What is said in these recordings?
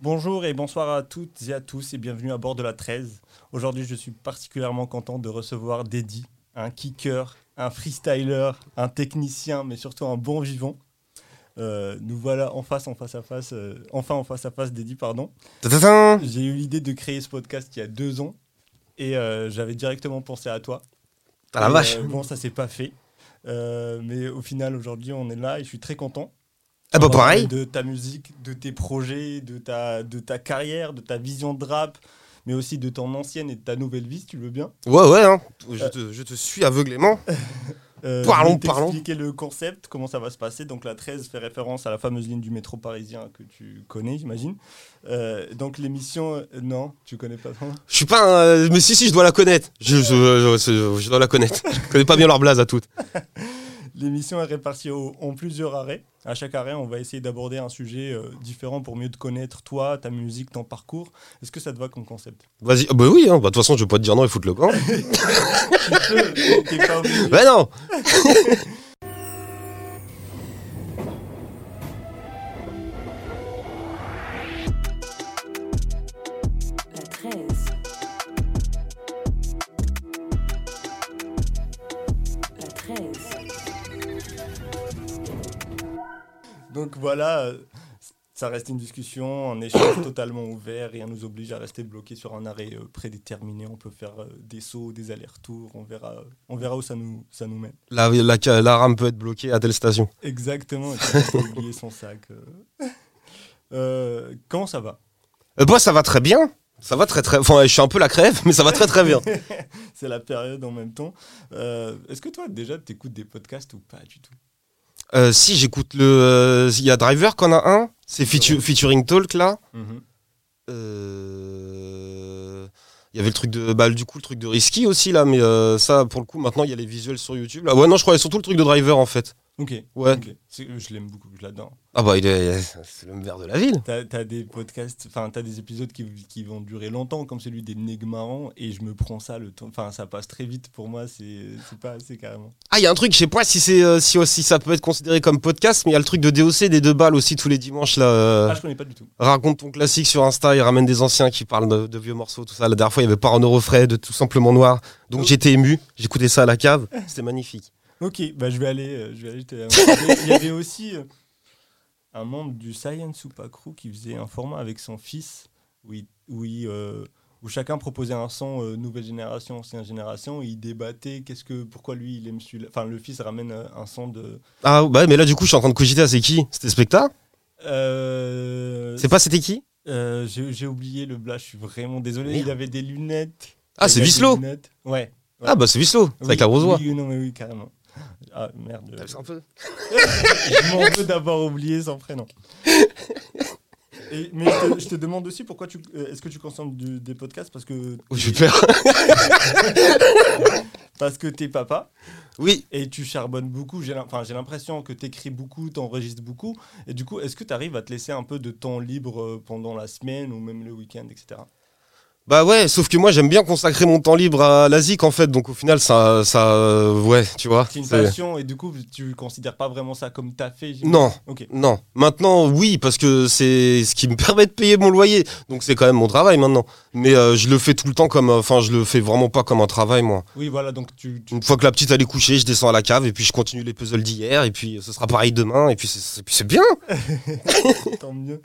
Bonjour et bonsoir à toutes et à tous et bienvenue à bord de la 13. Aujourd'hui, je suis particulièrement content de recevoir Deddy, un kicker, un freestyler, un technicien, mais surtout un bon vivant. Euh, nous voilà en face, en face à face, euh, enfin en face à face, Deddy, pardon. J'ai eu l'idée de créer ce podcast il y a deux ans et euh, j'avais directement pensé à toi. Ah la vache bon, ça s'est pas fait. Mais au final, aujourd'hui, on est là et je suis très content. Ah bah pareil De ta musique, de tes projets, de ta, de ta carrière, de ta vision de rap, mais aussi de ton ancienne et de ta nouvelle vie, si tu veux bien. Ouais, ouais, hein. je, te, je te suis aveuglément. Euh, Parlons, je vais parlons. expliquer le concept, comment ça va se passer. Donc la 13 fait référence à la fameuse ligne du métro parisien que tu connais, j'imagine. Euh, donc l'émission, euh, non, tu connais pas Je suis pas un... euh, Mais si, si, je dois la connaître. Je- je dois la connaître. Je connais pas bien leur blase à toutes. L'émission est répartie au- en plusieurs arrêts. À chaque arrêt, on va essayer d'aborder un sujet euh, différent pour mieux te connaître, toi, ta musique, ton parcours. Est-ce que ça te va comme concept? Vas-y. Ah bah oui, hein. Bah, de toute façon, je vais pas te dire non et foutre le camp. Tu peux, t'es- t'es pas obligé. Mais non Donc voilà, ça reste une discussion, un échange totalement ouvert. Rien nous oblige à rester bloqué sur un arrêt euh, prédéterminé. On peut faire euh, des sauts, des allers-retours. On verra, on verra où ça nous, ça nous mène. la, la, la rame peut être bloquée à telle station. Exactement. et oublier son sac. euh. Comment ça va? Euh, bah, ça va très bien. Ça va très très... Enfin, je suis un peu la crève, mais ça va très très bien. C'est la période en même temps. Est-ce que toi, déjà, tu écoutes des podcasts ou pas du tout? Euh, si, j'écoute le... euh, Il y a Driver qu'on a un. C'est featu- featuring Talk, là. Mhm. Euh, Il y avait le truc de. Bah, du coup, le truc de Risky aussi, là, mais ça, pour le coup, maintenant, il y a les visuels sur YouTube. Là. Ouais, non, je croyais surtout le truc de Driver, en fait. Ok. Ouais. C'est- Je l'aime beaucoup, je l'adore. Ah, bah, il est. C'est le maire de la ville. T'as as des podcasts, enfin t'as des épisodes qui, qui vont durer longtemps, comme celui des Neg marrants, et je me prends ça le temps. Enfin, ça passe très vite pour moi, c'est c'est pas assez carrément. Ah, il y a un truc, je sais pas si, c'est, euh, si, si ça peut être considéré comme podcast, mais il y a le truc de DOC des deux balles aussi tous les dimanches, là. euh, Ah, je connais pas du tout. Raconte ton classique sur Insta, il ramène des anciens qui parlent de, de vieux morceaux, tout ça. La dernière fois, il y avait pas un euro frais de tout simplement noir. Donc Oh. j'étais ému, j'écoutais ça à la cave, c'était magnifique. Ok, bah je vais aller, euh, je vais aller. Il y avait aussi euh, un membre du Science Soupa Crew qui faisait un format avec son fils où, il- où, il, euh, où chacun proposait un son euh, nouvelle génération, ancienne génération, et il débattait qu'est-ce que, pourquoi lui il aime celui-là. Enfin, le fils ramène euh, un son de. Ah, bah, mais là, du coup, je suis en train de cogiter, ah, c'est qui? C'était Specta? Euh, C'est pas c'était qui? Euh, J'ai j'ai oublié le blague, je suis vraiment désolé. Merde. Il avait des lunettes. Ah, Il c'est a des Vislo lunettes. Ouais. Ah, bah, c'est Vislo, c'est avec la. Oui, non, mais oui, carrément. Ah, merde. C'est un peu. je m'en veux d'avoir oublié son prénom. Et- mais je te, je te demande aussi pourquoi tu. euh, Est-ce que tu consommes du- des podcasts parce que. Oh, je. Parce que t'es papa Oui. et tu charbonnes beaucoup. J'ai l'im- enfin, j'ai l'impression que t'écris beaucoup, t'enregistres beaucoup. Et du coup, est-ce que tu arrives à te laisser un peu de temps libre euh, pendant la semaine ou même le week-end, etc. Bah ouais, sauf que moi j'aime bien consacrer mon temps libre à la zik en fait, donc au final ça, ça, euh, ouais, tu vois. C'est une passion et du coup, tu considères pas vraiment ça comme ta fait Non, Ok. non. Maintenant, oui, parce que c'est ce qui me permet de payer mon loyer, donc c'est quand même mon travail maintenant. Mais euh, je le fais tout le temps comme, euh, enfin, je le fais vraiment pas comme un travail moi. Oui, voilà, donc tu. tu- Une fois que la petite elle est couchée, je descends à la cave et puis je continue les puzzles d'hier et puis ce sera pareil demain et puis c'est- c'est puis c'est bien. Tant mieux.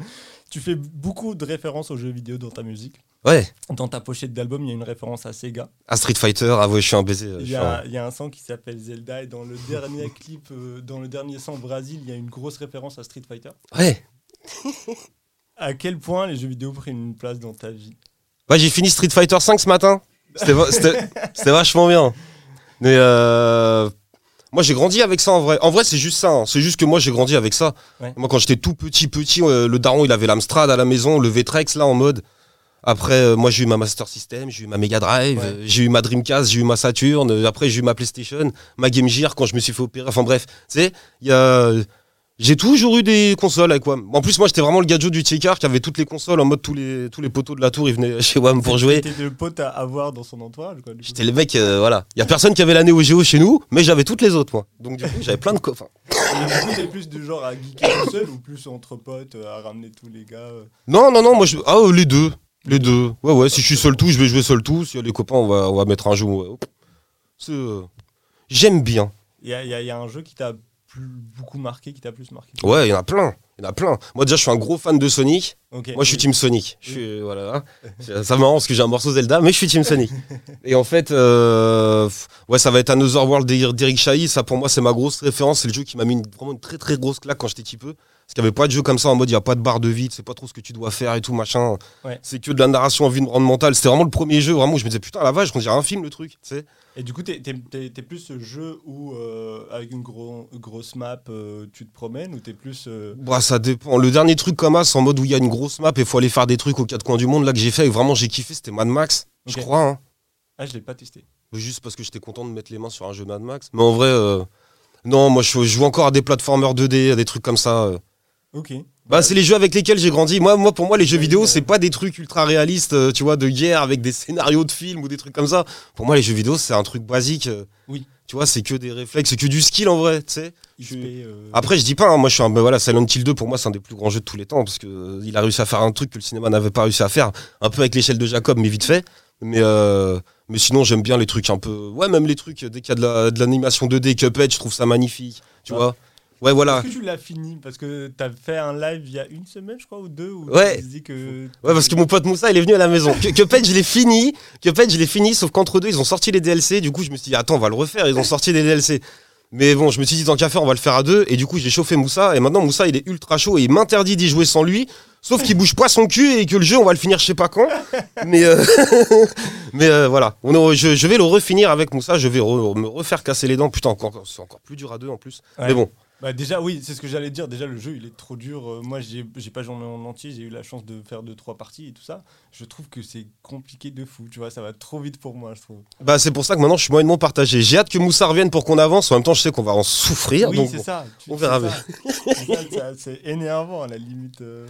Tu fais beaucoup de références aux jeux vidéo dans ta musique. Ouais. Dans ta pochette d'album, il y a une référence à Sega. À Street Fighter, ah ouais, je suis un baiser. euh, Il y, un- a, il y a un son qui s'appelle Zelda et dans le dernier clip, euh, dans le dernier son Brésil, il y a une grosse référence à Street Fighter. Ouais. À quel point les jeux vidéo prennent une place dans ta vie? Ouais, j'ai fini Street Fighter 5 ce matin. C'était vachement bien. Mais euh, moi, j'ai grandi avec ça en vrai. En vrai, c'est juste ça. hein. C'est juste que moi, j'ai grandi avec ça. Ouais. Moi, quand j'étais tout petit, petit, euh, le daron, il avait l'Amstrad à la maison, le Vtrex là en mode. Après, euh, moi, j'ai eu ma Master System, j'ai eu ma Mega Drive, Ouais. euh, j'ai eu ma Dreamcast, j'ai eu ma Saturn. euh, après, j'ai eu ma PlayStation, ma Game Gear quand je me suis fait opérer. Enfin bref, tu sais, il y a. J'ai toujours eu des consoles avec WAM. En plus, moi, j'étais vraiment le gadget du Tiekar qui avait toutes les consoles en mode tous les, tous les poteaux de la tour, ils venaient chez WAM pour jouer. T'étais le pote à avoir dans son entourage. J'étais le mec, euh, voilà. Il y a personne qui avait la Neo Geo chez nous, mais j'avais toutes les autres, moi. Donc, du coup, j'avais plein de coffres. Et du coup, t'es plus du genre à geeker tout seul ou plus entre potes euh, à ramener tous les gars euh? Non, non, non, moi, je... ah, euh, les deux. Les deux. Ouais, ouais, si je suis seul tout, je vais jouer seul tout. S'il y a les copains, on va, on va mettre un jeu. ouais. J'aime bien. Il y y a un jeu qui t'a plus beaucoup marqué, qui t'a plus marqué. Ouais, il y en a plein. Il y en a plein. Moi, déjà, je suis un gros fan de Sonic. Moi, je suis Team Sonic. Je suis, voilà. hein. Ça marrant parce que j'ai un morceau Zelda, mais je suis Team Sonic. Et en fait, euh, ouais, ça va être Another World d'Er- d'Eric Chahi. Ça, pour moi, c'est ma grosse référence. C'est le jeu qui m'a mis une- vraiment une très très grosse claque quand j'étais petit peu. Parce qu'il n'y avait pas de jeu comme ça en mode il n'y a pas de barre de vide, c'est pas trop ce que tu dois faire et tout, machin. Ouais. C'est que de la narration environnementale. C'était vraiment le premier jeu, vraiment, où je me disais putain, la vache, on dirait un film le truc, tu sais. Et du coup, t'es plus ce jeu où, euh, avec une gros- grosse map, euh, tu te promènes ou t'es plus. euh, Bah, ça dépend. Le dernier truc comme ça, c'est en mode où il y a une grosse map et il faut aller faire des trucs aux quatre coins du monde, là que j'ai fait et vraiment j'ai kiffé, c'était Mad Max, je crois. Hein. Ah, je l'ai pas testé. Juste parce que j'étais content de mettre les mains sur un jeu Mad Max. Mais en vrai, euh, non, moi je, je joue encore à des platformers 2D, à des trucs comme ça. Ok. Bah, c'est les jeux avec lesquels j'ai grandi. Moi, moi, pour moi, les jeux vidéo, c'est pas des trucs ultra réalistes, euh, tu vois, de guerre avec des scénarios de films ou des trucs comme ça. Pour moi, les jeux vidéo, c'est un truc basique. euh. Oui. Tu vois, c'est que des réflexes, c'est que du skill en vrai, tu sais. XP. euh, Après, je dis pas, hein, moi je suis un. voilà, Silent Hill 2, pour moi, c'est un des plus grands jeux de tous les temps, parce que euh, il a réussi à faire un truc que le cinéma n'avait pas réussi à faire, un peu avec l'échelle de Jacob, mais vite fait. Mais, euh, mais sinon, j'aime bien les trucs un peu. Ouais, même les trucs, dès qu'il y a de la- de l'animation 2D, Cuphead, je trouve ça magnifique. Tu Ah. vois Ouais, voilà. Est-ce que tu l'as fini Parce que t'as fait un live il y a une semaine, je crois, ou deux où Ouais. tu dis que. Ouais, parce que mon pote Moussa, il est venu à la maison. Cuphead, je l'ai fini. Cuphead, je l'ai fini, sauf qu'entre deux, ils ont sorti les DLC. Du coup, je me suis dit, attends, on va le refaire. Ils ont sorti les DLC. Mais bon, je me suis dit, tant qu'à faire, on va le faire à deux. Et du coup, j'ai chauffé Moussa. Et maintenant, Moussa, il est ultra chaud et il m'interdit d'y jouer sans lui. Sauf qu'il bouge pas son cul et que le jeu, on va le finir je sais pas quand. Mais, euh, mais euh, voilà. On est- je, je vais le refinir avec Moussa. Je vais re- me refaire casser les dents. Putain, encore, c'est encore plus dur à deux en plus. Ouais. Mais bon. Bah déjà oui, c'est ce que j'allais dire. Déjà le jeu il est trop dur. Euh, moi j'ai pas joué en entier, j'ai eu la chance de faire deux trois parties et tout ça. Je trouve que c'est compliqué de fou. Tu vois, ça va trop vite pour moi, je trouve. Bah, c'est pour ça que maintenant, je suis moyennement partagé. J'ai hâte que Moussa revienne pour qu'on avance. En même temps, je sais qu'on va en souffrir. oui, donc c'est bon. ça. On verra ça. C'est énervant à la limite. euh.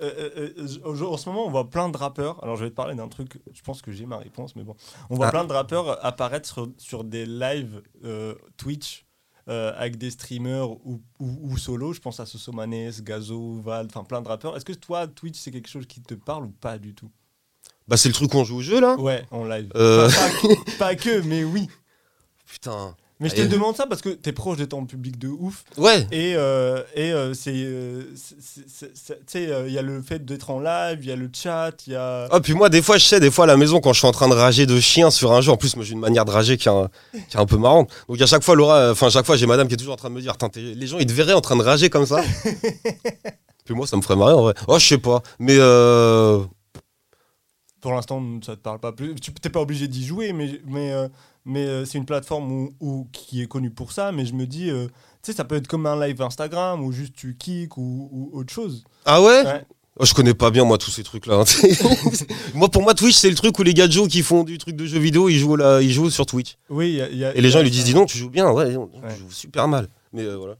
Euh, euh, euh, en ce moment, on voit plein de rappeurs. Alors, je vais te parler d'un truc. Je pense que j'ai ma réponse, mais bon. On voit Ah. plein de rappeurs apparaître sur, sur des lives Twitch euh, avec des streamers ou, ou, ou solo. Je pense à Sosomanes, Gazo, Val, enfin plein de rappeurs. Est-ce que toi, Twitch, c'est quelque chose qui te parle ou pas du tout? Bah, c'est le truc qu'on joue au jeu là? Ouais, en live. Euh. Enfin, pas, pas que, mais oui. Putain. Mais je te Allez. demande ça parce que t'es proche de ton public de ouf. Ouais. Et, euh, et euh, c'est. euh, c'est- Tu sais, euh, il y a le fait d'être en live, il y a le chat, il y a. Ah, puis moi, des fois, je sais, des fois à la maison, quand je suis en train de rager de chien sur un jeu, en plus, moi, j'ai une manière de rager qui est un, qui est un peu marrante. Donc, à chaque fois, Laura, enfin, à chaque fois, j'ai madame qui est toujours en train de me dire, t'es- les gens, ils te verraient en train de rager comme ça. puis moi, ça me ferait marrer en vrai. Oh, je sais pas. Mais, euh, Pour l'instant, ça te parle pas plus. Tu n'es pas obligé d'y jouer, mais, mais, mais euh, c'est une plateforme où, où- qui est connue pour ça. Mais je me dis, euh, tu sais, ça peut être comme un live Instagram ou juste tu kicks ou, ou autre chose. ah ouais? Ouais. Oh, je connais pas bien, moi, tous ces trucs-là. hein. moi, pour moi, Twitch, c'est le truc où les gadgets qui font du truc de jeux vidéo, ils jouent, là, ils jouent sur Twitch. Oui, y a- il y a- Et les gens, ils lui disent, dis donc, tu joues bien. Ouais, on- Ouais. je joue super mal. Mais euh, voilà.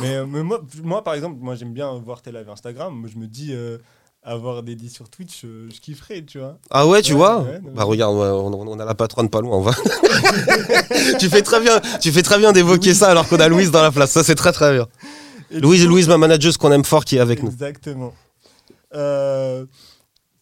Mais, mais moi, moi, par exemple, moi j'aime bien voir tes lives Instagram. Moi, je me dis, euh, avoir des 10 sur Twitch, euh, je kifferais, tu vois. Ah ouais, tu Ouais, vois ouais, Bah regarde, ouais, on, on a la patronne pas loin, on va. tu fais très bien, tu fais très bien d'évoquer ça alors qu'on a Louise dans la place. Ça c'est très très bien. Et Louise, coup- Louise, ma manageuse qu'on aime fort qui est avec nous. Exactement. Euh,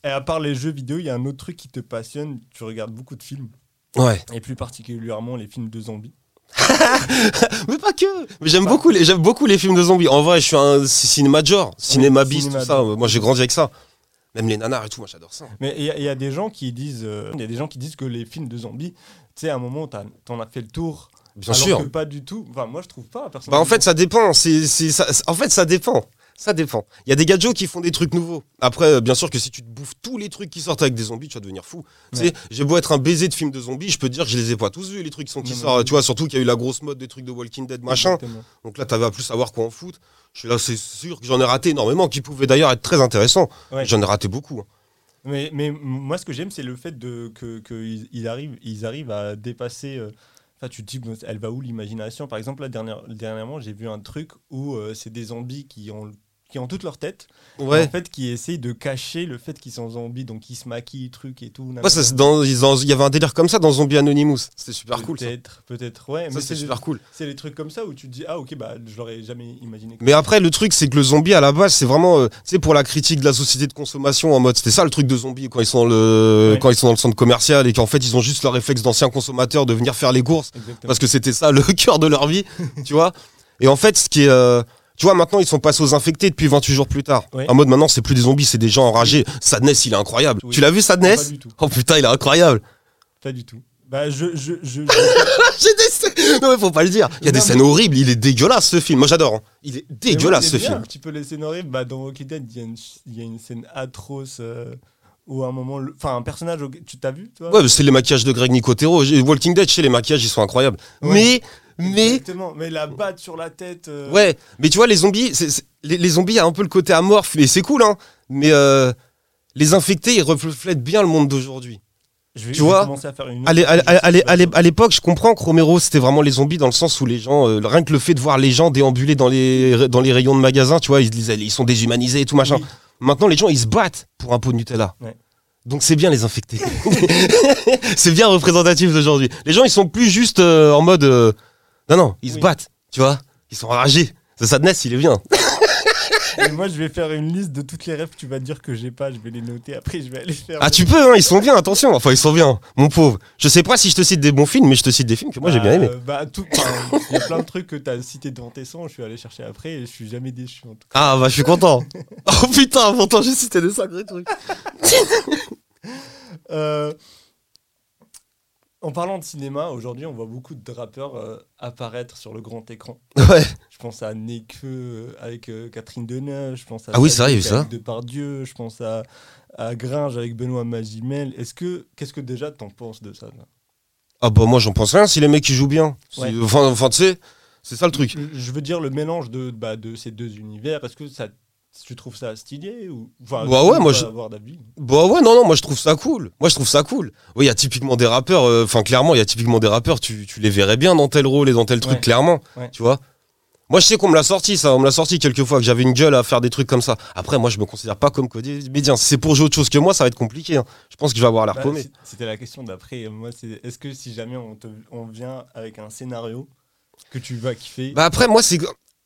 et à part les jeux vidéo, il y a un autre truc qui te passionne. Tu regardes beaucoup de films, Ouais. et plus particulièrement les films de zombies. Mais pas que. Mais j'aime beaucoup les, j'aime beaucoup les films de zombies. En vrai, je suis un cinéma genre, cinéma bis, tout ça. Moi, j'ai grandi avec ça. Même les nanars et tout, moi j'adore ça. Mais il y, a- il y a des gens qui disent, euh, il y a des gens qui disent que les films de zombies, tu sais, à un moment, t'en as fait le tour. Bien alors sûr. que pas du tout. Enfin, moi, je trouve pas. Bah en fait ça dépend. C'est, en fait ça dépend. Ça dépend. Il y a des gadgets qui font des trucs nouveaux. Après, euh, bien sûr que si tu te bouffes tous les trucs qui sortent avec des zombies, tu vas devenir fou. Tu sais, j'ai beau être un baiser de films de zombies, je peux te dire que je les ai pas tous vus les trucs qui sont qui sortent. Tu vois, surtout qu'il y a eu la grosse mode des trucs de Walking Dead machin. Exactement. Donc là, t'avais à plus savoir quoi en foutre. Je suis là, c'est sûr que j'en ai raté énormément, qui pouvaient d'ailleurs être très intéressants. Ouais. J'en ai raté beaucoup. hein. Mais, moi, ce que j'aime, c'est le fait de, que, que ils, ils arrivent, ils arrivent à dépasser. euh, tu te dis, elle va où l'imagination? Par exemple, là, dernière- dernièrement, j'ai vu un truc où euh, c'est des zombies qui ont, qui ont toute leur tête, Ouais. en fait, qui essayent de cacher le fait qu'ils sont zombies, donc ils se maquillent, trucs et tout. Ouais, ça, c'est dans- ils ont- il y avait un délire comme ça dans Zombie Anonymous. C'était super cool. Peut-être, peut-être, ouais. Ça, mais c'est c'est super cool. c'est les trucs comme ça où tu te dis, ah ok, bah je l'aurais jamais imaginé. Mais après, le truc, c'est que le zombie, à la base, c'est vraiment, euh, tu sais, pour la critique de la société de consommation, en mode, c'était ça le truc de zombie quand ils sont dans le, Ouais. quand ils sont dans le centre commercial et qu'en fait, ils ont juste leur réflexe d'anciens consommateurs de venir faire les courses Exactement. parce que c'était ça le cœur de leur vie, tu vois. Et en fait, ce qui est, euh, tu vois, maintenant, ils sont passés aux infectés depuis 28 jours plus tard. En mode, maintenant, c'est plus des zombies, c'est des gens enragés. Sadness, il est incroyable. Oui. Tu l'as vu, Pas Sadness du tout. Oh putain, il est incroyable. Pas du tout. Bah, je. je, je, je- J'ai des. Non, mais faut pas le dire. Il y a des mais- scènes horribles. Il est dégueulasse, ce film. Moi, j'adore. hein. Il est moi, dégueulasse, ce film. Un petit peu les scènes horribles. Bah, dans Walking Dead, il y, a une- il y a une scène atroce euh, où à un moment. le- Enfin, un personnage. Tu t'as vu, toi? Ouais, c'est les maquillages de Greg Nicotero. Walking Dead, chez les maquillages, ils sont incroyables. Ouais. Mais, mais, Exactement. Mais la batte sur la tête. euh, ouais, mais tu vois, les zombies, les, les zombies, il y a un peu le côté amorphe, et c'est cool, hein. Mais euh, les infectés, ils reflètent bien le monde d'aujourd'hui. Tu vois, à faire une. L'époque, je comprends que Romero, c'était vraiment les zombies dans le sens où les gens, euh, rien que le fait de voir les gens déambuler dans les, dans les rayons de magasins, tu vois, ils ils sont déshumanisés et tout machin. Oui. Maintenant, les gens, ils se battent pour un pot de Nutella. Ouais. Donc c'est bien les infectés. c'est bien représentatif d'aujourd'hui. Les gens, ils sont plus juste euh, en mode... euh, Non, non, ils se Oui. battent, tu vois. Ils sont enragés. Ce Sadness, il est bien. Et moi, je vais faire une liste de toutes les rêves que tu vas dire que j'ai pas. Je vais les noter. Après, je vais aller faire. Ah, tu peux, hein, ils sont bien, attention. Enfin, ils sont bien, mon pauvre. Je sais pas si je te cite des bons films, mais je te cite des films que moi j'ai bien aimé. Euh, Bah, tout. Il y a plein de trucs que tu as cités devant tes sons. Je suis allé chercher après et je suis jamais déçu. En tout cas. Ah, bah, je suis content. oh putain, pourtant, j'ai cité des sacrés trucs. Euh, En parlant de cinéma, aujourd'hui, on voit beaucoup de rappeurs euh, apparaître sur le grand écran. Ouais. Je pense à Nekfeu euh, avec euh, Catherine Deneuve, je pense à Ah oui, c'est vrai, il y a eu Sadik avec ça. Depardieu, je pense à, à Gringe avec Benoît Magimel. Est-ce que qu'est-ce que déjà t'en penses de ça Ah, bah, moi, j'en pense rien si les mecs ils jouent bien. Ouais. Enfin, enfin tu sais, c'est ça le truc. Je veux dire le mélange de, bah, de ces deux univers. Est-ce que ça tu trouves ça stylé ou enfin, Bah ouais, moi, je-. Bah ouais, non, non, moi je trouve ça cool. Moi je trouve ça cool. Oui, il y a typiquement des rappeurs, euh, enfin clairement, il y a typiquement des rappeurs, tu, tu les verrais bien dans tel rôle et dans tel truc, Ouais. clairement. Ouais. Tu vois Moi je sais qu'on me l'a sorti ça, on me l'a sorti quelques fois que j'avais une gueule à faire des trucs comme ça. Après, moi je me considère pas comme comédien. Si c'est pour jouer autre chose que moi, ça va être compliqué. hein. Je pense que je vais avoir l'air Bah, paumé. C'était la question d'après. Moi, c'est est-ce que si jamais on, te, on vient avec un scénario que tu vas kiffer, Bah après, moi c'est.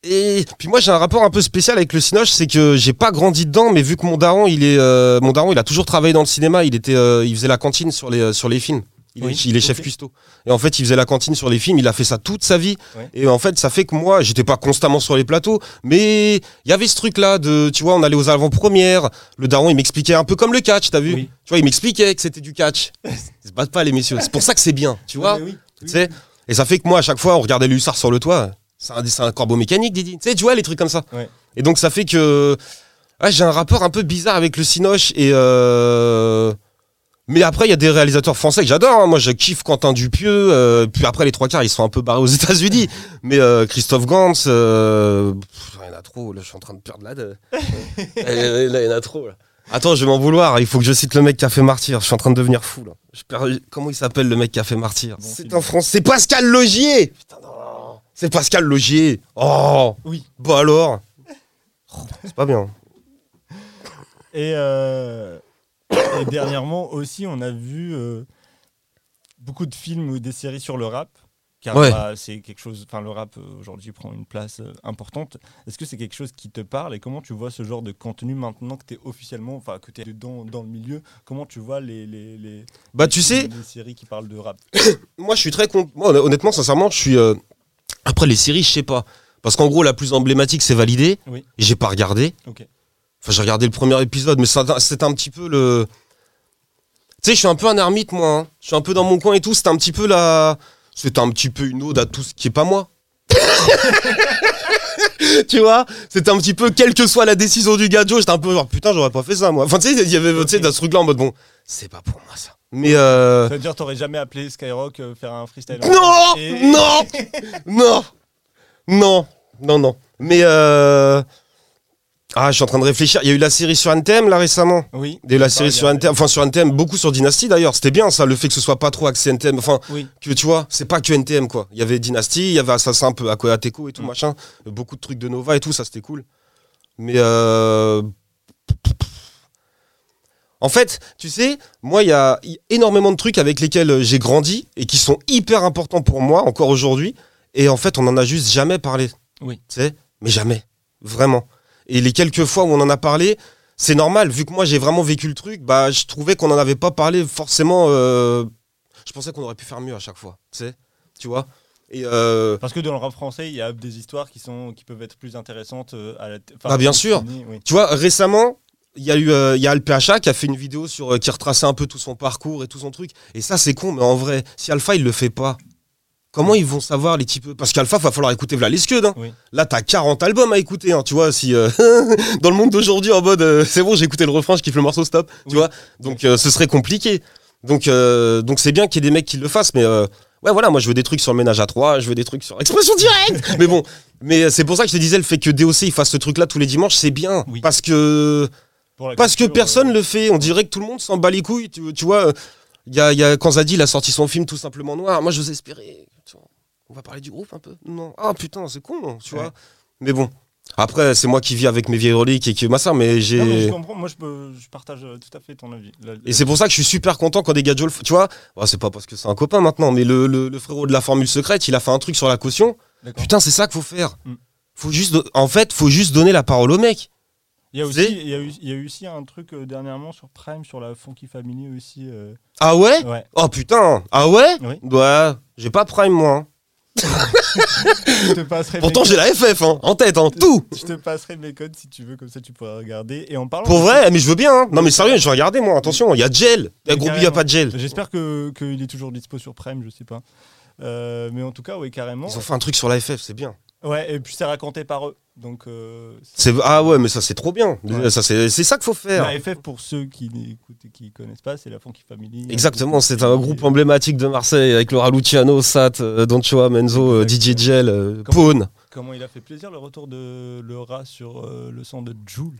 Et puis moi j'ai un rapport un peu spécial avec le cinoche, c'est que j'ai pas grandi dedans, mais vu que mon daron il est, euh, mon daron il a toujours travaillé dans le cinéma, il était, euh, il faisait la cantine sur les, euh, sur les films. Il, Oui, est, il est chef ok. cuistot. Et en fait, il faisait la cantine sur les films, il a fait ça toute sa vie. Ouais. Et en fait, ça fait que moi, j'étais pas constamment sur les plateaux, mais il y avait ce truc-là de, tu vois, on allait aux avant-premières, le daron, il m'expliquait un peu comme le catch, t'as vu Oui. Tu vois, il m'expliquait que c'était du catch. Ils se battent pas, les messieurs. C'est pour ça que c'est bien, tu vois oui, Et ça fait que moi, à chaque fois, on regardait le hussard sur le toit. C'est un, un corbeau mécanique, Didi. Tu sais, tu vois, les trucs comme ça. Ouais. Et donc, ça fait que. j'ai un rapport un peu bizarre avec le Cinoche. Et. euh, Mais après, il y a des réalisateurs français que j'adore. hein. Moi, je kiffe Quentin Dupieux. euh, Puis après, les trois quarts, ils sont un peu barrés aux États-Unis. Mais euh, Christophe Gantz. euh, pff, Il y en a trop. Là, je suis en train de perdre la. de- là, il y en a trop. Là. Attends, je vais m'en vouloir. Il faut que je cite le mec qui a fait Martyr. Je suis en train de devenir fou. Là. Je perds- Comment il s'appelle le mec qui a fait Martyr? Bon C'est un français. C'est Pascal Logier Putain, non. C'est Pascal Logier. Oh Oui. Bah alors C'est pas bien. Et, euh, et dernièrement aussi, on a vu euh, beaucoup de films ou des séries sur le rap. Car Ouais. bah, c'est quelque chose. Enfin, le rap euh, aujourd'hui prend une place euh, importante. Est-ce que c'est quelque chose qui te parle et comment tu vois ce genre de contenu maintenant que tu es officiellement, enfin que tu es dedans dans le milieu Comment tu vois les les, les Bah tu sais, les séries qui parlent de rap? Moi je suis très. Moi honn- honnêtement, sincèrement, je suis. Après les séries, je sais pas. Parce qu'en gros, la plus emblématique, c'est validé. Oui. Et j'ai pas regardé. Enfin, j'ai regardé le premier épisode, mais c'était un petit peu le. Tu sais, je suis un peu un ermite, moi. hein. Je suis un peu dans mon coin et tout. C'était un petit peu la. C'était un petit peu une ode à tout ce qui est pas moi. tu vois? C'était un petit peu, quelle que soit la décision du gadjo, j'étais un peu genre, putain, j'aurais pas fait ça, moi. Enfin, tu sais, il y avait tu sais, dans ce truc-là en mode, bon, c'est pas pour moi, ça. Mais euh. Ça veut dire t'aurais jamais appelé Skyrock euh, faire un freestyle en Non Et- Non Non Non Non, non. Mais euh... Ah, je suis en train de réfléchir. Il y a eu la série sur Anthem là récemment. Oui. Il y a eu la Bah, série sur Anthem, enfin sur Anthem, beaucoup sur Dynasty d'ailleurs. C'était bien ça, le fait que ce soit pas trop axé NTM. Enfin, Oui. que tu vois, c'est pas que NTM quoi. Il y avait Dynasty, il y avait Assassin un peu Aquateco et tout Mm. machin. Beaucoup de trucs de Nova et tout, ça c'était cool. Mais euh... En fait, tu sais, moi il y a énormément de trucs avec lesquels euh, j'ai grandi et qui sont hyper importants pour moi encore aujourd'hui. Et en fait, on en a juste jamais parlé. Oui. Tu sais, mais jamais. Vraiment. Et les quelques fois où on en a parlé, c'est normal, vu que moi j'ai vraiment vécu le truc, bah je trouvais qu'on n'en avait pas parlé forcément. euh, Je pensais qu'on aurait pu faire mieux à chaque fois, tu sais, tu vois. Et euh, Parce que dans le rap français, il y a des histoires qui, sont, qui peuvent être plus intéressantes à la enfin, Ah, bien sûr. oui. tu vois, récemment, il y a eu euh, il y a qui a fait une vidéo sur euh, qui retraçait un peu tout son parcours et tout son truc. Et ça c'est con, mais en vrai, si Alpha il le fait pas. Comment ils vont savoir les types Parce qu'Alpha, va falloir écouter Vla hein. Oui. Là, t'as 40 albums à écouter, hein, tu vois. Si euh, dans le monde d'aujourd'hui, en mode, c'est bon, j'ai écouté le refrain, je kiffe le morceau, stop, tu vois. Donc, ce serait compliqué. Donc, donc c'est bien qu'il y ait des mecs qui le fassent, mais ouais, voilà, moi, je veux des trucs sur le ménage à trois, je veux des trucs sur expression directe. mais bon, mais c'est pour ça que je te disais, le fait que DOC il fasse ce truc-là tous les dimanches, c'est bien, Oui. parce que Pour la parce que personne euh, le fait. On dirait que tout le monde s'en bat les couilles. Tu, tu vois, il y a, il y a- quand Zadi il a sorti son film tout simplement noir. Moi, je vous espérais. On va parler du groupe un peu? Non. Ah putain, c'est con, tu Ouais. vois. Mais bon. Après, c'est moi qui vis avec mes vieilles reliques et qui ma Non, mais j'ai. je comprends, moi je, peux- je partage euh, tout à fait ton avis. La- Et c'est pour ça que je suis super content quand des gars de Joel- Tu vois, ouais, c'est pas parce que c'est un copain maintenant, mais le, le- le frérot de la formule secrète, il a fait un truc sur la caution. Putain, c'est ça qu'il faut faire. Mm. Faut juste, en fait, faut juste donner la parole au mec. Il y a aussi, il y a eu, il y a eu aussi un truc euh, dernièrement sur Prime, sur la Funky Family aussi. euh, Ah ouais? Ouais. Oh putain Ah ouais? Oui. Ouais, j'ai pas Prime moi. hein. Je te passerai Pourtant, mes j'ai la FF hein, en tête, hein, tout. Je te passerai mes codes si tu veux, comme ça tu pourras regarder. Et en parlant. Pour vrai, mais je veux bien. hein. Non, mais sérieux, je vais regarder moi. Attention, il y a Gel. Mais Gros, il y a carrément. pas de Gel. J'espère que qu'il est toujours dispo sur Prime, je sais pas. Euh, mais en tout cas, oui, carrément. Ils ont fait un truc sur la FF, c'est bien. Ouais, et puis c'est raconté par eux. Donc, euh, C'est ah ouais, mais ça c'est trop bien. Ouais. Ça c'est c'est ça qu'il faut faire. la FF, pour ceux qui n'écoutent et qui connaissent pas, c'est la Funky Family. Exactement, c'est un groupe emblématique de Marseille avec Laura Luciano, Sat, euh, Don Choa, Menzo, DJ Gel, Comment- Pawn. Comment il a fait plaisir le retour de rat sur euh, le son de Joule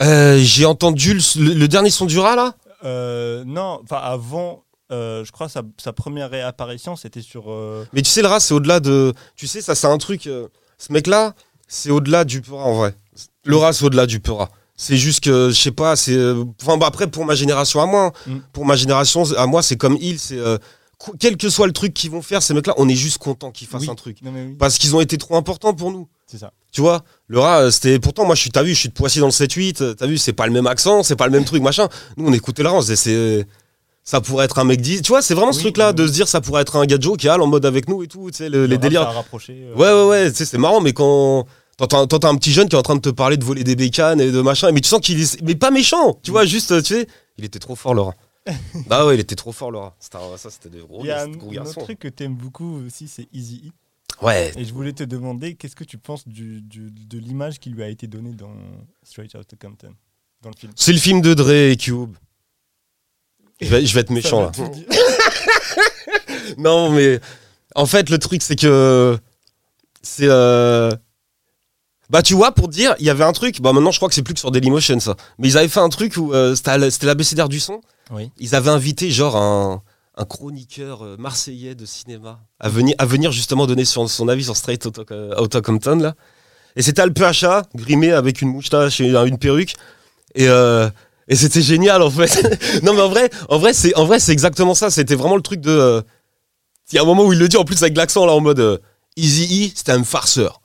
Euh, J'ai entendu le, le- dernier son du rat là? Non, enfin avant, euh, je crois sa, sa première réapparition, c'était sur. euh, Mais tu sais, le rat c'est au-delà de. Tu sais, ça c'est un truc. euh, ce mec là, c'est au-delà du Peura en vrai. Le rat c'est au-delà du Peura. C'est juste que, je sais pas, c'est. Enfin, bah, après, pour ma génération à moi, hein, Mm. pour ma génération à moi, c'est comme il, c'est. qu- quel que soit le truc qu'ils vont faire, ces mecs là, on est juste content qu'ils fassent Oui. un truc. Non, mais oui, Parce qu'ils ont été trop importants pour nous. c'est ça. Tu vois, le rat, c'était. Pourtant, moi, je suis, t'as vu, je suis de Poissy dans le 7-8, euh, t'as vu, c'est pas le même accent, c'est pas le même truc, machin. Nous, on écoutait le rat, on c'est. Ça pourrait être un mec 10. Tu vois, c'est vraiment ce Oui, truc-là, oui, de se dire, ça pourrait être un gars de qui en mode avec nous et tout, tu sais, le- les délires. a euh, Ouais, ouais, ouais, c'est marrant, mais quand. T'entends un petit jeune qui est en train de te parler de voler des bécanes et de machin, mais tu sens qu'il est. Mais pas méchant, tu vois, juste, tu sais. Il était trop fort, rat. bah ouais, il était trop fort, un- Ça, c'était des gros, Il y a un, gros un autre garçons. truc que t'aimes beaucoup aussi, c'est Easy Ouais. E. Et je voulais te demander, qu'est-ce que tu penses du, du- de l'image qui lui a été donnée dans Straight Outta Compton, dans le film? C'est le film de Dre et Cube. Je vais, je vais être méchant, là. Non, mais en fait, le truc, c'est que c'est. euh, Bah, tu vois, pour te dire, il y avait un truc. Bah, maintenant, je crois que c'est plus que sur Dailymotion, ça. Mais ils avaient fait un truc où euh, c'était à la- c'était l'ABCDR du son. Oui. Ils avaient invité, genre, un, un chroniqueur euh, marseillais de cinéma à venir, à venir justement donner son, son avis sur Straight Outta Compton, là. Et c'était Al PHA, grimé avec une moustache et une, une perruque. Et. euh, et c'était génial en fait. non mais en vrai, en vrai c'est en vrai c'est exactement ça. C'était vraiment le truc de. euh, Il y a un moment où il le dit en plus avec l'accent là en mode euh, Easy E, c'était un farceur.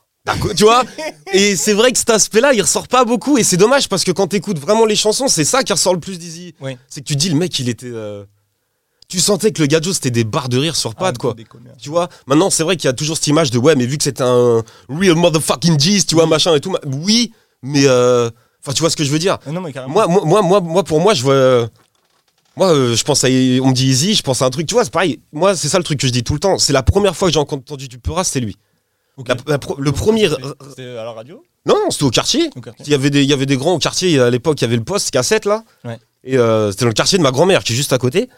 Tu vois? Et c'est vrai que cet aspect-là, il ressort pas beaucoup et c'est dommage parce que quand t'écoutes vraiment les chansons, c'est ça qui ressort le plus d'Easy. Oui. C'est que tu dis le mec, il était. euh, Tu sentais que le gadjo c'était des barres de rire sur pattes Ah, quoi. Tu vois, maintenant c'est vrai qu'il y a toujours cette image de ouais, mais vu que c'est un real motherfucking G's, tu vois, machin et tout. Oui, mais euh, enfin, tu vois ce que je veux dire. Non, mais carrément. Moi, moi, moi, moi, pour moi, je vois. euh, Moi, euh, je pense à. On me dit Easy, je pense à un truc. Tu vois, c'est pareil. Moi, c'est ça le truc que je dis tout le temps. C'est la première fois que j'ai entendu du Peura, c'était lui. Ok. La- la pro- le premier. C'était- C'était à la radio? Non, non, c'était au quartier. au quartier Il y avait des, il y avait des grands au quartier. À l'époque, il y avait le poste cassette là. Ouais. Et euh, c'était dans le quartier de ma grand-mère qui est juste à côté.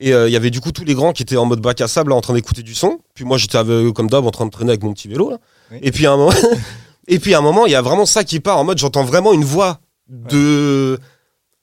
Et euh, il y avait du coup tous les grands qui étaient en mode bac à sable là, en train d'écouter du son. Puis moi, j'étais comme d'hab en train de traîner avec mon petit vélo là. Oui. Et puis à un moment. Et puis à un moment, il y a vraiment ça qui part en mode j'entends vraiment une voix de.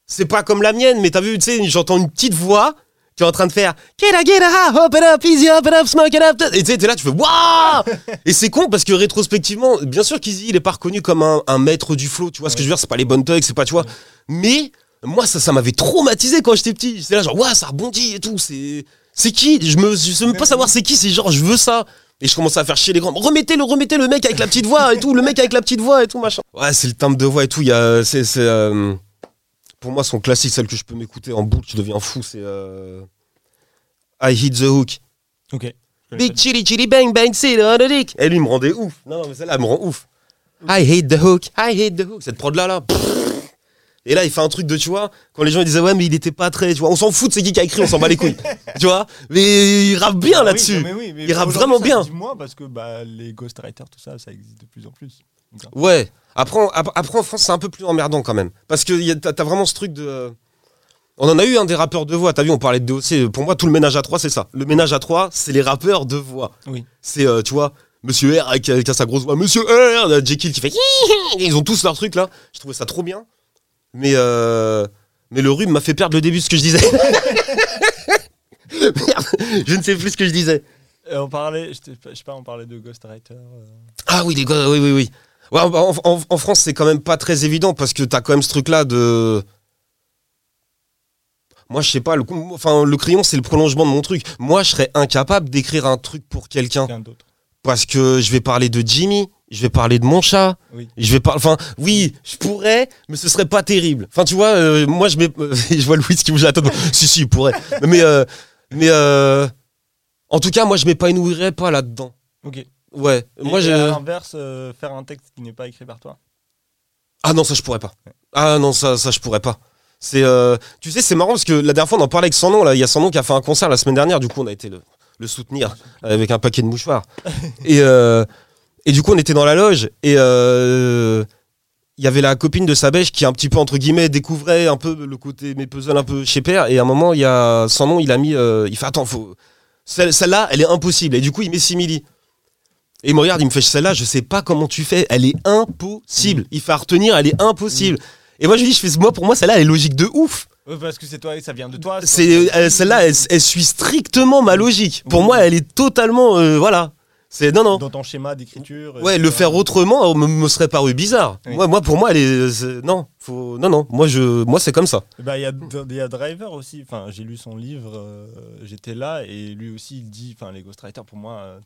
C'est pas comme la mienne, mais t'as vu, tu sais, j'entends une petite voix qui est en train de faire Get up, get up, open up, easy, open up, smoke it up. Et tu sais, t'es là, tu fais Waouh Et c'est con parce que rétrospectivement, bien sûr qu'Easy, il est pas reconnu comme un, un maître du flow, tu vois ce que je veux dire, c'est pas les bonnes thugs, c'est pas, tu vois. Mais moi, ça, ça m'avait traumatisé quand j'étais petit. J'étais là, genre, Waouh, ça rebondit et tout, c'est. C'est qui? Je me, je sais même pas savoir c'est qui, c'est genre, je veux ça. Et je commence à faire chier les grands. Remettez le, remettez le mec avec la petite voix et tout, le mec avec la petite voix et tout, machin. Ouais, c'est le timbre de voix et tout. Il y a, c'est, c'est, euh, pour moi, son classique, celle que je peux m'écouter en boucle, je deviens fou, c'est euh, I Hit the Hook. Ok. Big chili chili bang bang on the dick. Et lui, il me rendait ouf. Non, non, mais celle-là, elle me rend ouf. I hate the hook, I hate the hook. Cette prod-là, là. pff. Et là, il fait un truc de, tu vois, quand les gens ils disaient, ouais, mais il était pas très, tu vois, on s'en fout de c'est qui qui a écrit, on s'en bat les couilles. tu vois, mais il rappe bien Ah là-dessus. mais oui, mais Il rappe vraiment bien. moins parce que bah, les ghostwriters, tout ça, ça existe de plus en plus. Donc, hein. Ouais. Après, après, en France, c'est un peu plus emmerdant quand même. Parce que a- t'as vraiment ce truc de. On en a eu un des rappeurs de voix, t'as vu, on parlait de DOC. Pour moi, tout le ménage à trois, c'est ça. Le ménage à trois, c'est les rappeurs de voix. Oui. C'est, euh, tu vois, Monsieur R avec, avec sa grosse voix, Monsieur R, euh, Jekyll qui fait. Ils ont tous leur truc là. Je trouvais ça trop bien. Mais, euh, mais le rhume m'a fait perdre le début de ce que je disais. Merde, je ne sais plus ce que je disais. Euh, on parlait, je, sais pas, on parlait de ghostwriter. euh, Ah oui, les oui, oui, oui. Ouais, en, en- en France, c'est quand même pas très évident parce que t'as quand même ce truc-là de. Moi, je sais pas, le, enfin, le crayon, c'est le prolongement de mon truc. Moi, je serais incapable d'écrire un truc pour quelqu'un d'autre. parce que je vais parler de Jimmy, je vais parler de mon chat, Oui. je vais parler. Enfin, oui, je pourrais, mais ce serait pas terrible. Enfin, tu vois, euh, moi, je mets. je vois Louis qui bouge la tête. si, si, il pourrait. Mais, euh, mais euh, en tout cas, moi, je m'épanouirais pas là-dedans. Ok. Ouais, Et- moi, je. à l'inverse, euh, faire un texte qui n'est pas écrit par toi? Ah non, ça je pourrais pas. Ah non, ça, ça je pourrais pas. C'est, euh, tu sais, c'est marrant parce que la dernière fois on en parlait avec son nom. Là, il y a son nom qui a fait un concert la semaine dernière. Du coup, on a été le, le soutenir avec un paquet de mouchoirs. et, et du coup, on était dans la loge et euh, il y avait la copine de Sabèche qui un petit peu entre guillemets découvrait un peu le côté mes puzzles un peu chez père. Et à un moment, il y a son nom, il a mis, euh, il fait attends, faut celle, celle-là, elle est impossible. Et du coup, il met simili. Et il me regarde, il me fait celle-là, je sais pas comment tu fais, elle est impossible. Il fait à retenir, elle est impossible. Et moi je lui dis, je fais moi pour moi celle-là elle est logique de ouf. Parce que c'est toi, ça vient de toi. C'est euh, celle-là, elle, elle suit strictement ma logique. Pour moi, elle est totalement euh, voilà. C'est non non. dans ton schéma d'écriture. Ouais, le faire autrement euh, me, me serait paru bizarre. Oui. Moi, moi pour moi elle est c'est- non, faut non non, moi je moi c'est comme ça. Bah, il y, a, il y a Driver aussi. Enfin, j'ai lu son livre, euh, j'étais là, et lui aussi, il dit, enfin, les ghostwriters, pour moi. euh,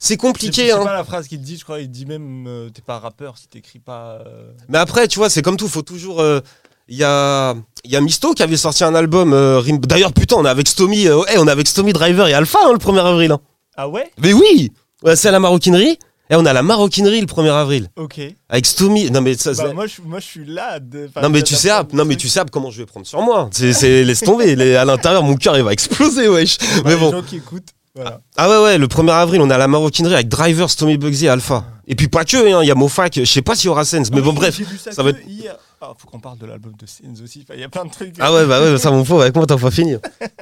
C'est compliqué sais hein. pas la phrase qu'il dit, je crois, il dit même, euh, t'es pas rappeur si t'écris pas. euh, Mais après, tu vois, c'est comme tout, faut toujours. euh, Il y, a, y a Misto qui avait sorti un album. euh, Rim- D'ailleurs, putain, on est avec Stomy. euh, ouais, on est avec Stomy Driver et Alpha hein, le 1er avril. hein. Ah ouais Mais oui C'est à la maroquinerie. Et on a la maroquinerie le 1er avril. Ok. Avec Stomy. Non, mais ça. Bah, moi, je, moi, je suis là. de- enfin, non mais tu sais, non mais tu sais comment je vais prendre sur moi. C'est, c'est- laisse tomber. Les- à l'intérieur, mon cœur il va exploser, wesh. Bah, Mais les bon. gens qui écoutent, voilà. Ah ouais ouais, le 1er avril, on a la maroquinerie avec Driver, Stomy Bugsy et Alpha. Et puis pas que, hein, il y a Mofac. Je sais pas s'il y aura Sens, mais Ah bon bref. Ça, va être- hier. Ah, faut qu'on parle de l'album de Sens aussi. Il y a plein de trucs. Ah ouais bah ouais, ça mon pauvre, avec moi t'as pas fini.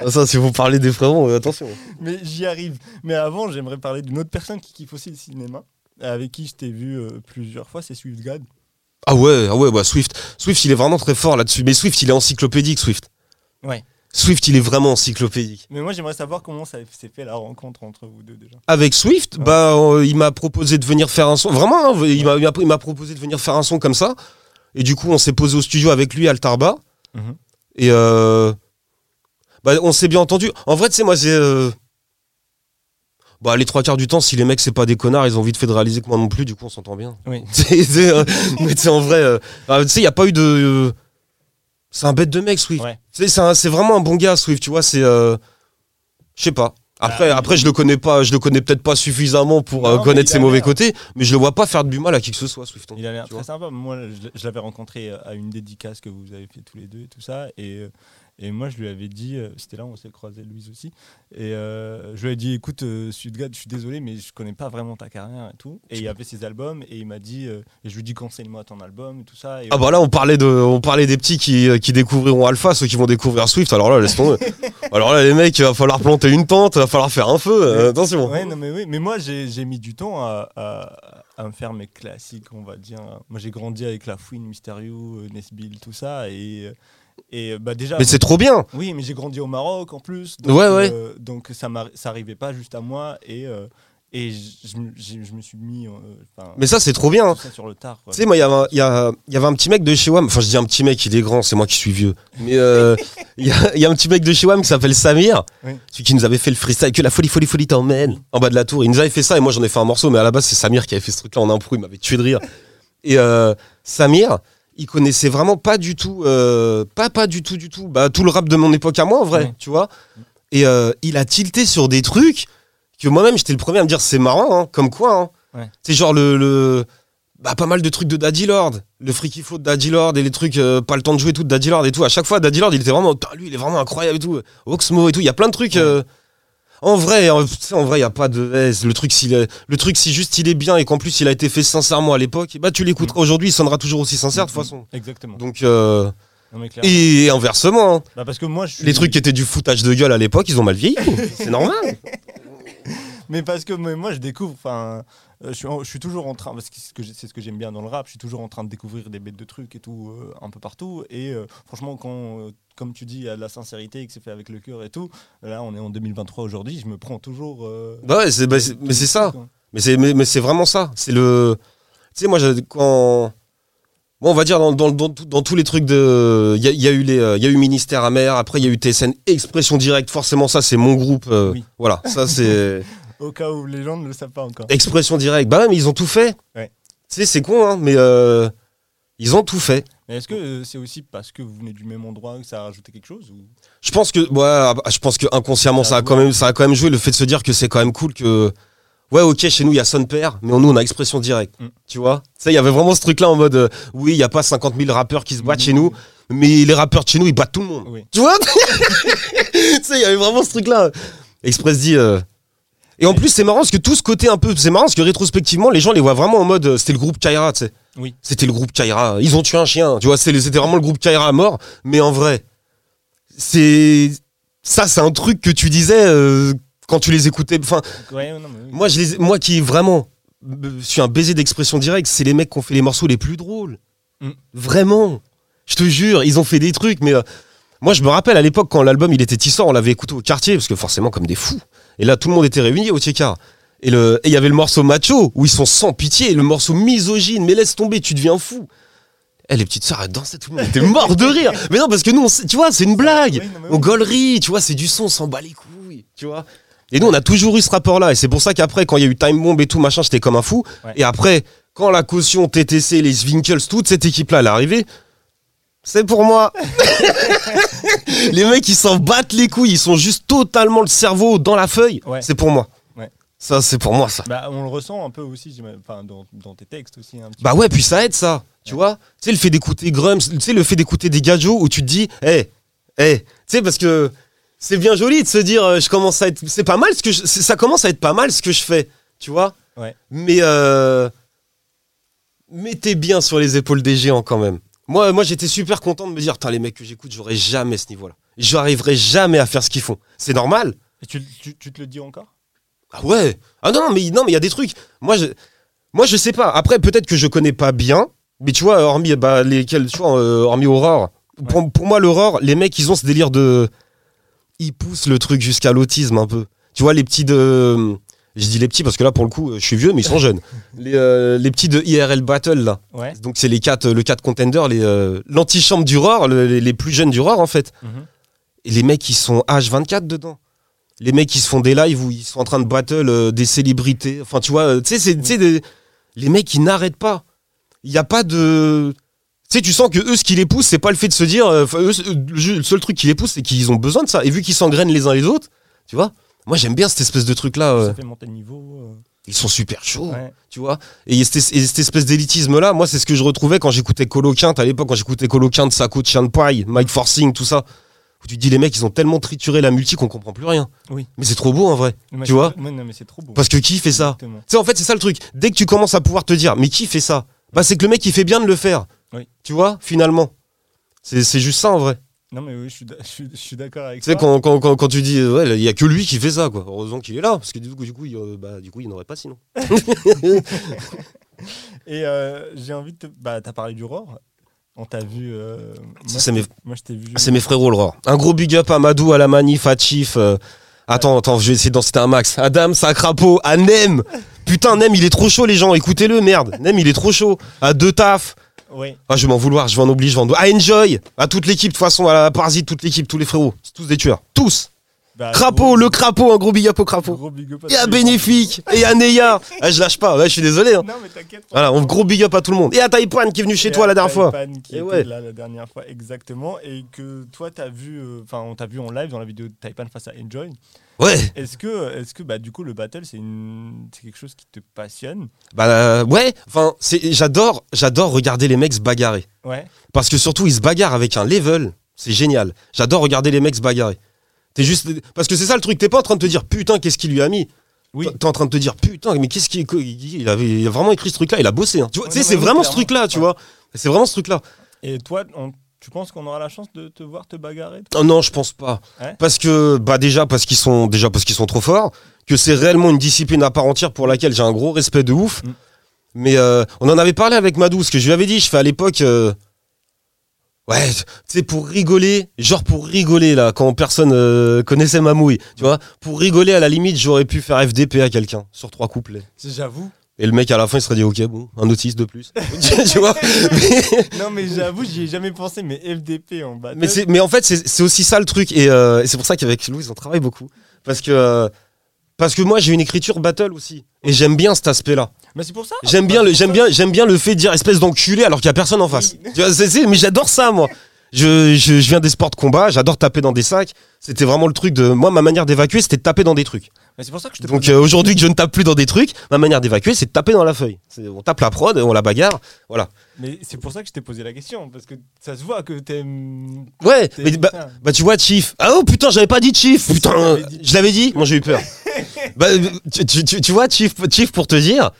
Ça, si vous parlez des frérots, euh, attention. Mais j'y arrive. Mais avant, j'aimerais parler d'une autre personne qui kiffe aussi le cinéma, avec qui je t'ai vu euh, plusieurs fois, c'est SwiftGad. Ah ouais, ah ouais, bah Swift. Swift, il est vraiment très fort là-dessus. Mais Swift, il est encyclopédique, Swift. Ouais. Swift, il est vraiment encyclopédique. Mais moi, j'aimerais savoir comment ça s'est fait la rencontre entre vous deux déjà. Avec Swift, Ouais. bah, euh, il m'a proposé de venir faire un son. Vraiment, hein, il m'a- proposé de venir faire un son comme ça. Et du coup, on s'est posé au studio avec lui, Altarba. Mhm. Et euh, bah, on s'est bien entendu. En vrai, tu sais, moi, c'est. euh, Bah, les trois quarts du temps, si les mecs, c'est pas des connards, ils ont vite fait de réaliser que moi non plus, du coup, on s'entend bien. Oui. Mais tu sais, en vrai, euh, ah, tu sais, il n'y a pas eu de. Euh, c'est un bête de mec, Swift. Ouais. C'est vraiment un bon gars, Swift, tu vois, c'est. euh, Je sais pas. Après, Ah, après je le connais pas, je le connais peut-être pas suffisamment pour euh, Non, connaître ses mauvais côtés, mais je le vois pas faire du mal à qui que ce soit, Swift. Il a l'air très sympa. Moi, je, l'avais rencontré à une dédicace que vous avez fait tous les deux et tout ça. Et, euh, et moi, je lui avais dit, euh, c'était là où on s'est croisé, Louise aussi. Et euh, je lui ai dit, écoute, euh, Sudgad, je suis désolé, mais je connais pas vraiment ta carrière et tout. Et il avait ses albums et il m'a dit, euh, et je lui ai dit, conseille-moi ton album et tout ça. Et Ah bah là on parlait de on parlait des petits qui, qui découvriront Alpha, ceux qui vont découvrir Swift. Alors là laisse tomber. alors là les mecs, il va falloir planter une tente, il va falloir faire un feu. euh, attention. Ouais, non, mais oui, mais moi j'ai mis du temps à, à- à me faire mes classiques, on va dire. Moi, j'ai grandi avec La Fouine, Mysterio, Nesbill, tout ça. Et, et bah, déjà. Mais c'est trop bien. Oui, mais j'ai grandi au Maroc en plus. Ouais, ouais. euh, donc ça m'arri- ça arrivait pas juste à moi. Et, euh, et je, je me- suis mis. euh, Mais ça, c'est trop bien. hein. tout ça sur le tard. quoi. Tu sais, moi, il y, avait il y, a- y avait un petit mec de chez WAM. Enfin, je dis un petit mec, il est grand, c'est moi qui suis vieux. Mais euh, il y, a, y a un petit mec de chez WAM qui s'appelle Samir. Oui. Celui qui nous avait fait le freestyle que la folie, folie, folie t'emmène en bas de la tour. Il nous avait fait ça et moi, j'en ai fait un morceau. Mais à la base, c'est Samir qui avait fait ce truc-là en impro. Il m'avait tué de rire. Et euh, Samir, il connaissait vraiment pas du tout, euh, pas, pas du tout, du tout, bah, tout le rap de mon époque à moi, en vrai, Ouais. tu vois. Et euh, il a tilté sur des trucs que moi-même, j'étais le premier à me dire c'est marrant, hein, comme quoi. Hein. Ouais. C'est genre le. le- bah, pas mal de trucs de Daddy Lord, le freaky flow de Daddy Lord et les trucs, euh, pas le temps de jouer tout de Daddy Lord et tout. À chaque fois, Daddy Lord, il était vraiment, lui, il est vraiment incroyable et tout. Oxmo et tout, il y a plein de trucs. Ouais. En vrai, en, vrai, il y a pas de. eh, le truc, est- le truc, si juste il est bien et qu'en plus il a été fait sincèrement à l'époque, bah tu l'écouteras aujourd'hui, il sonnera toujours aussi sincère de toute façon. Exactement. Donc, euh, Non, mais clairement. et inversement, hein. Bah, parce que moi, je suis- les trucs qui étaient du foutage de gueule à l'époque, ils ont mal vieilli. C'est normal. Mais parce que moi je découvre, enfin, euh, je, suis en- je suis toujours en train, parce que c'est ce que j'aime bien dans le rap, je suis toujours en train de découvrir des bêtes de trucs et tout, euh, un peu partout. Et euh, franchement, quand, comme tu dis, il y a de la sincérité et que c'est fait avec le cœur et tout, là on est en 2023 aujourd'hui, je me prends toujours. euh, Bah ouais, c'est- bah, c'est- mais c'est ça. quoi. Mais c'est mais, mais c'est vraiment ça. C'est le. Tu sais, moi, quand. Bon, on va dire dans, dans, dans, tous les trucs de. Il y a, il y a eu les, euh, il y a eu Ministère amer, après il y a eu TSN Expression Directe. Forcément, ça, c'est mon groupe. euh, Oui. Voilà, ça, c'est. Au cas où les gens ne le savent pas encore. Expression Directe. Bah ouais, mais ils ont tout fait. Ouais. Tu sais, c'est con, hein, mais euh, ils ont tout fait. Mais est-ce que euh, c'est aussi parce que vous venez du même endroit que ça a rajouté quelque chose ou... Je pense que, ouais, je pense que inconsciemment, ça a quand même, ça a quand même joué le fait de se dire que c'est quand même cool que, ouais, ok, chez nous il y a son père, mais nous on a expression directe, Mm. tu vois. Tu sais, il y avait vraiment ce truc-là en mode, euh, oui, il y a pas 50 000 rappeurs qui se battent chez nous, mais les rappeurs de chez nous ils battent tout le monde, Oui. tu vois? tu sais, il y avait vraiment ce truc-là. Express dit. euh, Et en plus, c'est marrant parce que tout ce côté un peu, c'est marrant parce que rétrospectivement, les gens les voient vraiment en mode, euh, c'était le groupe Kaira, tu sais. Oui. C'était le groupe Kaira. Ils ont tué un chien, tu vois. C'était vraiment le groupe Kaira à mort. Mais en vrai, c'est ça, c'est un truc que tu disais euh, quand tu les écoutais. Enfin, Ouais, non, mais oui. moi, je les, moi qui vraiment euh, suis un baiser d'expression directe, c'est les mecs qui ont fait les morceaux les plus drôles. Mm. Vraiment. Je te jure, ils ont fait des trucs, mais euh, moi, je me rappelle à l'époque quand l'album il était tissant, on l'avait écouté au quartier parce que forcément comme des fous. Et là, tout le monde était réuni au Tchekar. Et le- et il y avait le morceau macho où ils sont sans pitié, et le morceau misogyne, mais laisse tomber, tu deviens fou. Eh, les petites sœurs, elles dansaient, tout le monde était mort de rire. Mais non, parce que nous, on tu vois, c'est une blague. Oui, non, mais On gaulerie, tu vois, c'est du son, on s'en bat les couilles, tu vois. Et nous, on a toujours eu ce rapport-là. Et c'est pour ça qu'après, quand il y a eu Time Bomb et tout, machin, j'étais comme un fou. Ouais. Et après, quand la caution TTC, les Swinkles, toute cette équipe-là, elle est arrivée, c'est pour moi. les mecs, ils s'en battent les couilles. Ils sont juste totalement le cerveau dans la feuille. Ouais. C'est pour moi. Ouais. Ça, c'est pour moi, ça. Bah, on le ressent un peu aussi, enfin, dans, dans tes textes aussi. Un petit Bah ouais, puis ça aide ça, tu vois? Tu sais, le fait d'écouter Grums, tu sais, le fait d'écouter des gadgets où tu te dis, hé, hé, tu sais, parce que c'est bien joli de se dire, euh, je commence à être. C'est pas mal ce que je- Ça commence à être pas mal ce que je fais, tu vois? Ouais. Mais, euh, mettez bien sur les épaules des géants quand même. Moi, moi j'étais super content de me dire, les mecs que j'écoute, j'aurais jamais ce niveau-là. J'arriverai jamais à faire ce qu'ils font. C'est normal. Et tu, tu, tu te le dis encore? Ah ouais Ah non, non, mais non, mais il y a des trucs. Moi, je, moi, je sais pas. Après, peut-être que je connais pas bien, mais tu vois, hormis, bah, lesquels, tu vois, euh, hormis Aurore, pour, pour moi, l'Aurore, les mecs, ils ont ce délire de. Ils poussent le truc jusqu'à l'autisme un peu. Tu vois, les petits de. Je dis les petits parce que là, pour le coup, je suis vieux, mais ils sont jeunes. Les, euh, les petits de IRL Battle, là. Ouais. Donc, c'est les quatre, le 4 contender, euh, l'antichambre du Roar, le- les, les plus jeunes du Roar, en fait. Mhm. Et les mecs, ils sont H24 dedans. Les mecs, ils se font des lives où ils sont en train de battle euh, des célébrités. Enfin, tu vois, euh, tu sais, c'est- des- les mecs, ils n'arrêtent pas. Il n'y a pas de. Tu sais, tu sens que eux, ce qui les pousse, c'est pas le fait de se dire. euh, eux, le seul truc qui les pousse, c'est qu'ils ont besoin de ça. Et vu qu'ils s'engrainent les uns les autres, tu vois, moi, j'aime bien cette espèce de truc-là. euh, Ça fait monter le niveau. ils sont super chauds euh, ouais. tu vois. Et cette, et cette espèce d'élitisme là, moi c'est ce que je retrouvais quand j'écoutais Colo Quinte à l'époque, quand j'écoutais Colo Quinte, Sako, Chien de Paille, Mike Forcing, tout ça. Où tu te dis les mecs ils ont tellement trituré la multi qu'on comprend plus rien. Oui. Mais c'est trop beau en vrai. Mais Tu vois ouais, non, mais c'est trop beau. Parce que qui fait ça? Tu sais en fait c'est ça le truc. Dès que tu commences à pouvoir te dire mais qui fait ça? Bah c'est que le mec il fait bien de le faire. Oui. Tu vois finalement. C'est juste ça en vrai. Non, mais oui, je suis, je d'accord avec Tu sais quand, quand, quand, quand tu dis euh, ouais il y a que lui qui fait ça quoi. Heureusement qu'il est là parce que du coup du coup il, euh, bah, du coup il n'y en aurait pas sinon. Et euh, j'ai envie de te. Bah, t'as parlé du Roar. On t'a vu. euh, Ça, moi, c'est mes- Moi, je t'ai vu. C'est mes frérots, le Roar. Un gros big up à Madou, à la manif, à Chief. Attends, attends, je vais essayer d'en citer un max. Adam, Crapaud, à Nem. Putain, Nem, il est trop chaud, les gens. Écoutez-le, merde. Nem, il est trop chaud. À deux taf. Oui. Ah, je vais m'en vouloir, je vais en oublier, je vais en À Enjoy. À toute l'équipe, de toute façon, à la Parasite, toute l'équipe, tous les frérots. C'est tous des tueurs. Tous. Bah, Crapaud, gros- le crapaud, un gros big up au crapaud. Tous les gens. Bénéfique. Et à Neya. Ah, je lâche pas. Ouais, je suis désolé. hein. Non, mais t'inquiète. Voilà, on gros big up à tout le monde. Et à Taipan qui est venu chez toi la dernière fois. Taipan Qui Et était ouais. là la dernière fois, exactement. Et que toi, t'as vu. euh, Enfin, on t'a vu en live dans la vidéo de Taipan face à Enjoy. Ouais. Est-ce que, est-ce que bah, du coup, le battle, c'est une... c'est quelque chose qui te passionne? Bah euh, ouais. Enfin, c'est j'adore, j'adore regarder les mecs se bagarrer. Ouais. Parce que surtout, ils se bagarrent avec un level. C'est génial. J'adore regarder les mecs se bagarrer. T'es juste. Parce que c'est ça le truc. T'es pas en train de te dire putain, qu'est-ce qu'il lui a mis. Oui. T'es en train de te dire putain, mais qu'est-ce qu'il. Il, avait, il a vraiment écrit ce truc-là. Il a bossé. hein. Tu vois, Ouais, tu sais, non, c'est vraiment ce truc-là, tu clairement. vois. C'est vraiment ce truc-là. Et toi, on- tu penses qu'on aura la chance de te voir te bagarrer Oh non, je pense pas. Parce que bah déjà parce qu'ils sont déjà parce qu'ils sont trop forts, que c'est réellement une discipline à part entière pour laquelle j'ai un gros respect de ouf. Mm. Mais euh, on en avait parlé avec Madou, ce que je lui avais dit, je fais à l'époque euh, Ouais, tu sais pour rigoler, genre pour rigoler là quand personne euh, connaissait ma mouille, tu vois, pour rigoler à la limite, j'aurais pu faire FDP à quelqu'un sur trois couplets. J'avoue. Et le mec à la fin il serait dit OK, bon, un autiste de plus. tu vois mais, Non, mais j'avoue, j'y ai jamais pensé, mais FDP en battle. Mais, c'est- mais en fait, c'est c'est aussi ça le truc. Et, euh, et c'est pour ça qu'avec Louise, on travaille beaucoup. Parce que, euh, parce que moi, j'ai une écriture battle aussi. Et j'aime bien cet aspect-là. Mais c'est pour ça. J'aime bien, Bah, le- j'aime bien, j'aime bien le fait de dire espèce d'enculé alors qu'il y a personne en face. Oui. Tu vois, c'est- c'est- mais j'adore ça, moi. Je, je, je viens des sports de combat, j'adore taper dans des sacs. C'était vraiment le truc de. Moi, ma manière d'évacuer, c'était de taper dans des trucs. Mais c'est pour ça que je te Donc euh, aujourd'hui que je ne tape plus dans des trucs, ma manière d'évacuer, c'est de taper dans la feuille. C'est- On tape la prod, on la bagarre. Voilà. Mais c'est pour ça que je t'ai posé la question, parce que ça se voit que t'aimes. Ouais, t'aimes mais bah, ça. Bah tu vois Chief. Ah oh putain j'avais pas dit Chief. Putain, je l'avais dit. Moi j'ai eu peur. bah tu, tu- tu- tu vois Chief, Chief pour te dire,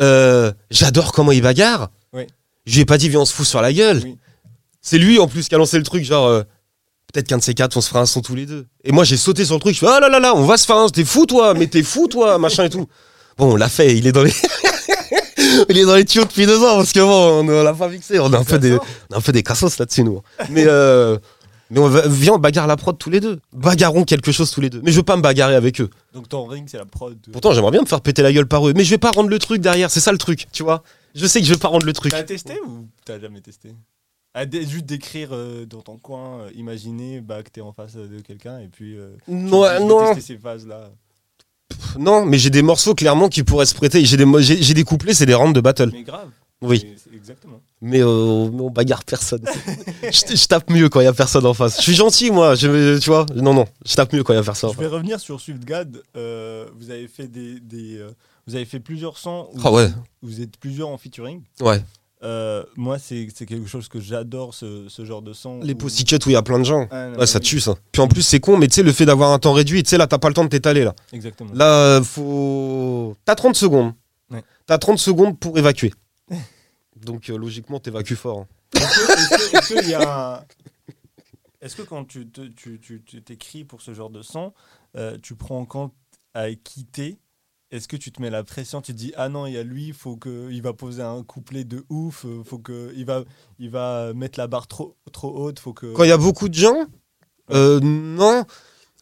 euh, j'adore comment il bagarre. Oui. Je lui ai pas dit viens on se fout sur la gueule. Oui. C'est lui en plus qui a lancé le truc genre euh, peut-être qu'un de ces quatre on se fera un son tous les deux. Et moi j'ai sauté sur le truc. Je fais ah là là là on va se faire un. T'es fou toi mais t'es fou toi machin et tout. Bon on l'a fait. Il est dans les il est dans les tuyaux depuis deux ans parce que bon on, l'a pas fixé. On a un peu des on a un peu des cassos là-dessus, nous. Mais, euh, mais on va, viens, on bagarre la prod tous les deux. Bagarrons quelque chose tous les deux. Mais je veux pas me bagarrer avec eux. Donc ton ring, c'est la prod. Pourtant, j'aimerais bien me faire péter la gueule par eux. Mais je vais pas rendre le truc derrière. C'est ça le truc, tu vois. Je sais que je vais pas rendre le truc. T'as testé ou t'as jamais testé? Dé- Juste d'écrire euh, dans ton coin, euh, imaginer bah, que t'es en face de quelqu'un et puis. euh, tu Non, non, tester ces phases-là. non, mais j'ai des morceaux clairement qui pourraient se prêter. J'ai des, j'ai, j'ai des couplets, c'est des rounds de battle. Mais grave. Oui. Exactement. Mais, euh, mais on bagarre personne. je, je tape mieux quand il y a personne en face. Je suis gentil, moi. Je, tu vois Non, non. Je tape mieux quand il y a personne Je face. vais revenir sur SwiftGad. Euh, vous avez fait des, des, euh, vous avez fait plusieurs sons. Où Ah ouais. Vous êtes plusieurs en featuring. Ouais. Euh, moi, c'est quelque chose que j'adore, ce, ce genre de son. Les où- pussycuts où il y a plein de gens. Ah, non, Ouais, ça oui, tue ça. Puis en plus, c'est con, mais tu sais, le fait d'avoir un temps réduit, tu sais, là, t'as pas le temps de t'étaler là. Exactement. Là, faut. T'as 30 secondes. Ouais. T'as 30 secondes pour évacuer. Donc, euh, logiquement, t'évacues fort. hein. Est-ce que- est-ce que- est-ce qu'il y a un- Est-ce que quand tu te- tu- tu- tu t'écris pour ce genre de son, euh, tu prends en compte à quitter Est-ce que tu te mets la pression Tu te dis ah non il y a lui, faut que il va poser un couplet de ouf, euh, faut que il va il va mettre la barre trop trop haute, faut que Quand il y a beaucoup de gens, euh, non.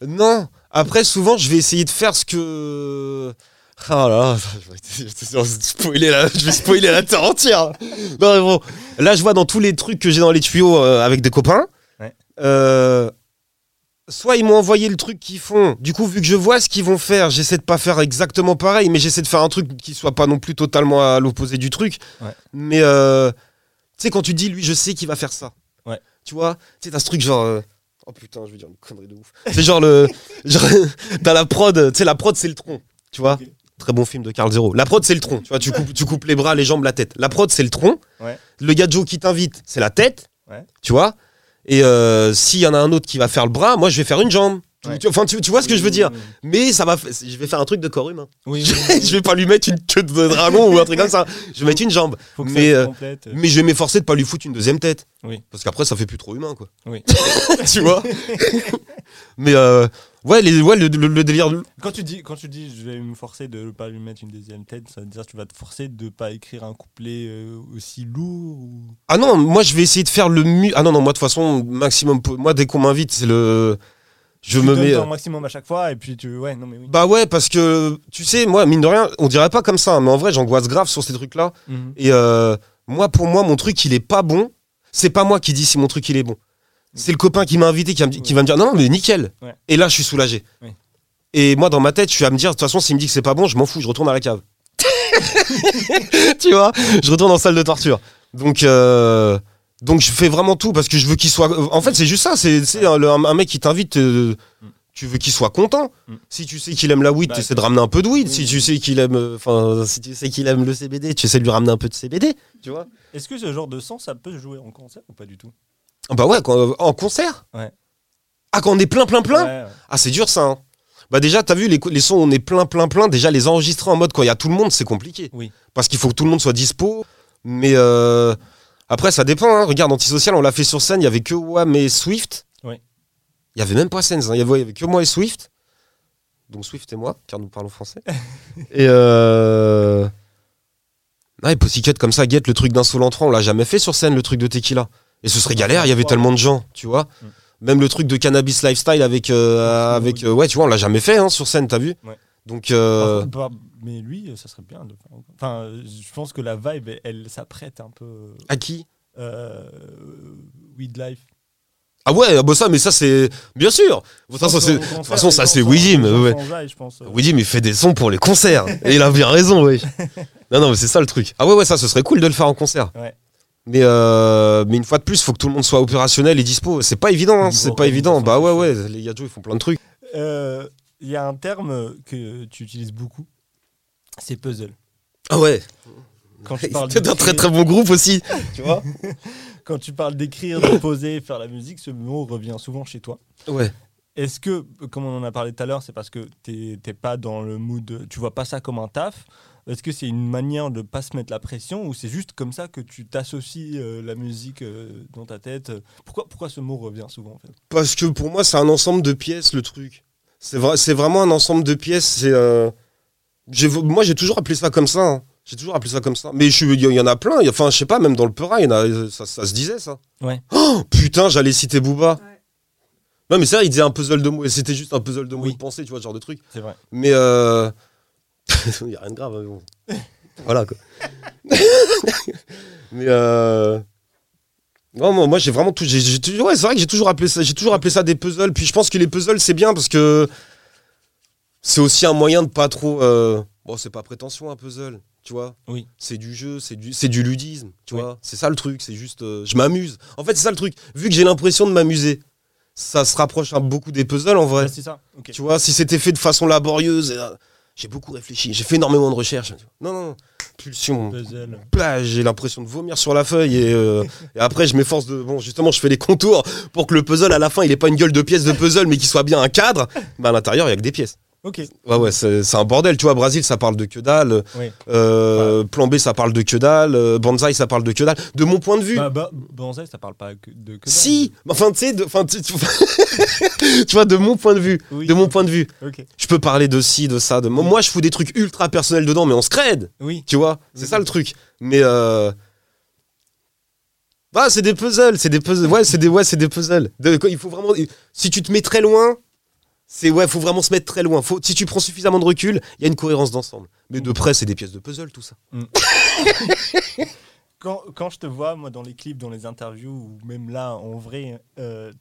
Non. Après, souvent, je vais essayer de faire ce que. Ah là là, je vais- je vais spoiler la, je vais spoiler la terre entière. Non, mais bon. Là, je vois dans tous les trucs que j'ai dans les tuyaux euh, avec des copains. Ouais. euh, soit ils m'ont envoyé le truc qu'ils font. Du coup, vu que je vois ce qu'ils vont faire, j'essaie de pas faire exactement pareil, mais j'essaie de faire un truc qui soit pas non plus totalement à l'opposé du truc. Ouais. Mais euh, tu sais, quand tu dis, lui, je sais qu'il va faire ça. Ouais. Tu vois, tu sais, t'as ce truc genre. euh, Oh putain, je vais dire une connerie de ouf. C'est genre le. Genre, t'as la prod, tu sais, la prod, c'est le tronc. Tu vois. Très bon film de Carl Zero. La prod, c'est le tronc. Tu vois, tu coupes, tu coupes les bras, les jambes, la tête. La prod, c'est le tronc. Ouais. Le gars Joe qui t'invite, c'est la tête. Tu vois Et euh, s'il y en a un autre qui va faire le bras, moi, je vais faire une jambe. Ouais. Tu- Enfin, tu, tu vois ce que je veux dire Mais ça va. Je vais faire un truc de corps humain. Oui, oui, oui. je vais pas lui mettre une queue de dragon ou un truc comme ça. Je vais mettre une jambe. Faut que Mais, euh. Mais je vais m'efforcer de pas lui foutre une deuxième tête. Oui. Parce qu'après, ça fait plus trop humain, quoi. Oui. tu vois? Mais euh, ouais, les, ouais le, le- le délire. Quand tu dis, quand tu dis, je vais me forcer de ne pas lui mettre une deuxième tête, ça veut dire que tu vas te forcer de pas écrire un couplet euh, aussi lourd ou... Ah non, moi je vais essayer de faire le mieux. Ah non, non, moi de toute façon, maximum. Moi, dès qu'on m'invite, c'est le. Je tu me mets. ton maximum à chaque fois et puis tu, ouais, non mais oui. Bah ouais, parce que tu sais, moi, mine de rien, on dirait pas comme ça, mais en vrai, j'angoisse grave sur ces trucs-là. Mhm. Et euh, moi, pour moi, mon truc, il est pas bon. C'est pas moi qui dis si mon truc, il est bon. C'est le copain qui m'a invité qui va, me, qui va me dire non, non, mais nickel. Ouais. Et là, je suis soulagé. Ouais. Et moi, dans ma tête, je suis à me dire, de toute façon, s'il me dit que c'est pas bon, je m'en fous, je retourne à la cave. tu vois? Je retourne en salle de torture. Donc, euh, donc je fais vraiment tout parce que je veux qu'il soit. En fait, c'est juste ça. C'est un, mec qui t'invite. euh. Tu veux qu'il soit content. Mm. Si tu sais qu'il aime la weed, Bah, tu essaies de ramener un peu de weed. Si tu sais qu'il aime, euh, enfin, si tu sais qu'il aime le CBD, tu essaies de lui ramener un peu de CBD. Tu vois Est-ce que ce genre de son, ça peut se jouer en concert ou pas du tout? Ah Bah ouais, quand- en concert? Ouais. Ah, quand on est plein, plein, plein? Ouais, ouais. Ah, c'est dur ça. hein. Bah déjà, t'as vu les, les sons, on est plein, plein, plein. Déjà, les enregistrer en mode quand il y a tout le monde, c'est compliqué. Oui. Parce qu'il faut que tout le monde soit dispo. Mais euh, après, ça dépend. hein. Regarde, Antisocial, on l'a fait sur scène. Il y avait que Wam et Swift. Oui. Il y avait même pas Sense. hein. Il y avait, il y avait que moi et Swift. Donc Swift et moi, car nous parlons français. et euh... Ah, et Pussycat comme ça, Get, le truc d'insolent 3, on l'a jamais fait sur scène, le truc de Tequila. Et ce serait galère, il y avait tellement de gens, tu vois. Mm. Même le truc de Cannabis Lifestyle avec. euh, avec euh, ouais, tu vois, on l'a jamais fait hein, sur scène, t'as vu Ouais. Donc. euh, contre, par- mais lui, ça serait bien de faire. Enfin, euh, je pense que la vibe, elle, elle s'apprête un peu. à qui? Euh, Weed Life. Ah ouais, ah bah ça, mais ça c'est. Bien sûr De toute façon, c'est- de toute façon, ça c'est Widim. Ouais. euh. Widim, il fait des sons pour les concerts. et il a bien raison, oui. Non, non, mais c'est ça le truc. Ah ouais, ouais, ça, ce serait cool de le faire en concert. Ouais. Mais, euh, mais une fois de plus, faut que tout le monde soit opérationnel et dispo. C'est pas évident, hein, c'est pas évident. Bah ouais, ouais, les Yadjo, ils font plein de trucs. Euh, Il y a un terme que tu utilises beaucoup, c'est puzzle. Ah ouais. Quand tu parles C'est un très très bon groupe aussi. tu vois quand tu parles d'écrire, de poser, faire la musique, ce mot revient souvent chez toi. Ouais. Est-ce que, comme on en a parlé tout à l'heure, c'est parce que t'es t'es pas dans le mood, tu vois pas ça comme un taf Est-ce que c'est une manière de pas se mettre la pression ou c'est juste comme ça que tu t'associes euh, la musique euh, dans ta tête? Pourquoi, pourquoi ce mot revient souvent en fait? Parce que pour moi, c'est un ensemble de pièces, le truc. C'est vrai, c'est vraiment un ensemble de pièces. C'est, euh, moi, j'ai toujours appelé ça comme ça. hein. J'ai toujours appelé ça comme ça. Mais il y, en a plein. Il y a- Enfin, je sais pas, même dans le Peura, il y en a, ça, ça se disait, ça. Ouais. Oh, putain, j'allais citer Booba. Ouais. Non, mais c'est vrai, il disait un puzzle de mots. Et c'était juste un puzzle de mots Oui. de pensée, tu vois, ce genre de truc. C'est vrai. Mais euh... il n'y a rien de grave. hein, mais bon. voilà quoi. mais euh... non, moi, moi, j'ai vraiment tout. ouais, c'est vrai que j'ai toujours appelé ça. J'ai toujours appelé ça des puzzles. Puis je pense que les puzzles c'est bien parce que c'est aussi un moyen de pas trop. euh, Bon, c'est pas prétention un puzzle, tu vois. Oui. C'est du jeu, c'est du, c'est du ludisme, tu Oui. vois. C'est ça le truc. C'est juste, euh, je m'amuse. En fait, c'est ça le truc. Vu que j'ai l'impression de m'amuser, ça se rapproche un- beaucoup des puzzles en vrai. Ouais, c'est ça. Tu vois, si c'était fait de façon laborieuse, euh, j'ai beaucoup réfléchi, j'ai fait énormément de recherches. Non, non, non. Pulsion. J'ai l'impression de vomir sur la feuille et, euh, et après je m'efforce de bon justement je fais les contours pour que le puzzle à la fin il ait pas une gueule de pièces de puzzle mais qu'il soit bien un cadre mais à l'intérieur il y a que des pièces Ok. ouais ouais c'est un bordel tu vois Brésil ça parle de que dalle Oui. euh, plan B ça parle de que dalle euh, Banzai ça parle de que dalle de mon point de vue Bah, bah, Banzai, ça parle pas de que dalle. si enfin tu sais tu vois de mon point de vue Oui. de mon point de vue Ok. je peux parler de ci de ça de Oui. moi je fous des trucs ultra personnels dedans mais on se crède Oui. tu vois, c'est ça le truc. Mais euh... bah, c'est des puzzles, c'est des puzzles. Ouais, c'est des ouais, c'est des puzzles. De- il faut vraiment si tu te mets très loin, c'est ouais, faut vraiment se mettre très loin. Faut si tu prends suffisamment de recul, il y a une cohérence d'ensemble. Mais de près, c'est des pièces de puzzle tout ça. Quand, quand je te vois, moi, dans les clips, dans les interviews, ou même là, en vrai, euh,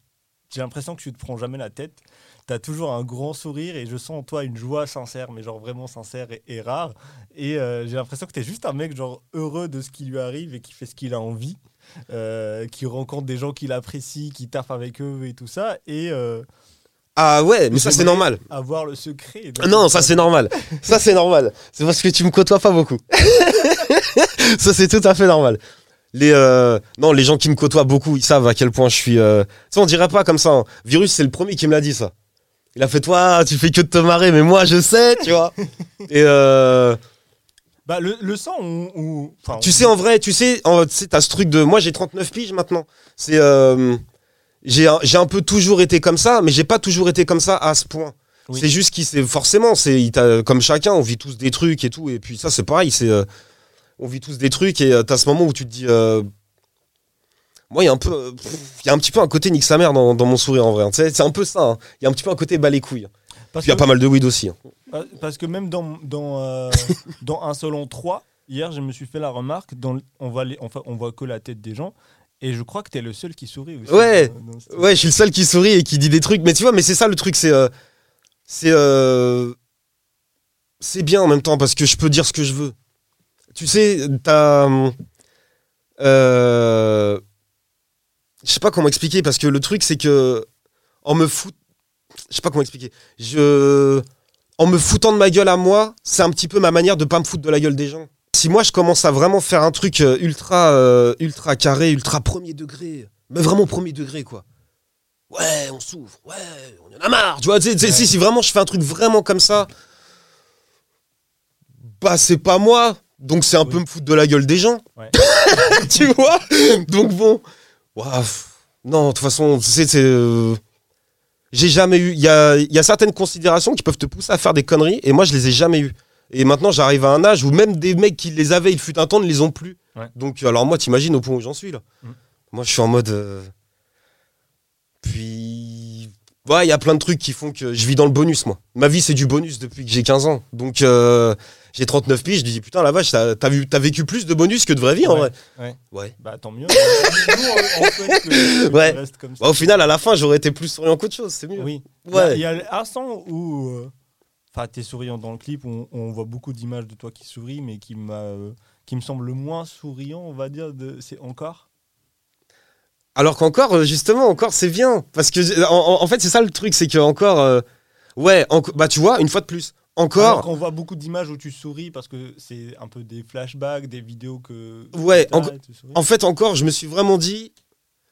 j'ai l'impression que tu te prends jamais la tête. Tu as toujours un grand sourire et je sens en toi une joie sincère, mais genre vraiment sincère et, et rare. Et euh, j'ai l'impression que tu es juste un mec genre heureux de ce qui lui arrive et qui fait ce qu'il a envie, euh, qui rencontre des gens qu'il apprécie, qui taffe avec eux et tout ça. Et euh, Ah ouais, mais ça c'est normal. avoir le secret. de- Non, ça c'est normal. Ça c'est normal. C'est parce que tu me côtoies pas beaucoup. ça c'est tout à fait normal. Les euh, non, les gens qui me côtoient beaucoup, ils savent à quel point je suis. Euh... Ça on dirait pas comme ça. hein. Virus, c'est le premier qui me l'a dit ça. Il a fait toi, tu fais que de te marrer, mais moi je sais, tu vois. Et euh, Bah, le, le sang, on, on- enfin, tu sais en vrai, tu sais, en- tu sais, t'as ce truc de, moi j'ai 39 piges maintenant. C'est, euh, j'ai, un- j'ai un peu toujours été comme ça, mais j'ai pas toujours été comme ça à ce point. Oui. C'est juste qu'il c'est forcément, c'est il t'a- comme chacun, on vit tous des trucs et tout, et puis ça c'est pareil, c'est, euh, on vit tous des trucs et euh, t'as ce moment où tu te dis. euh, moi, il y a un peu, il y a un petit peu un côté nique sa mère dans, dans mon sourire en vrai. hein. C'est un peu ça. hein. Il y a un petit peu un côté bas les couilles. parce Puis il y a pas mal de weed aussi. hein. Pa- Parce que même dans, dans, dans un selon 3, hier, je me suis fait la remarque, dans, on, voit les, enfin, on voit que la tête des gens, et je crois que tu es le seul qui sourit aussi. Ouais. dans- dans ce- Ouais, je suis le seul qui sourit et qui dit des trucs. Mais tu vois, mais c'est ça le truc, c'est. euh, c'est. euh, c'est bien en même temps parce que je peux dire ce que je veux. Tu sais, t'as. Euh, je sais pas comment expliquer parce que le truc, c'est que. En me fout. Je sais pas comment expliquer. Je. En me foutant de ma gueule à moi, c'est un petit peu ma manière de pas me foutre de la gueule des gens. Si moi je commence à vraiment faire un truc euh, ultra, euh, ultra carré, ultra premier degré, mais vraiment premier degré quoi. Ouais, on souffre, ouais, on en a marre, tu vois. Ouais. Si, si vraiment je fais un truc vraiment comme ça, bah c'est pas moi, donc c'est un Oui. peu me foutre de la gueule des gens. Ouais. tu vois? Donc bon, pff, non, de toute façon, tu sais, c'est. euh, J'ai jamais eu. Il y a, y a certaines considérations qui peuvent te pousser à faire des conneries, et moi je les ai jamais eues. Et maintenant j'arrive à un âge où même des mecs qui les avaient, il fut un temps, ne les ont plus. Ouais. Donc alors moi, t'imagines au point où j'en suis là. Mm. Moi je suis en mode. euh, Puis. Ouais, il y a plein de trucs qui font que je vis dans le bonus, moi. Ma vie, c'est du bonus depuis que j'ai 15 ans. Donc, euh, j'ai 39 piges, je dis, putain, la vache, t'as vécu plus de bonus que de vraie vie, en vrai. ouais. Ouais. Bah tant mieux. Nous, on, on souhaite que, que Ouais. comme ça. Bah, au final, à la fin, j'aurais été plus souriant qu'autre chose, c'est mieux. Oui. Ouais. Il y a, un son où. euh, Enfin, t'es souriant dans le clip, on, on voit beaucoup d'images de toi qui souris, mais qui, m'a, euh, qui me semble le moins souriant, on va dire, de, c'est encore? Alors qu'encore, euh, justement, encore, c'est bien. Parce que, en, fait, c'est ça le truc, c'est que encore. euh, ouais, bah, tu vois, une fois de plus. Alors Encore. qu'on voit beaucoup d'images où tu souris parce que c'est un peu des flashbacks, des vidéos que. Ouais, en-. En fait, encore, je me suis vraiment dit.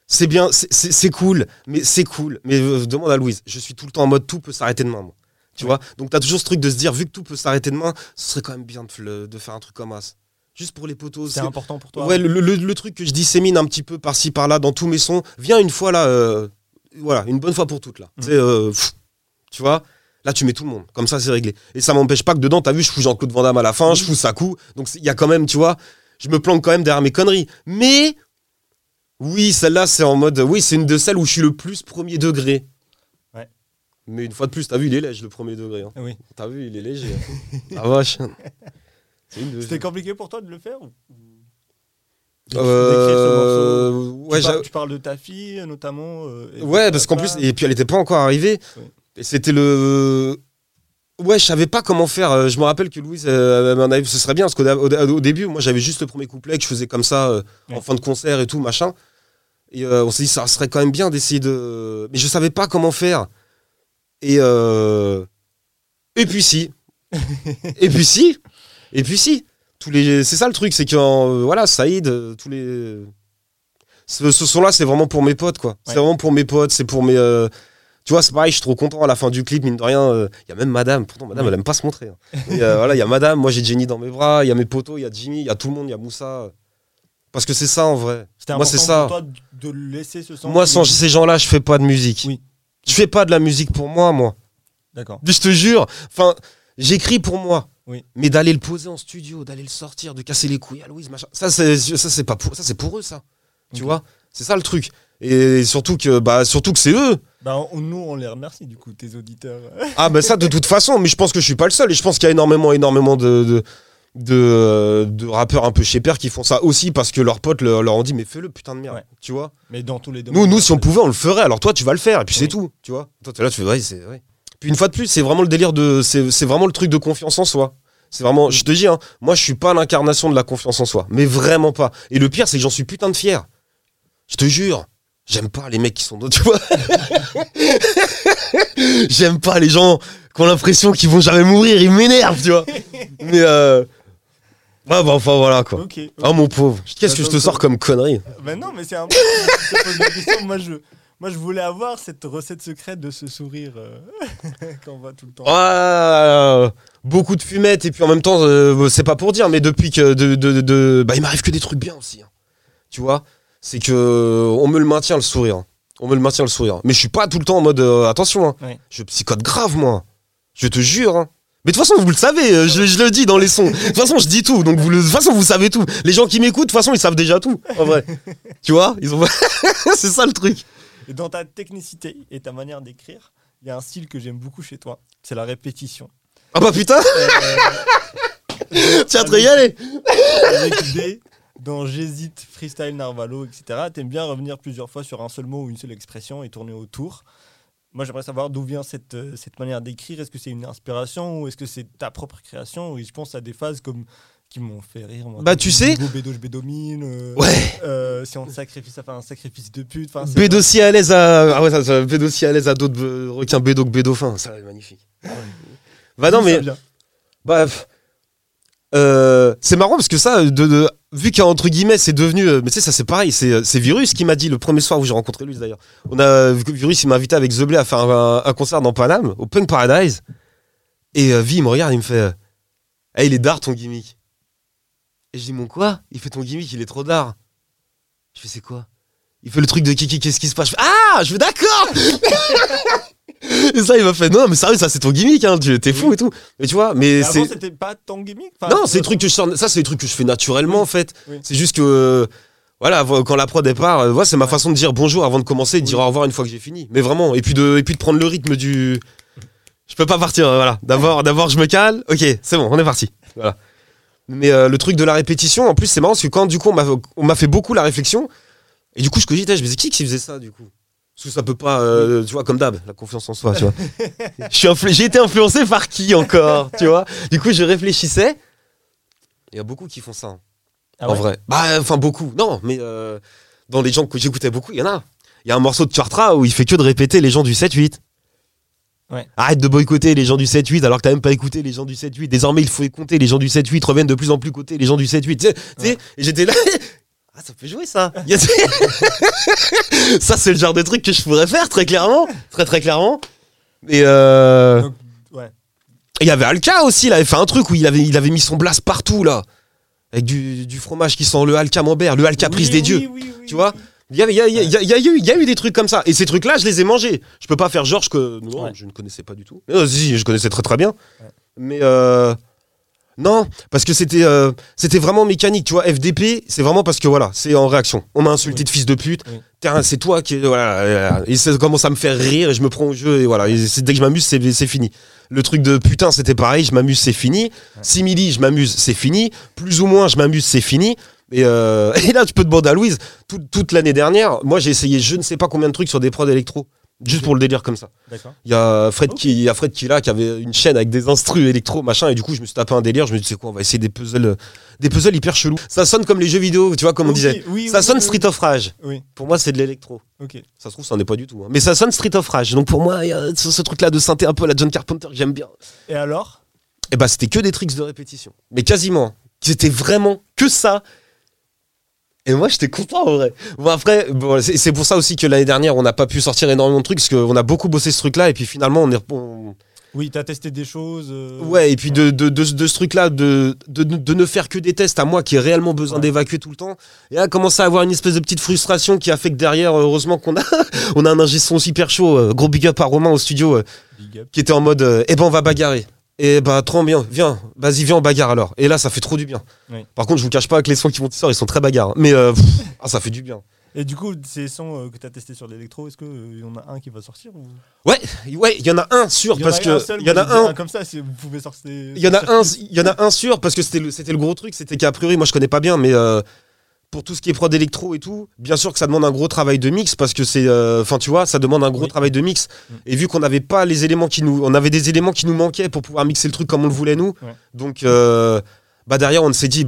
C'est bien, c'est- c'est c'est cool, mais c'est cool. Mais euh, demande à Louise, je suis tout le temps en mode tout peut s'arrêter demain, moi. Tu Ouais. vois Donc, t'as toujours ce truc de se dire, vu que tout peut s'arrêter demain, ce serait quand même bien de, de faire un truc comme ça. Juste pour les potos. c'est important pour toi. Ouais, le, le- le truc que je dissémine un petit peu par-ci par-là dans tous mes sons, viens une fois là, euh, voilà, une bonne fois pour toutes là. Mm. Euh, pff, tu vois, là tu mets tout le monde, comme ça c'est réglé. Et ça m'empêche pas que dedans, t'as vu, je fous Jean-Claude Van Damme à la fin, je fous Sakou, donc il y a quand même, tu vois, je me planque quand même derrière mes conneries. Mais oui, celle-là c'est en mode, oui, c'est une de celles où je suis le plus premier degré. Mais une fois de plus, t'as vu, il est léger le premier degré. hein. Oui. T'as vu, il est léger. ah vache. C'est une de- C'était compliqué pour toi de le faire ou- Euh, ce ouais, tu, parles de ta fille notamment. euh, Ouais, parce qu'en plus, et puis elle était pas encore arrivée. Et c'était le. Ouais, je savais pas comment faire. Euh, Je me rappelle que Louise, euh, m'en avait- ce serait bien, parce qu'au au- au début, moi j'avais juste le premier couplet que je faisais comme ça, euh, en fin de concert et tout, machin. Et euh, on s'est dit, ça serait quand même bien d'essayer de. Mais je savais pas comment faire. Et. euh, Et puis si. et puis si. Et puis si. Tous les... C'est ça le truc, c'est que euh, voilà, Saïd, euh, tous les. Ce, ce son-là, c'est vraiment pour mes potes, quoi. C'est vraiment pour mes potes, c'est pour mes. euh, Tu vois, c'est pareil, je suis trop content à la fin du clip, mine de rien. Il y a même Madame, pourtant Madame, elle aime pas se montrer. hein. Et, euh, voilà, il y a Madame, moi j'ai Jenny dans mes bras, il y a mes potos, il y a Jimmy, il y a tout le monde, il y a Moussa. Parce que c'est ça en vrai. C'était moi, important c'est ça. pour toi de laisser ce son. Moi, sans ces gens-là, je fais pas de musique. Oui. Je fais pas de la musique pour moi, moi. D'accord. Je te jure. Enfin, j'écris pour moi. Oui. Mais d'aller le poser en studio, d'aller le sortir, de casser les couilles à Louise, machin. Ça, c'est, ça, c'est pas pour, ça, c'est pour eux, ça. Tu vois? C'est ça le truc. Et surtout que, bah, surtout que c'est eux. Bah, on- nous, on les remercie du coup, tes auditeurs. Ah, bah, ça, de toute façon. Mais je pense que je suis pas le seul. Et je pense qu'il y a énormément, énormément de, de, de, de rappeurs un peu chez Père qui font ça aussi parce que leurs potes leur, leur ont dit, mais fais-le, putain de merde. Ouais. Tu vois? Mais dans tous les domaines. Nous, nous, si on pouvait, on le ferait. Alors toi, tu vas le faire, et puis c'est tout, tu vois. Toi, là, tu fais, ouais, c'est, ouais. Puis une fois de plus, c'est vraiment le délire de, c'est, c'est vraiment le truc de confiance en soi. C'est vraiment, je te dis, hein, moi, je suis pas l'incarnation de la confiance en soi, mais vraiment pas. Et le pire, c'est que j'en suis putain de fier. Je te jure. J'aime pas les mecs qui sont, tu vois. J'aime pas les gens qui ont l'impression qu'ils vont jamais mourir, ils m'énervent, tu vois. Mais euh... ouais, bah enfin voilà quoi. Ok. ok. Oh mon pauvre, qu'est-ce que je te sors comme connerie? Bah non, mais c'est un peu. je te pose la question. Moi, je, Moi, je voulais avoir cette recette secrète de ce sourire euh, qu'on voit tout le temps. Ah, beaucoup de fumettes et puis en même temps, euh, c'est pas pour dire, mais depuis que de, de- de- bah, il m'arrive que des trucs bien aussi. hein. Tu vois, c'est que on me le maintient le sourire. On me le maintient le sourire. Mais je suis pas tout le temps en mode euh, attention. hein. Ouais. Je psychote grave moi. Je te jure. hein. Mais de toute façon, vous le savez, euh, je, je le dis dans les sons. De toute façon, je dis tout. Donc, vous le- de toute façon, vous savez tout. Les gens qui m'écoutent, de toute façon, ils savent déjà tout. En vrai. tu vois ils ont... C'est ça le truc. Et dans ta technicité et ta manière d'écrire, il y a un style que j'aime beaucoup chez toi. C'est la répétition. Ah bah putain, Euh, tu vas te régaler. avec des dans J'hésite, freestyle, narvalo, etc. T'aimes bien revenir plusieurs fois sur un seul mot ou une seule expression et tourner autour. Moi, j'aimerais savoir d'où vient cette, euh, cette manière d'écrire. Est-ce que c'est une inspiration ou est-ce que c'est ta propre création? Et je pense à des phases comme qui m'ont fait rire. moi, Bah, tu sais- Bédo, je bédomine. euh, Ouais. euh, si on te sacrifie, ça fait un sacrifice de pute. Bédo si à l'aise à. Ah ouais, ça, ça, Bédo si à l'aise à d'autres requins Bédo que Bédo fin. Ça, c'est magnifique. Bah non, mais. Bah. pff, euh, c'est marrant parce que ça, de- vu qu'entre guillemets, c'est devenu. euh, mais tu sais, ça c'est pareil. C'est euh, Virus qui m'a dit le premier soir où j'ai rencontré lui d'ailleurs. On a. Virus, il m'a invité avec The à faire un, concert dans Paname, au Punk Paradise. Et euh, il me regarde, il me fait. euh, Hey, il est d'art ton gimmick. Et je dis, mon quoi? Il fait ton gimmick, il est trop d'art. Je fais, c'est quoi? Il fait le truc de Kiki, qu'est-ce qui se passe? Je fais, Ah, je fais d'accord Et ça, il m'a fait, non, mais sérieux, ça c'est ton gimmick, hein, tu- t'es fou et tout. Mais tu vois, mais Mais c'est. avant, c'était pas ton gimmick Enfin, Non, c'est des trucs que je sors- ça c'est des trucs que je fais naturellement en fait. Oui. C'est juste que euh, voilà, vo- quand la prod est part, euh, voilà, c'est ma Ouais. façon de dire bonjour avant de commencer et de dire au revoir une fois que j'ai fini. Mais vraiment, et puis de et puis de prendre le rythme du je peux pas partir, euh, voilà. D'abord d'abord je me cale. OK, c'est bon, on est parti. Voilà. Mais euh, le truc de la répétition, en plus c'est marrant parce que quand du coup on m'a on m'a fait beaucoup la réflexion et du coup je cogitais, je me disais qui qui faisait ça du coup? Parce que ça peut pas, euh, tu vois, comme d'hab, la confiance en soi, tu vois. Influ- J'ai été influencé par qui encore, tu vois? Du coup, je réfléchissais. Il y a beaucoup qui font ça, hein, Ah en ouais? vrai. Bah, enfin, beaucoup. Non, mais euh, dans les gens que j'écoutais beaucoup, il y en a. Il y a un morceau de Chartra où il fait que de répéter les gens du 7-8. Ouais. Arrête de boycotter les gens du 7-8 alors que t'as même pas écouté les gens du 7-8. Désormais, il faut écouter les gens du 7-8 reviennent de plus en plus côté les gens du 7-8. Tu sais, tu sais, Ouais. et j'étais là. Ah, ça peut jouer ça. Ça, c'est le genre de truc que je pourrais faire très clairement. Très, très clairement. Et euh. Donc, ouais. Il y avait Alka aussi, il avait fait un truc où il avait, il avait mis son blast partout là. Avec du, du fromage qui sent le Alka Mambert, le Alka prise Oui, des oui, dieux. oui, oui, Tu vois? Il y, avait- il y, a- il y a- il y a- il y a eu, il y a eu des trucs comme ça. Et ces trucs-là, je les ai mangés. Je peux pas faire Georges que. Non, Ouais. je ne connaissais pas du tout. Euh, si, je connaissais très très bien. Ouais. Mais. euh, Non, parce que c'était euh, c'était vraiment mécanique, tu vois. FDP, c'est vraiment parce que voilà, c'est en réaction. On m'a insulté Oui. de fils de pute. Oui. C'est toi qui. Voilà, euh, et ça commence à me faire rire et je me prends au jeu et voilà. Et dès que je m'amuse, c'est c'est fini. Le truc de putain, c'était pareil, je m'amuse, c'est fini. Simili, je m'amuse, c'est fini. Plus ou moins, je m'amuse, c'est fini. Et, euh, et là, tu peux demander à Louise, tout- toute l'année dernière, moi j'ai essayé je ne sais pas combien de trucs sur des prods électro. Juste pour le délire comme ça. Il y a Fred, qui, y a Fred qui là, qui avait une chaîne avec des instrus électro, machin, et du coup je me suis tapé un délire, je me dis c'est quoi, on va essayer des puzzles, des puzzles hyper chelous. Ça sonne comme les jeux vidéo, tu vois, comme on disait. oui, Ça oui, sonne oui, Street of Rage. Oui, Pour moi c'est de l'électro. Ça se trouve, ça n'en est pas du tout. hein. Mais ça sonne Street of Rage. Donc pour moi, il y a ce, ce truc-là de synthé un peu à la John Carpenter que j'aime bien. Et alors? Et bah c'était que des tricks de répétition. Mais quasiment. C'était vraiment que ça. Et moi j'étais content en vrai. Bon après, bon, c'est pour ça aussi que l'année dernière on n'a pas pu sortir énormément de trucs parce qu'on a beaucoup bossé ce truc-là et puis finalement on est... on- Oui, t'as testé des choses. euh, Ouais, et puis de, de, de, de ce truc-là, de, de, de ne faire que des tests à moi qui ai réellement besoin Ouais. d'évacuer tout le temps. Et là, commencer à avoir une espèce de petite frustration qui a fait que derrière, heureusement qu'on a, on a un ingé son super chaud, euh, gros big up à Romain au studio, euh, Big up. qui était en mode, eh ben on va bagarrer. Et bah trop bien, viens, vas-y, viens, on bagarre alors. Et là, ça fait trop du bien. Oui. Par contre, je vous cache pas que les sons qui vont sortir, ils sont très bagarres. Mais euh, pff, ah, ça fait du bien. Et du coup, ces sons euh, que t'as testés sur l'électro, est-ce qu'il y en a un qui va sortir ou... Ouais, ouais, il y en a un sûr Il y en parce a un que seul, il y en a dit un. comme ça, si vous pouvez sortir. Il y en a un, il y en a un sûr parce que c'était le, c'était le gros truc, c'était qu'a priori moi je connais pas bien, mais euh, pour tout ce qui est prod électro et tout, bien sûr que ça demande un gros travail de mix parce que c'est, euh, enfin tu vois, ça demande un gros Oui. travail de mix. Mm. Et vu qu'on n'avait pas les éléments qui nous, on avait des éléments qui nous manquaient pour pouvoir mixer le truc comme on le voulait nous, Ouais. donc euh, bah derrière on s'est dit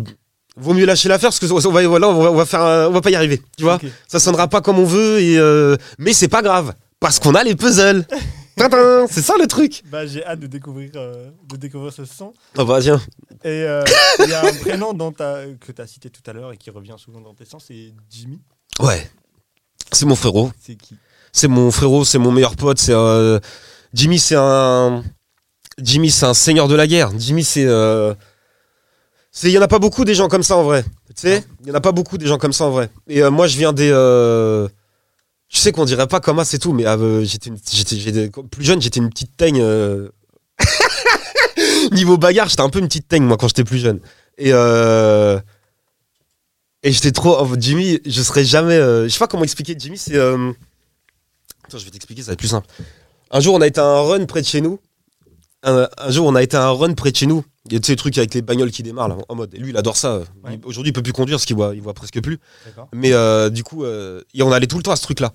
vaut mieux lâcher l'affaire parce que on va, voilà, on va, on va faire, un- on va pas y arriver, tu vois. Ça sonnera pas comme on veut et euh, mais c'est pas grave parce qu'on a les puzzles. C'est ça le truc. Bah, j'ai hâte de découvrir, euh, de découvrir ce son. Ah bah tiens. Et euh, il y a un prénom dans ta, que tu as cité tout à l'heure et qui revient souvent dans tes sons, c'est Jimmy. Ouais. C'est mon frérot. C'est qui? C'est mon frérot, c'est mon meilleur pote. C'est euh, Jimmy, c'est un Jimmy, c'est un seigneur de la guerre. Jimmy, c'est euh, c'est il y en a pas beaucoup des gens comme ça en vrai. Tu sais, il y en a pas beaucoup des gens comme ça en vrai. Et euh, moi, je viens des euh, je sais qu'on dirait pas comme c'est tout, mais euh, j'étais une- j'étais j'étais- plus jeune, j'étais une petite teigne. euh, Niveau bagarre, j'étais un peu une petite teigne moi quand j'étais plus jeune. Et euh, et j'étais trop oh, Jimmy, je serais jamais euh, je sais pas comment expliquer Jimmy, c'est euh, Attends, je vais t'expliquer, ça va être plus simple. Un jour, on a été à un run près de chez nous. Un, un jour, on a été à un run près de chez nous. Il y a les trucs avec les bagnoles qui démarrent là, en mode. Et lui, il adore ça. Ouais. Aujourd'hui, il peut plus conduire parce qu'il voit, il voit presque plus. Mais euh, du coup, euh, et on allait tout le temps à ce truc-là.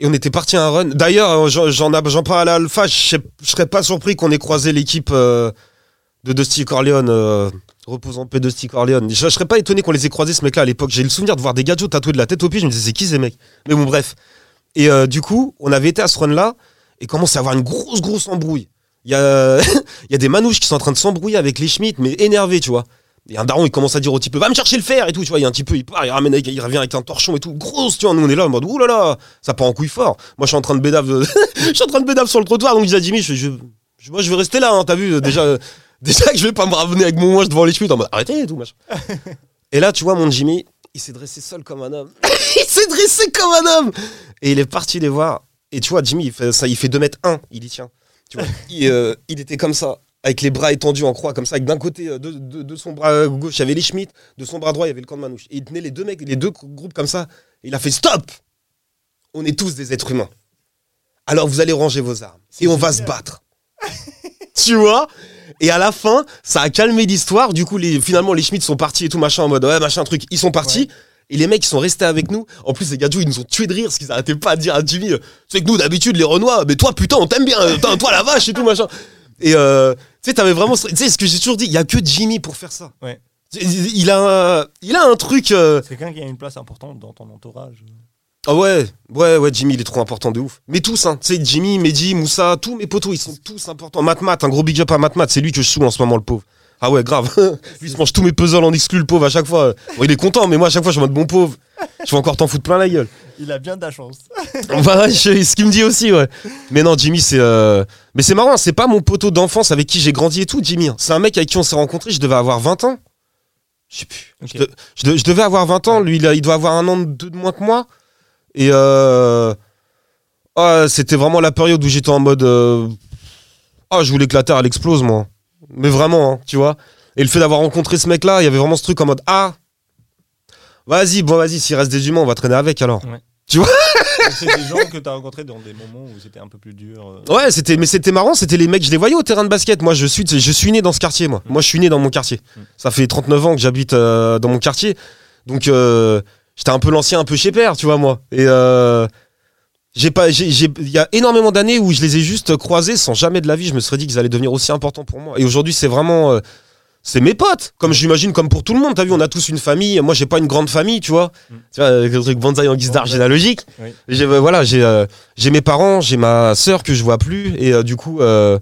Et on était parti à un run. D'ailleurs, euh, j'en parle à l'Alpha. Je serais pas surpris qu'on ait croisé l'équipe euh, de Dusty Corleone. Reposant en paix Dusty Corleone. Je, je serais pas étonné qu'on les ait croisés ce mec-là à l'époque. J'ai le souvenir de voir des gadgets tatoués de la tête aux pieds. Je me disais, c'est qui ces mecs? Mais bon, bref. Et du coup, on avait été à ce run-là et commence à avoir une grosse, grosse embrouille. Il y a, il y a des manouches qui sont en train de s'embrouiller avec les Schmitt, mais énervés, tu vois. Et un daron, il commence à dire au type, va me chercher le fer et tout, tu vois. Il y a un petit peu, il part, il ramène, avec- il revient avec un torchon et tout. Grosse, tu vois. Nous, on est là en mode, oulala, là là, ça part en couille fort. Moi, je suis en train de bédave, je suis en train de bédave sur le trottoir, donc je dis à Jimmy, je, je- je- moi, je vais rester là, hein, t'as vu, déjà, euh, déjà que je vais pas me ramener avec mon manche devant les Schmitt en mode, arrêtez et tout, machin. et là, tu vois, mon Jimmy, il s'est dressé seul comme un homme. il s'est dressé comme un homme. Et il est parti les voir. Et tu vois, Jimmy, il fait, ça, il fait 2 mètres 1, il y tient. Tu vois, il, euh, il était comme ça, avec les bras étendus en croix, comme ça, avec d'un côté euh, de, de- de son bras gauche, il y avait les Schmitt, de son bras droit, il y avait le camp de Manouche. Et il tenait les deux mecs, les deux groupes comme ça. Et il a fait stop On est tous des êtres humains. Alors vous allez ranger vos armes. Et on va se battre. tu vois? Et à la fin, ça a calmé l'histoire. Du coup, les, finalement, les Schmitt sont partis et tout, machin, en mode ouais, machin, truc. Ils sont partis. Et les mecs, ils sont restés avec nous. En plus, les gadgets, ils nous ont tués de rire parce qu'ils arrêtaient pas de dire à Jimmy, euh, c'est que nous, d'habitude, les Renois, mais toi, putain, on t'aime bien, euh, toi, la vache et tout, machin. Et euh, tu sais, t'avais vraiment. ce- Tu sais, ce que j'ai toujours dit, il y a que Jimmy pour faire ça. Ouais. Il a un, il a un truc. euh, C'est quelqu'un qui a une place importante dans ton entourage. Ah ouais, ouais, ouais, Jimmy, il est trop important de ouf. Mais tous, hein, tu sais, Jimmy, Mehdi, Moussa, tous mes potos, ils sont tous importants. Matmat, un gros big up à Matmat, c'est lui que je sous en ce moment, le pauvre. Ah ouais, grave. lui, il se mange tous mes puzzles en exclu, le pauvre, à chaque fois. Bon, il est content, mais moi, à chaque fois, je suis en mode bon pauvre. Je vais encore t'en foutre plein la gueule. Il a bien de la chance. Bah, je- ce qu'il me dit aussi, ouais. Mais non, Jimmy, c'est. euh, Mais c'est marrant, c'est pas mon poteau d'enfance avec qui j'ai grandi et tout, Jimmy. hein. C'est un mec avec qui on s'est rencontrés, je devais avoir 20 ans. Je sais plus. Je, de- je de- je devais avoir 20 ans, lui, il, a- il doit avoir un an de, deux de moins que moi. Et euh... ah, c'était vraiment la période où j'étais en mode. euh, Ah, je voulais que la Terre, elle explose, moi. Mais vraiment, hein, tu vois. Et le fait d'avoir rencontré ce mec-là, il y avait vraiment ce truc en mode Ah, vas-y, bon, vas-y, s'il reste des humains, on va traîner avec alors. c'est des gens que tu as rencontrés dans des moments où c'était un peu plus dur. euh. Ouais, c'était, mais c'était marrant, c'était les mecs, je les voyais au terrain de basket. Moi, je suis, je suis né dans ce quartier, moi. Moi, je suis né dans mon quartier. Mm. Ça fait 39 ans que j'habite euh, dans mon quartier. Donc, euh, j'étais un peu l'ancien, un peu chez père, tu vois, moi. Et euh, j'ai pas, j'ai, j'ai- il y a énormément d'années où je les ai juste croisés sans jamais de la vie, je me serais dit qu'ils allaient devenir aussi importants pour moi. Et aujourd'hui, c'est vraiment, euh, c'est mes potes, comme j'imagine, comme pour tout le monde. T'as vu, on a tous une famille. Moi, j'ai pas une grande famille, tu vois. Mm. Tu vois, avec le truc bonsaï en guise d'art généalogique. Oui. J'ai, euh, voilà, j'ai, euh, j'ai mes parents, j'ai ma sœur que je vois plus, et euh, du coup, euh,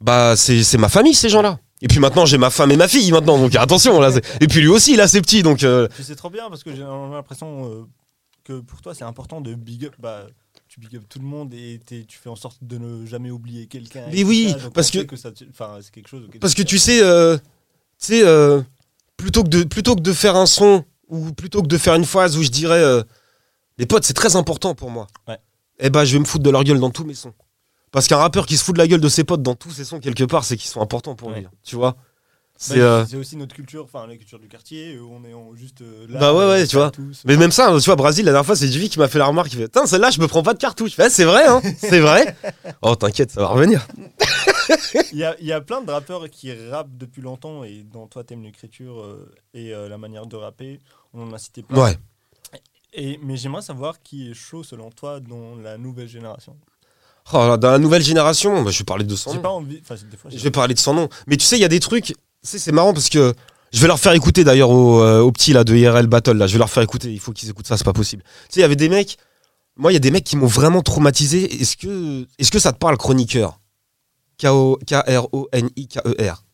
bah, c'est, c'est ma famille, ces gens-là. Et puis maintenant, j'ai ma femme et ma fille maintenant, donc attention là. c'est- Et puis lui aussi, il a ses petits, donc. euh, c'est trop bien parce que j'ai l'impression euh, que pour toi c'est important de big up. Bah, tu big up tout le monde et tu fais en sorte de ne jamais oublier quelqu'un. Mais oui, ça, parce que- ça c'est quelque chose. Parce que tu sais, euh, tu sais, euh, plutôt, que de, plutôt que de faire un son, ou plutôt que de faire une phase où je dirais, euh, les potes, c'est très important pour moi. Ouais. Eh ben, je vais me foutre de leur gueule dans tous mes sons. Parce qu'un rappeur qui se fout de la gueule de ses potes dans tous ses sons, quelque part, c'est qu'ils sont importants pour lui. Ouais. Tu vois Bah, C'est. euh, c'est aussi notre culture, enfin la culture du quartier. euh, On est en- juste euh, là. Bah ouais, ouais, tu vois. tous, Mais même ça, tu vois, Brésil, la dernière fois, c'est Jimmy qui m'a fait la remarque. Il fait Putain, celle-là, je me prends pas de cartouche. Ah, c'est vrai, hein C'est vrai Oh, t'inquiète, ça va revenir. Il y a, il y a plein de rappeurs qui rappent depuis longtemps et dont toi t'aimes l'écriture euh, et la manière de rapper. On en a cité plein. Ouais. Et, mais j'aimerais savoir qui est chaud selon toi dans la nouvelle génération. Oh, dans la nouvelle génération, bah, je vais parler de son nom. pas envie. Enfin, des fois, Je vais parler de son nom. Mais tu sais, il y a des trucs. C'est marrant parce que je vais leur faire écouter d'ailleurs aux, euh, aux petits là, de IRL Battle. Là. Je vais leur faire écouter. Il faut qu'ils écoutent ça, c'est pas possible. Tu sais, il y avait des mecs. Moi, il y a des mecs qui m'ont vraiment traumatisé. Est-ce que, ça te parle, Chroniqueur? K-O- K-R-O-N-I-K-E-R.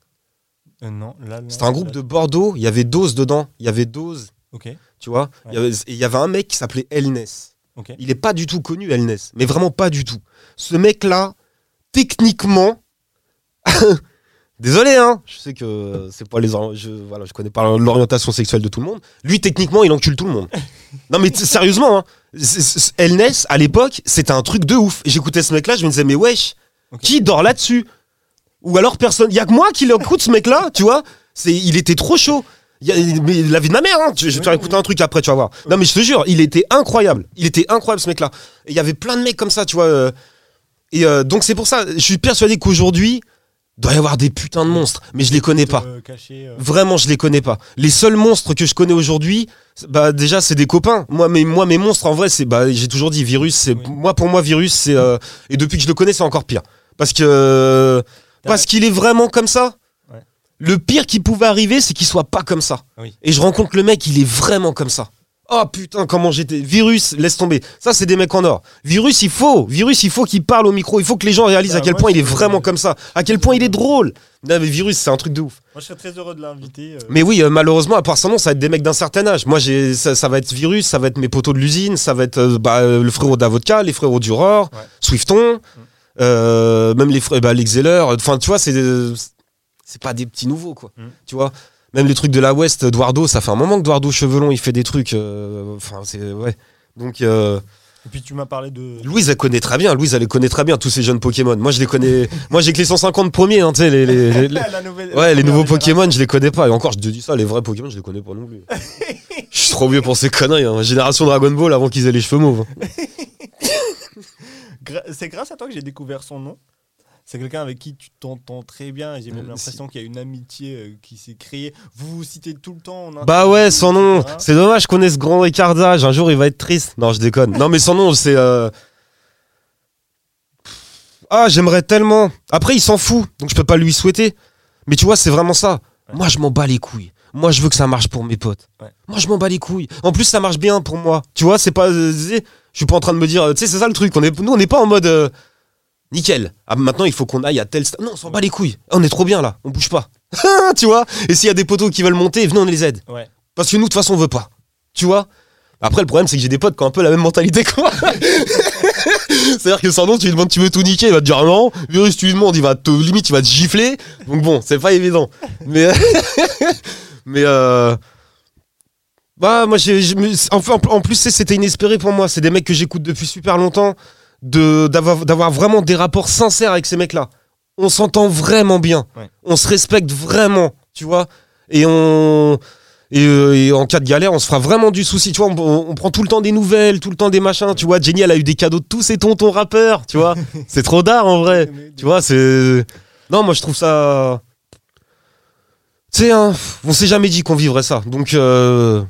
Euh, non, là, là, C'était un groupe là- de Bordeaux. Il y avait Dose dedans. Il y avait Dose. Ok. Tu vois Ouais. Il y avait- Et il y avait un mel qui s'appelait Elness. Ok. Il est pas du tout connu, Elnes. Mais vraiment pas du tout. Ce mec-là, techniquement. Désolé, hein. Je sais que c'est pas les. Je, voilà, je connais pas l'orientation sexuelle de tout le monde. Lui, techniquement, il encule tout le monde. non, mais sérieusement, hein. C'est- c'est- Elnes, à l'époque, c'était un truc de ouf. J'écoutais ce mec-là, je me disais, mais wesh, qui dort là-dessus? Ou alors personne. Il y a que moi qui l'écoute, ce mec-là, tu vois? C'est, il était trop chaud. Il y a- mais la vie de ma mère, hein. Je je vais te écouter un truc après, tu vas voir. Non, mais je te jure, il était incroyable. Il était incroyable, ce mec-là. Et il y avait plein de mecs comme ça, tu vois. euh, Et euh, donc, c'est pour ça, je suis persuadé qu'aujourd'hui, doit y avoir des putains de monstres, mais je les connais pas. Euh, Vraiment, je les connais pas. Les seuls monstres que je connais aujourd'hui, bah déjà c'est des copains. Moi, mes, moi, mes monstres en vrai, c'est bah j'ai toujours dit virus. C'est Oui. moi pour moi virus, c'est euh, et depuis que je le connais, c'est encore pire. Parce que parce qu'il est vraiment comme ça. Ouais. Le pire qui pouvait arriver, c'est qu'il soit pas comme ça. Oui. Et je rencontre le mec, il est vraiment comme ça. Oh putain, comment j'étais. Virus, laisse tomber. Ça, c'est des mecs en or. Virus, il faut. Virus, il faut qu'il parle au micro. Il faut que les gens réalisent Bah, à quel moi, point il est vraiment comme ça. À quel point il est drôle. Non, mais Virus, c'est un truc de ouf. Moi, je serais très heureux de l'inviter. euh, Mais oui, euh, malheureusement, à part son nom, ça va être des mecs d'un certain âge. Moi, j'ai, ça, ça va être Virus, ça va être mes poteaux de l'usine, ça va être euh, bah, le frérot d'Avodka, les frérots du Roar, Ouais. Swifton, euh, même les frères, bah. Enfin, tu vois, c'est, des- c'est pas des petits nouveaux, quoi. Mm. Tu vois, même les trucs de la West, Eduardo, ça fait un moment que Eduardo Chevelon, il fait des trucs. euh, Enfin, c'est ouais. Donc, euh, Et puis, tu m'as parlé de. Louise, elle connaît très bien. Louise, elle les connaît très bien tous ces jeunes Pokémon. Moi, je les connais. Moi, j'ai que les 150 premiers, hein, tu sais, les- les- les, La nouvelle- Ouais, les nouveaux Pokémon, je les connais pas. Et encore, je te dis ça, les vrais Pokémon, je les connais pas non plus. Je suis trop vieux pour ces conneries. Hein. Génération Dragon Ball avant qu'ils aient les cheveux mauves. C'est grâce à toi que j'ai découvert son nom. C'est quelqu'un avec qui tu t'entends très bien. et J'ai même Euh, l'impression qu'il y a une amitié euh, qui s'est créée. Vous vous citez tout le temps. en Bah ouais, son nom. etc. C'est dommage qu'on ait ce grand écart d'âge. Un jour, il va être triste. Non, je déconne. Non, mais son nom, c'est. euh, Ah, j'aimerais tellement. Après, il s'en fout, donc je peux pas lui souhaiter. Mais tu vois, c'est vraiment ça. Ouais. Moi, je m'en bats les couilles. Moi, je veux que ça marche pour mes potes. Ouais. Moi, je m'en bats les couilles. En plus, ça marche bien pour moi. Tu vois, c'est pas. je suis pas en train de me dire. Tu sais, c'est ça le truc. On est... Nous, on n'est pas en mode. euh, Nickel. Ah, maintenant, il faut qu'on aille à tel. Non, on s'en bat les couilles. On est trop bien là. On bouge pas. tu vois? Et s'il y a des poteaux qui veulent monter, venez, on les aide. Ouais. Parce que nous, de toute façon, on veut pas. Tu vois? Après, le problème, c'est que j'ai des potes qui ont un peu la même mentalité que moi. C'est-à-dire que sans nom, tu lui demandes, tu veux tout niquer, il va te dire non. Virus, tu lui demandes, il va te, limite, il va te gifler. Donc bon, c'est pas évident. Mais, mais, euh, bah, moi, j'ai, en plus, c'était inespéré pour moi. C'est des mecs que j'écoute depuis super longtemps, d'avoir, d'avoir vraiment des rapports sincères avec ces mecs-là. On s'entend vraiment bien. Ouais. On se respecte vraiment, tu vois. Et on, et, euh, et en cas de galère, on se fera vraiment du souci. Tu vois, on, on- on prend tout le temps des nouvelles, tout le temps des machins. Tu vois, Jenny, elle a eu des cadeaux de tous ses tontons rappeurs. Tu vois, c'est trop d'art en vrai. Tu vois, c'est. Non, moi je trouve ça. Tu sais, hein, on s'est jamais dit qu'on vivrait ça. Donc, euh,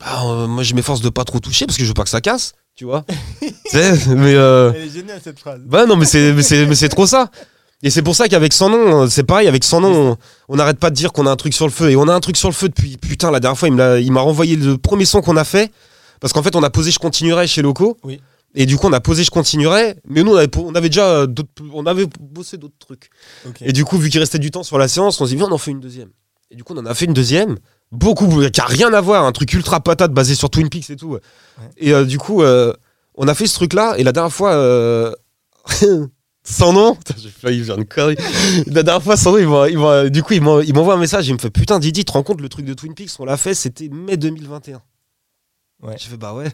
bah, euh, moi je m'efforce de pas trop toucher parce que je veux pas que ça casse. Tu vois Tu sais, mais. euh, Elle est géniale cette phrase. bah non, mais c'est, trop ça. Et c'est pour ça qu'avec son nom, euh, c'est pareil, avec son nom, on- n'arrête pas de dire qu'on a un truc sur le feu. Et on a un truc sur le feu depuis, putain, la dernière fois, il m'a renvoyé le premier son qu'on a fait. Parce qu'en fait, on a posé Je continuerai chez Loco. Oui. Et du coup, on a posé Je continuerai. Mais nous, on avait, on avait déjà euh, on avait bossé d'autres trucs. Et du coup, vu qu'il restait du temps sur la séance, on s'est dit, viens, on en fait une deuxième. Et du coup, on en a fait une deuxième. Beaucoup, qui a rien à voir, un truc ultra patate basé sur Twin Peaks et tout. Et euh, du coup, euh, on a fait ce truc-là. Et la dernière fois, euh, sans nom, Putain, j'ai failli faire une connerie. La dernière fois, sans nom, du coup, il m'en- il m'envoie un message. Il me fait Putain, Didi, tu te rends compte, le truc de Twin Peaks, on l'a fait, c'était mai 2021. Ouais. J'ai fait Bah ouais.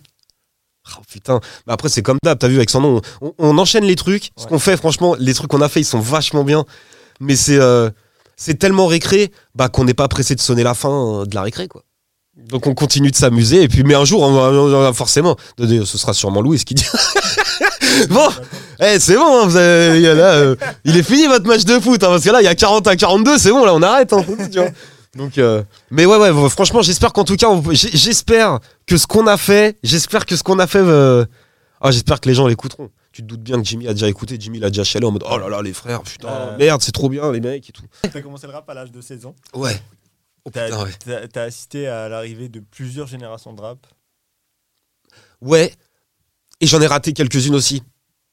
Oh putain. Après, c'est comme d'hab, t'as vu, avec son nom, on, on enchaîne les trucs. Ce qu'on fait, franchement, les trucs qu'on a fait, ils sont vachement bien. Mais c'est c'est tellement récré bah, qu'on n'est pas pressé de sonner la fin euh, de la récré, quoi. Donc on continue de s'amuser. Et puis, mais un jour, on va- forcément, ce sera sûrement Louis qui dit Bon, eh, c'est bon, hein, euh, il est fini votre match de foot, hein, parce que là, il y a 40 à 42, c'est bon, là, on arrête. hein, euh, mais ouais, ouais, franchement, j'espère qu'en tout cas, j'espère que ce qu'on a fait, j'espère que ce qu'on a fait, ah, j'espère que les gens l'écouteront. Tu te doutes bien que Jimmy a déjà écouté, Jimmy l'a déjà chialé en mode oh là là, les frères, putain, Euh. merde, c'est trop bien, les mecs et tout. T'as commencé le rap à l'âge de 16 ans. Ouais. Oh, T'as ouais. assisté à l'arrivée de plusieurs générations de rap. Ouais. Et j'en ai raté quelques-unes aussi.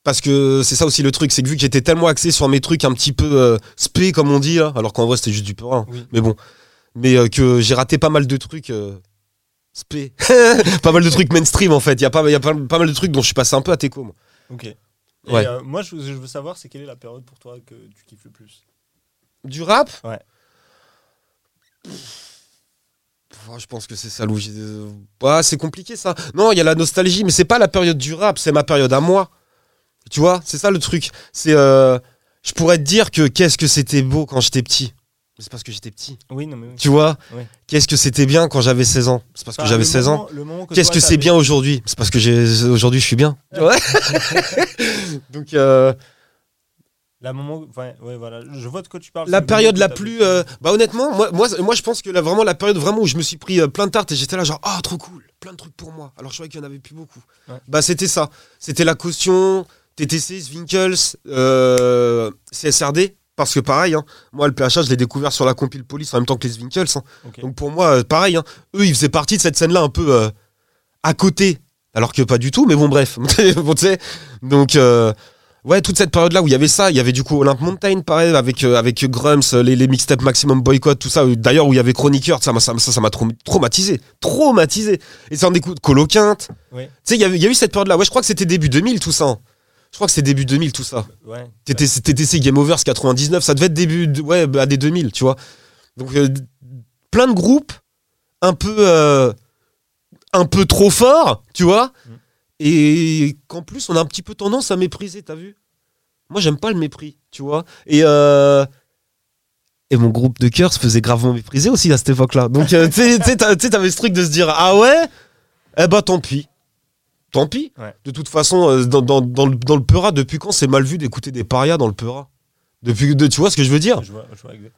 Parce que c'est ça aussi le truc, c'est que vu que j'étais tellement axé sur mes trucs un petit peu euh, spé, comme on dit, là, alors qu'en vrai c'était juste du. Oui. Mais bon. Mais euh, que j'ai raté pas mal de trucs. euh, spé. pas mal de trucs mainstream en fait. Il y a, pas, y a pas, pas mal de trucs dont je suis passé un peu à teco. moi. Ok. Et, Ouais. euh, moi, je, je veux savoir, c'est quelle est la période pour toi que tu kiffes le plus? Du rap? Ouais. Oh, je pense que c'est ça, Louis. Euh, ouais, c'est compliqué ça. Non, il y a la nostalgie, mais c'est pas la période du rap, c'est ma période à moi. Tu vois, c'est ça le truc. C'est, euh, je pourrais te dire que qu'est-ce que c'était beau quand j'étais petit. C'est parce que j'étais petit. Oui, non, mais oui. Tu vois, qu'est-ce que c'était bien quand j'avais 16 ans? C'est parce que Enfin, j'avais le 16 ans. Qu'est-ce que c'est bien aujourd'hui? C'est parce que aujourd'hui je suis bien. Ouais. Donc euh, La moment, ouais, ouais, voilà. Je vois de quoi tu parles. la période la plus, euh, bah honnêtement, moi, moi, moi je pense que là, vraiment la période vraiment où je me suis pris euh, plein de tartes et j'étais là genre ah trop cool, plein de trucs pour moi. Alors je croyais qu'il y en avait plus beaucoup. Ouais. Bah c'était ça, c'était la caution, TTC, Swinkles, euh, CSRD. Parce que pareil, hein, moi le PHA je l'ai découvert sur la compile police en même temps que les Swinkles. hein. Donc pour moi, euh, pareil, hein, eux ils faisaient partie de cette scène-là un peu euh, à côté, alors que pas du tout, mais bon bref. Bon, Donc euh, ouais, toute cette période-là où il y avait ça, il y avait du coup Olympe Mountain pareil, avec, euh, avec Grums, les, les mixtapes Maximum Boycott, tout ça. D'ailleurs où il y avait Chroniqueur, ça m'a ça, m'a- ça, traumatisé. Traumatisé. Et ça en écoute Coloquinte. Oui. Tu sais, il y avait- il y a eu cette période-là. Ouais, je crois que c'était début 2000 tout ça. Je crois que c'est début 2000 tout ça. Ouais. TTC, Game Over, c'est 99, ça devait être début, de- ouais, bah, des 2000, tu vois. Donc, euh, plein de groupes, un peu, euh, un peu trop forts, tu vois. Mm. Et qu'en plus, on a un petit peu tendance à mépriser, t'as vu Moi, j'aime pas le mépris, tu vois. Et, euh, et mon groupe de cœur se faisait gravement mépriser aussi à cette époque-là. Donc, sais, tu sais, t'avais ce truc de se dire, ah ouais? Eh bah, tant pis. Tant pis. Ouais. De toute façon, euh, dans, dans, dans le, dans le Peura, depuis quand c'est mal vu d'écouter des parias dans le Peura Depuis, de, tu vois ce que je veux dire? Tu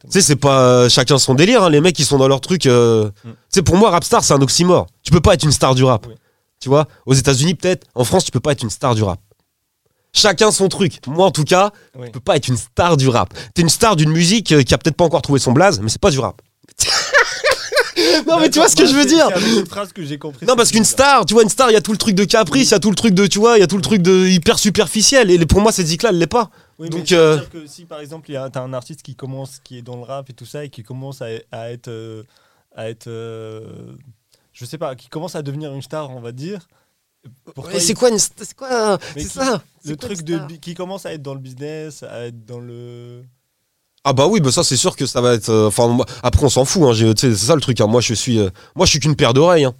sais, c'est pas euh, chacun son délire. hein. Les mecs, ils sont dans leur truc. euh, Mm. Tu sais, pour moi, rap star, c'est un oxymore. Tu peux pas être une star du rap. Oui. Tu vois? Aux États-Unis, peut-être. En France, tu peux pas être une star du rap. Chacun son truc. Moi, en tout cas, Oui. tu peux pas être une star du rap. T'es une star d'une musique qui a peut-être pas encore trouvé son blaze, mais c'est pas du rap. non, mais tu vois ce que je veux dire C'est avec cette phrase que j'ai compris. non, parce qu'une star, tu vois, une star, il y a tout le truc de caprice, il y a tout le truc de, tu vois, il y a tout le truc de hyper superficiel. Et pour moi, cette zik-là, elle l'est pas. Oui, Donc, euh, dire que si par exemple, il y a t'as un artiste qui commence, qui est dans le rap et tout ça, et qui commence à, à être, euh, à être, euh, je sais pas, qui commence à devenir une star, on va dire. Pour toi, Mais c'est il- quoi une st- C'est quoi C'est ça le truc de qui commence à être dans le business, à être dans le. Ah bah oui, bah ça c'est sûr que ça va être. euh, Enfin, après on s'en fout. Hein, c'est ça le truc. hein. Moi je suis, euh, moi je suis qu'une paire d'oreilles. hein.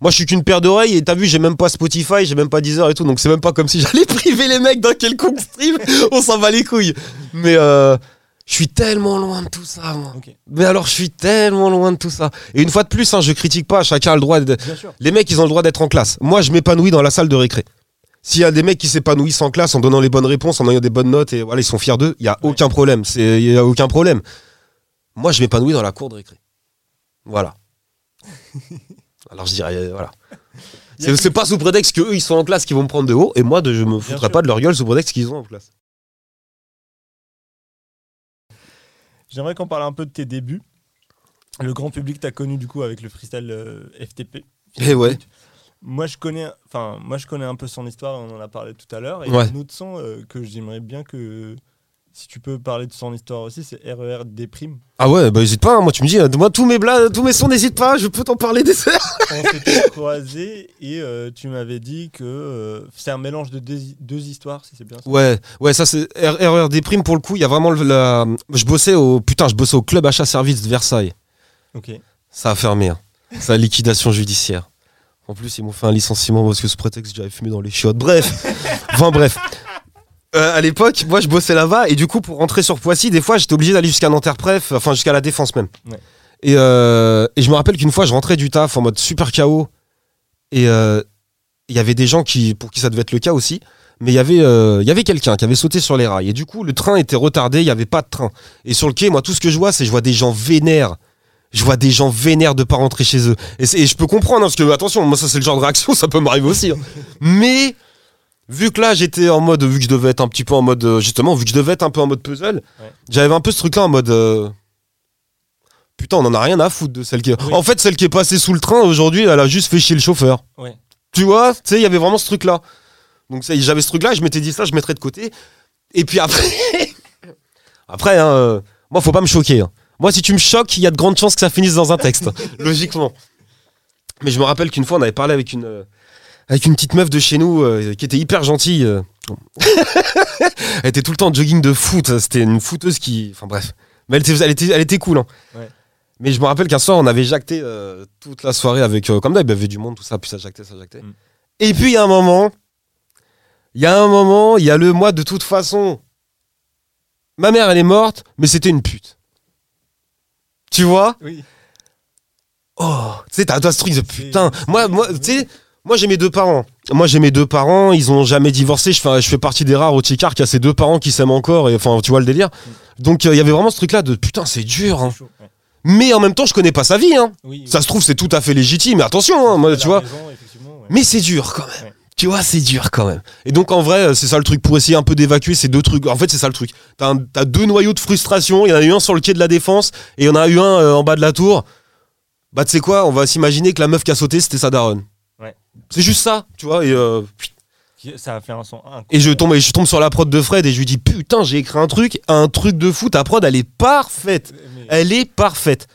Moi je suis qu'une paire d'oreilles et t'as vu, j'ai même pas Spotify, j'ai même pas Deezer et tout. Donc c'est même pas comme si j'allais priver les mecs d'un quelconque stream. on s'en bat les couilles. Mais euh, je suis tellement loin de tout ça, moi. Mais alors je suis tellement loin de tout ça. Et une fois de plus, hein, je critique pas. Chacun a le droit. De... Les mecs, ils ont le droit d'être en classe. Moi, je m'épanouis dans la salle de récré. S'il y a des mecs qui s'épanouissent en classe en donnant les bonnes réponses, en ayant des bonnes notes et voilà, ils sont fiers d'eux, il y a aucun problème. Il y a aucun problème. Moi, je m'épanouis dans la cour de récré. Voilà. Alors je dirais euh, voilà. C'est pas sous prétexte que eux ils sont en classe qu'ils vont me prendre de haut et moi de, je me foutrais pas de leur gueule sous prétexte qu'ils sont en classe. J'aimerais qu'on parle un peu de tes débuts. Le grand public t'a connu du coup avec le freestyle euh, FTP. Et ouais. Moi je connais, enfin moi je connais un peu son histoire, on en a parlé tout à l'heure. Et Ouais. un autre son euh, que j'aimerais bien que, si tu peux parler de son histoire aussi, c'est RER Déprime. Ah ouais, bah hésite pas, hein, moi tu me dis, euh, moi tous mes blagues, tous mes sons, n'hésite pas, je peux t'en parler des heures. On s'était croisés et euh, tu m'avais dit que euh, c'est un mélange de deux, deux histoires, si c'est bien ça. Ouais, ouais, ça c'est R- erreur des primes pour le coup. Il y a vraiment le- la. Je bossais au putain, je bossais au club achat service de Versailles. Ok. Ça a fermé. Hein. Ça a liquidation judiciaire. En plus, ils m'ont fait un licenciement parce que sous prétexte j'avais fumé dans les chiottes. Bref, enfin bref. Euh, à l'époque, moi je bossais là-bas et du coup pour rentrer sur Poissy, des fois j'étais obligé d'aller jusqu'à Nanterre Pref, enfin jusqu'à la Défense même. Ouais. Et, euh, et je me rappelle qu'une fois je rentrais du taf en mode super chaos et euh, il y avait des gens qui pour qui ça devait être le cas aussi, mais il y avait euh, y avait quelqu'un qui avait sauté sur les rails et du coup le train était retardé, il y avait pas de train. Et sur le quai, moi tout ce que je vois c'est je vois des gens vénères. Je vois des gens vénères de pas rentrer chez eux. Et, je peux comprendre, hein, parce que attention, moi ça c'est le genre de réaction, ça peut m'arriver aussi. hein. Mais vu que là j'étais en mode, vu que je devais être un petit peu en mode, euh, justement, vu que je devais être un peu en mode puzzle, Ouais. j'avais un peu ce truc-là en mode. euh, Putain, on en a rien à foutre de celle qui. Oui. En fait, celle qui est passée sous le train aujourd'hui, elle a juste fait chier le chauffeur. Ouais. Tu vois, tu sais, il y avait vraiment ce truc-là. Donc j'avais ce truc-là, je m'étais dit ça, je mettrais de côté. Et puis après, après, hein, euh, moi, faut pas me choquer. hein. Moi, si tu me choques, il y a de grandes chances que ça finisse dans un texte, logiquement. Mais je me rappelle qu'une fois, on avait parlé avec une, euh, avec une petite meuf de chez nous euh, qui était hyper gentille. euh. elle était tout le temps en jogging de foot. C'était une footeuse qui. Enfin bref. Mais elle était, elle était, elle était cool. hein. Ouais. Mais je me rappelle qu'un soir, on avait jacté euh, toute la soirée avec. euh, comme d'hab, il y avait du monde, tout ça. Puis ça jactait, ça jactait. Mm. Et puis il y a un moment. Il y a un moment, il y a le mois de toute façon. Ma mère, elle est morte, mais c'était une pute. Tu vois Oui. Oh, tu sais, t'as toi ce truc de putain. Moi, moi, tu sais, moi j'ai mes deux parents. Moi j'ai mes deux parents, ils ont jamais divorcé. Je fais, je fais partie des rares au Ticard qui a ses deux parents qui s'aiment encore. Et enfin, tu vois le délire. Donc euh, il y avait vraiment ce truc-là de putain, c'est dur. hein. C'est chaud, ouais. Mais en même temps, je connais pas sa vie. Hein. Oui, oui. Ça se trouve, c'est tout à fait légitime. Mais attention, hein, moi, tu vois. Mais c'est dur quand même. Ouais. Tu vois, c'est dur quand même. Et donc en vrai, c'est ça le truc pour essayer un peu d'évacuer ces deux trucs. En fait, c'est ça le truc. T'as deux noyaux de frustration. Il y en a eu un sur le quai de la défense et il y en a eu un euh, en bas de la tour. Bah tu sais quoi, on va s'imaginer que la meuf qui a sauté, c'était sa daronne. Ouais. C'est juste ça, tu vois. Et, euh, Ça a fait un son et je tombe, et je tombe sur la prod de Fred et je lui dis putain, j'ai écrit un truc, un truc de fou. Ta prod, elle est parfaite. Elle est parfaite.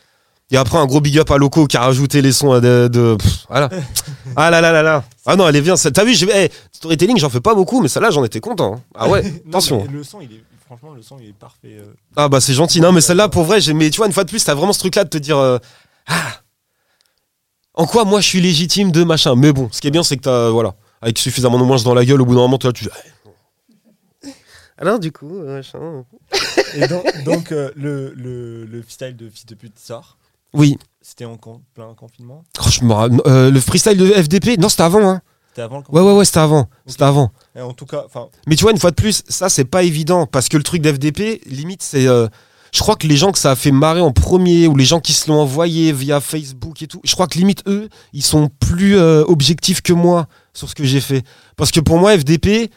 Et après, un gros big up à Loco qui a rajouté les sons de. de- pff, voilà. Ah là là là là. Ah non, elle est bien. T'as vu, j'ai- hey, storytelling, j'en fais pas beaucoup, mais celle-là, j'en étais content. hein. Ah ouais, Non, attention. mais Le son, il est franchement, le son, il est parfait. euh. Ah bah c'est gentil. Non, mais celle-là, pour vrai, j'ai- mais tu vois, une fois de plus, t'as vraiment ce truc-là de te dire. euh, ah En quoi moi je suis légitime de machin. Mais bon, ce qui est bien, c'est que t'as. Voilà. Avec suffisamment de moins dans la gueule, au bout d'un moment, toi, tu. Alors, du coup, euh, machin. Et donc, donc, euh, le, le, le freestyle de Fils de pute sort. Oui. C'était en plein confinement? Oh, je me ra- euh, le freestyle de FDP, non, c'était avant, hein. C'était avant le Ouais, confinement? ouais, ouais, c'était avant. C'était avant. Et en tout cas, Mais tu vois, une fois de plus, ça, c'est pas évident. Parce que le truc d'FDP, limite, c'est. euh, je crois que les gens que ça a fait marrer en premier, ou les gens qui se l'ont envoyé via Facebook et tout, je crois que limite, eux, ils sont plus euh, objectifs que moi sur ce que j'ai fait. Parce que pour moi, FDP.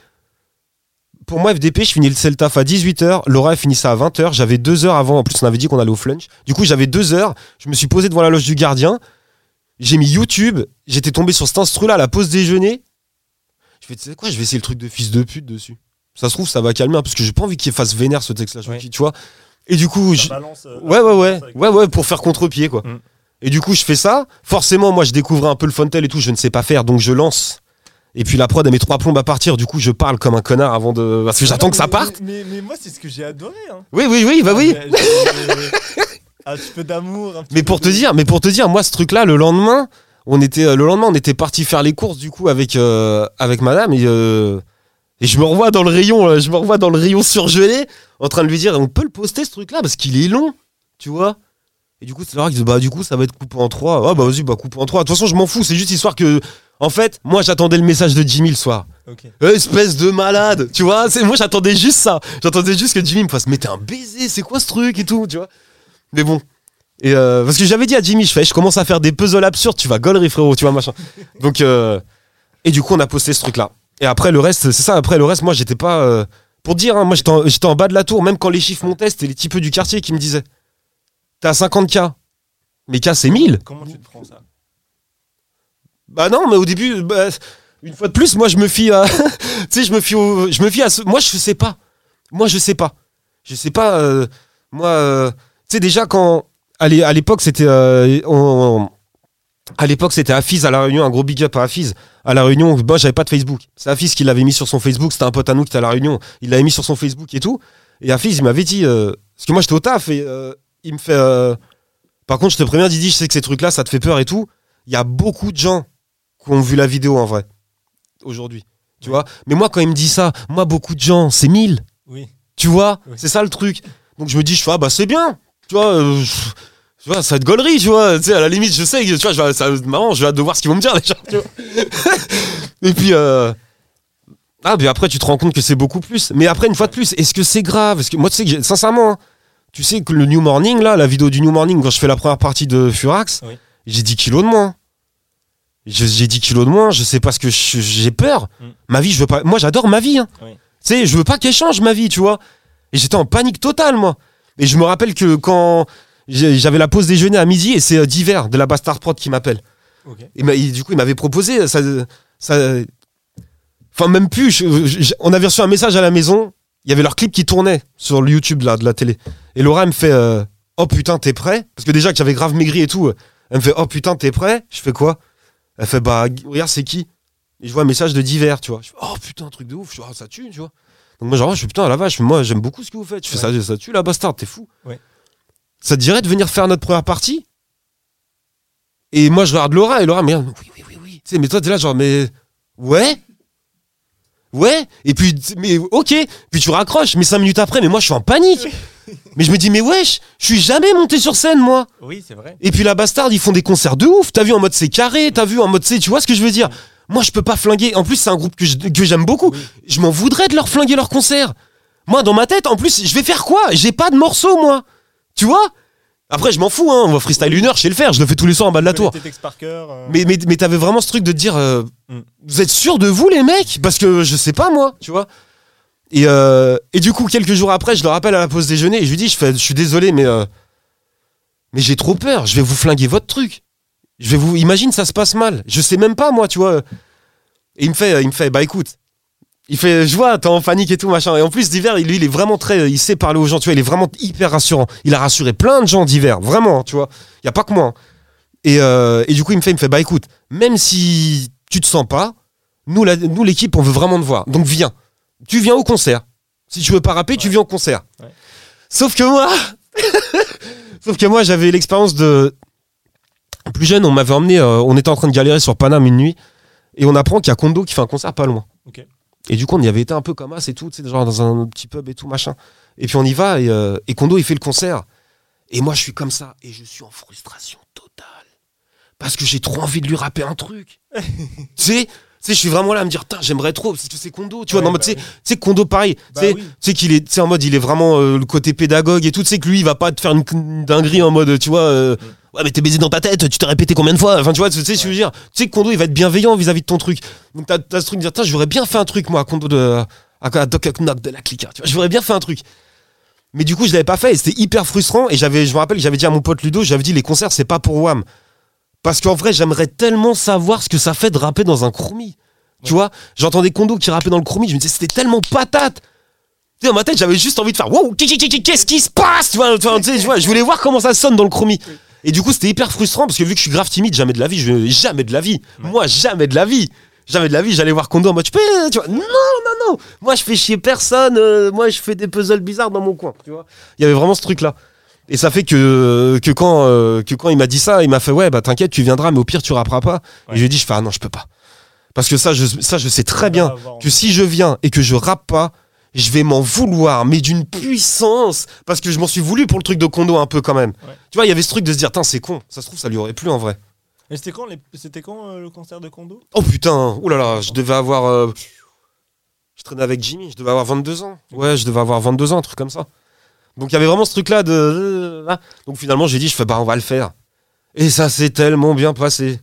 Pour moi, FDP, je finissais le taf à 18h. Laura, elle finissait à 20h. J'avais deux heures avant. En plus, on avait dit qu'on allait au flunch. Du coup, j'avais deux heures. Je me suis posé devant la loge du gardien. J'ai mis YouTube. J'étais tombé sur cet instru-là à la pause déjeuner. Je fais, tu sais quoi, je vais essayer le truc de fils de pute dessus. Ça se trouve, ça va calmer, hein, parce que j'ai pas envie qu'il fasse vénère ce texte-là, je me Ouais. tu vois. Et du coup, ça je- balance. euh, ouais, ouais, ouais, ouais, ouais, pour faire contre-pied, quoi. Mm. Et du coup, je fais ça. Forcément, moi, je découvre un peu le fontel et tout, je ne sais pas faire, donc je lance. Et puis la prod, elle met trois plombes à partir. Du coup, je parle comme un connard avant de. Parce que j'attends que ça parte. Mais, mais moi, c'est ce que j'ai adoré. Hein. Oui, oui, oui, bah oui. J'ai- j'ai- Un petit peu d'amour. Mais pour te dire, mais pour te dire, moi, ce truc-là, le lendemain, on était, euh, le lendemain, on était parti faire les courses du coup avec euh, avec Madame et, euh, et je me revois dans le rayon, je me revois dans le rayon surgelé, en train de lui dire, on peut le poster ce truc-là parce qu'il est long, tu vois. Et du coup, c'est là qu'il dit, bah du coup, ça va être coupé en trois. Ah bah vas-y, bah coupe en trois. De toute façon, je m'en fous. C'est juste histoire que, en fait, moi, j'attendais le message de Jimmy le soir. Ok. Espèce de malade, tu vois. C'est moi, j'attendais juste ça. J'attendais juste que Jimmy me fasse, mais t'es un baiser, c'est quoi ce truc et tout, tu vois. Mais bon. Et euh, parce que j'avais dit à Jimmy, je fais, je commence à faire des puzzles absurdes, tu vas gaulerie frérot, tu vois machin. Donc euh, et du coup on a posté ce truc là. Et après le reste, c'est ça. Après le reste, moi j'étais pas euh, pour dire, hein, moi j'étais en, bas de la tour, même quand les chiffres montaient, c'était les types du quartier qui me disaient, t'es à 50 k. Mais k c'est 1000. Comment tu te prends ça? Bah non, mais au début, bah, une fois de plus, moi je me fie à, tu sais, je me fie au, je me fie à ce, moi je sais pas, moi je sais pas, je sais pas, euh, moi, euh, tu sais déjà quand, à l'é- à l'époque c'était, euh, à l'époque c'était Afiz à la Réunion, un gros big up à Afiz à la Réunion, moi j'avais pas de Facebook, c'est Afiz qui l'avait mis sur son Facebook, c'était un pote à nous qui était à la Réunion, il l'avait mis sur son Facebook et tout, et Afiz il m'avait dit, euh, parce que moi j'étais au taf et il me fait, par contre je te préviens Didi, je sais que ces trucs là ça te fait peur et tout, il y a beaucoup de gens qui ont vu la vidéo en vrai aujourd'hui. Tu vois Mais moi, quand il me dit ça, moi, beaucoup de gens, c'est 1000. Oui. Tu vois Oui. C'est ça le truc. Donc je me dis, je fais, ah bah c'est bien. Tu vois, euh, tu vois, ça va être gaulerie, tu vois. Tu sais, à la limite, je sais que, tu vois, je vais, ça va être marrant, je vais hâte de voir ce qu'ils vont me dire, les gens, tu vois. Et puis, euh, ah, mais après, tu te rends compte que c'est beaucoup plus. Mais après, une fois de plus, est-ce que c'est grave? Parce que moi, tu sais que, sincèrement, hein, tu sais que le New Morning, là, la vidéo du New Morning, quand je fais la première partie de Furax, Oui. j'ai 10 kilos de moins. J'ai 10 kilos de moins, je sais pas ce que je- j'ai peur. Mm. Ma vie, je veux pas. Moi, j'adore ma vie. hein. Oui. Tu sais, je veux pas qu'elle change ma vie, tu vois. Et j'étais en panique totale, moi. Et je me rappelle que quand j'avais la pause déjeuner à midi, et c'est euh, Diver de la Bastard Prod qui m'appelle. Et du coup, il m'avait proposé ça, ça. Enfin, même plus. je- je- on avait reçu un message à la maison. Il y avait leur clip qui tournait sur le YouTube là, de la télé. Et Laura elle me fait euh, Oh putain, t'es prêt? Parce que déjà que j'avais grave maigri et tout. euh, Elle me fait Oh putain, t'es prêt? Je fais quoi? Elle fait bah regarde c'est qui? Et je vois un message de divers, tu vois. Je fais, oh putain, un truc de ouf, je fais, Ah, ça tue, tu vois. Donc moi genre je fais putain la vache, moi j'aime beaucoup ce que vous faites. Je fais ça, ça tue la bastard, t'es fou. Ouais. Ça te dirait de venir faire notre première partie? Et moi je regarde Laura et Laura me regarde, oui oui oui oui. Tu sais mais toi t'es là genre mais ouais? Ouais, et puis, mais ok, puis tu raccroches, mais cinq minutes après, mais moi je suis en panique. mais je me dis, mais wesh, je suis jamais monté sur scène, moi. Oui, c'est vrai. Et puis la bastarde, ils font des concerts de ouf. T'as vu en mode c'est carré, t'as vu en mode c'est, tu vois ce que je veux dire? Moi, je peux pas flinguer. En plus, c'est un groupe que je- que j'aime beaucoup. Oui. Je m'en voudrais de leur flinguer leur concert. Moi, dans ma tête, en plus, je vais faire quoi? J'ai pas de morceaux, moi. Tu vois? Après, je m'en fous, hein. On va freestyle une heure, je sais le faire. Je le fais tous les soirs en bas de la tour. Euh, Mais, mais, mais t'avais vraiment ce truc de dire euh, Mm. Vous êtes sûr de vous, les mecs? Parce que je sais pas, moi, tu vois. Et, euh, et du coup, quelques jours après, je le rappelle à la pause déjeuner et je lui dis Je, fais, suis désolé, mais, euh, mais j'ai trop peur. Je vais vous flinguer votre truc. Je vais vous. Imagine, ça se passe mal. Je sais même pas, moi, tu vois. Et il me fait, il me fait Bah écoute. Il fait, je vois, t'es en panique et tout, machin. Et en plus, d'hiver, lui, il est vraiment très. Il sait parler aux gens, tu vois. Il est vraiment hyper rassurant. Il a rassuré plein de gens d'hiver, vraiment, tu vois. Il y a pas que moi. hein. Et, euh, et du coup, il me fait, il me fait, bah écoute, même si tu te sens pas, nous, nous l'équipe, on veut vraiment te voir. Donc viens. Tu viens au concert. Si tu veux pas rapper, tu viens au concert. Ouais. Sauf que moi, sauf que moi, j'avais l'expérience de plus jeune. On m'avait emmené, euh, on était en train de galérer sur Paname une nuit, et on apprend qu'il y a Kondo qui fait un concert pas loin. Et du coup, on y avait été un peu comme ça et tout, genre dans un petit pub et tout machin. Et puis on y va et, euh, et Kondo il fait le concert. Et moi, je suis comme ça et je suis en frustration totale parce que j'ai trop envie de lui rapper un truc. tu sais, sais, je suis vraiment là à me dire, j'aimerais trop parce que c'est Kondo. Tu vois, Ouais, non, bah tu sais, Kondo pareil. Bah tu sais, oui. qu'il est, en mode, il est vraiment euh, le côté pédagogue et tout. Tu sais que lui, il va pas te faire une, une dinguerie en mode, tu vois. euh, Ouais, mais t'es baisé dans ta tête, tu t'es répété combien de fois Enfin, tu vois, tu sais ce que je veux dire. Tu sais que Kondo, il va être bienveillant vis-à-vis de ton truc. Donc, t'as as ce truc de dire, j'aurais bien fait un truc, moi, à Kondo de. à, à Doc Knock de la clique. Tu vois, j'aurais bien fait un truc. Mais du coup, je l'avais pas fait et c'était hyper frustrant. Et j'avais, je me rappelle j'avais dit à mon pote Ludo, j'avais dit, les concerts, c'est pas pour Wham. Parce qu'en vrai, j'aimerais tellement savoir ce que ça fait de rapper dans un chromie. Tu vois, j'entendais Kondo qui rappait dans le chromie, je me disais, c'était tellement patate. Tu sais, dans ma tête, j'avais juste envie de faire Wow, qu'est-ce qui se passe tu vois, tu tu sais, tu vois, Je voulais voir comment ça sonne dans le chromie. Et du coup, c'était hyper frustrant parce que vu que je suis grave timide, jamais de la vie, je jamais de la vie. Moi, jamais de la vie. Jamais de la vie, j'allais voir Kondo en mode, je peux, tu vois, non, non, non. Moi, je fais chier personne. euh, moi, je fais des puzzles bizarres dans mon coin. Tu vois. Il y avait vraiment ce truc-là. Et ça fait que, que, quand, euh, que quand il m'a dit ça, il m'a fait, ouais, bah t'inquiète, tu viendras, mais au pire, tu rapperas pas. Et je lui ai dit, je fais, ah non, je peux pas. Parce que ça, je, ça, je sais très On bien va avoir- que si je viens et que je rappe pas, je vais m'en vouloir, mais d'une puissance, parce que je m'en suis voulu pour le truc de Kondo un peu quand même. Ouais. Tu vois, il y avait ce truc de se dire, c'est con, ça se trouve, ça lui aurait plu en vrai. Et c'était quand, les- c'était quand euh, le concert de Kondo Oh putain, oulala, je devais avoir. euh, Je traînais avec Jimmy, je devais avoir 22 ans. Ouais, je devais avoir 22 ans, un truc comme ça. Donc il y avait vraiment ce truc-là de. là. Donc finalement, j'ai dit, je fais, bah, on va le faire. Et ça s'est tellement bien passé.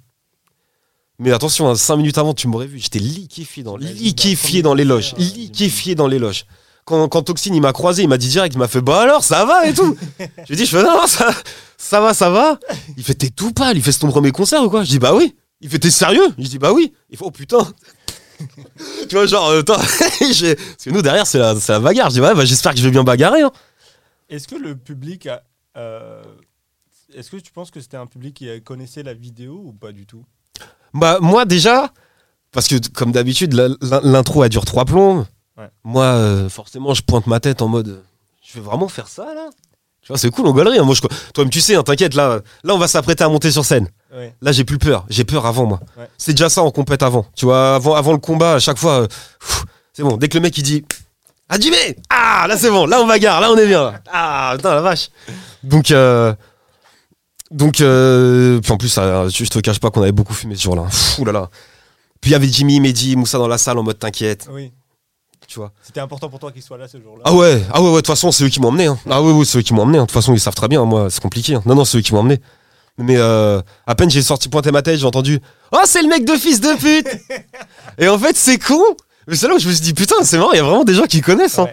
Mais attention, 5 minutes avant, tu m'aurais vu, j'étais liquéfié dans, liquéfié dans les loges. euh, Liquéfié dans les loges. Quand, quand Toxine, il m'a croisé, il m'a dit direct, il m'a fait, bah alors, ça va et tout. je lui ai dit, je fais, non, ça, ça va, ça va. Il fait, t'es tout pâle, il fait, c'est ton premier concert ou quoi? Je dis, bah oui. Il fait, t'es sérieux? Je dis, bah oui. Il fait, oh putain. tu vois, genre, euh, parce que nous, derrière, c'est la, c'est la bagarre. Je dis, ouais, bah, j'espère que je vais bien bagarrer. hein. Est-ce que le public a. euh, Est-ce que tu penses que c'était un public qui connaissait la vidéo ou pas du tout? Bah, moi, déjà, parce que comme d'habitude, l'intro, elle dure trois plombes. Ouais. Moi, euh, forcément, je pointe ma tête en mode, je vais vraiment faire ça, là? Tu vois, c'est cool, on galerie. hein. Moi, je, toi-même, tu sais, hein, t'inquiète, là, là, on va s'apprêter à monter sur scène. Ouais. Là, j'ai plus peur. J'ai peur avant, moi. Ouais. C'est déjà ça en compète avant. Tu vois, avant, avant le combat, à chaque fois, euh, c'est bon. Dès que le mec, il dit Ah, Jimmy Ah, là, c'est bon. Là, on bagarre. Là, on est bien. là. Ah, putain, la vache. Donc, euh, donc euh, puis en plus, ça, je, te cache pas qu'on avait beaucoup fumé ce jour-là. Ouh là là. Puis il y avait Jimmy, Mehdi, Moussa dans la salle en mode T'inquiète. Oui. Tu vois. C'était important pour toi qu'il soit là ce jour-là. Ah ouais, ah ouais, ouais, de toute façon, c'est eux qui m'ont emmené. hein. Ah ouais, ouais, c'est eux qui m'ont emmené. hein. De toute façon, ils savent très bien, moi, c'est compliqué. hein. Non, non, c'est eux qui m'ont emmené. Mais euh, à peine j'ai sorti pointer ma tête, j'ai entendu Oh, c'est le mec de fils de pute Et en fait, c'est con Mais c'est là où je me suis dit Putain, c'est marrant, il y a vraiment des gens qui connaissent. hein.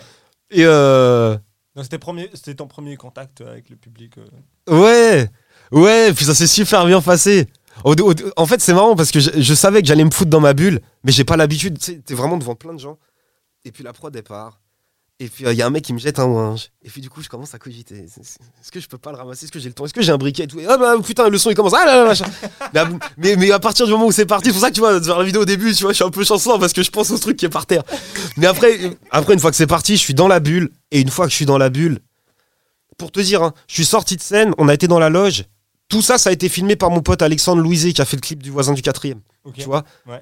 Et euh, Donc c'était premier- c'était ton premier contact avec le public. euh. ouais, ouais, puis ça s'est super bien passé. Au- au- en fait, c'est marrant parce que je, je savais que j'allais me foutre dans ma bulle, mais j'ai pas l'habitude. Tu sais, t'es vraiment devant plein de gens. Et puis la prod, elle part. Et puis il y a un mec qui me jette un ouinge. Et puis du coup, je commence à cogiter. Est-ce que je peux pas le ramasser? Est-ce que j'ai le temps? Est-ce que j'ai un briquet et tout? Et, Ah bah putain, le son il commence. Ah là là, machin. mais, à- mais, mais à partir du moment où c'est parti, c'est pour ça que tu vois, dans la vidéo au début, tu vois, je suis un peu chancelant parce que je pense au truc qui est par terre. Mais après, après une fois que c'est parti, je suis dans la bulle. Et une fois que je suis dans la bulle, pour te dire, hein, je suis sorti de scène, on a été dans la loge. Tout ça, ça a été filmé par mon pote Alexandre Louiset qui a fait le clip du voisin du quatrième. Tu vois? Ouais.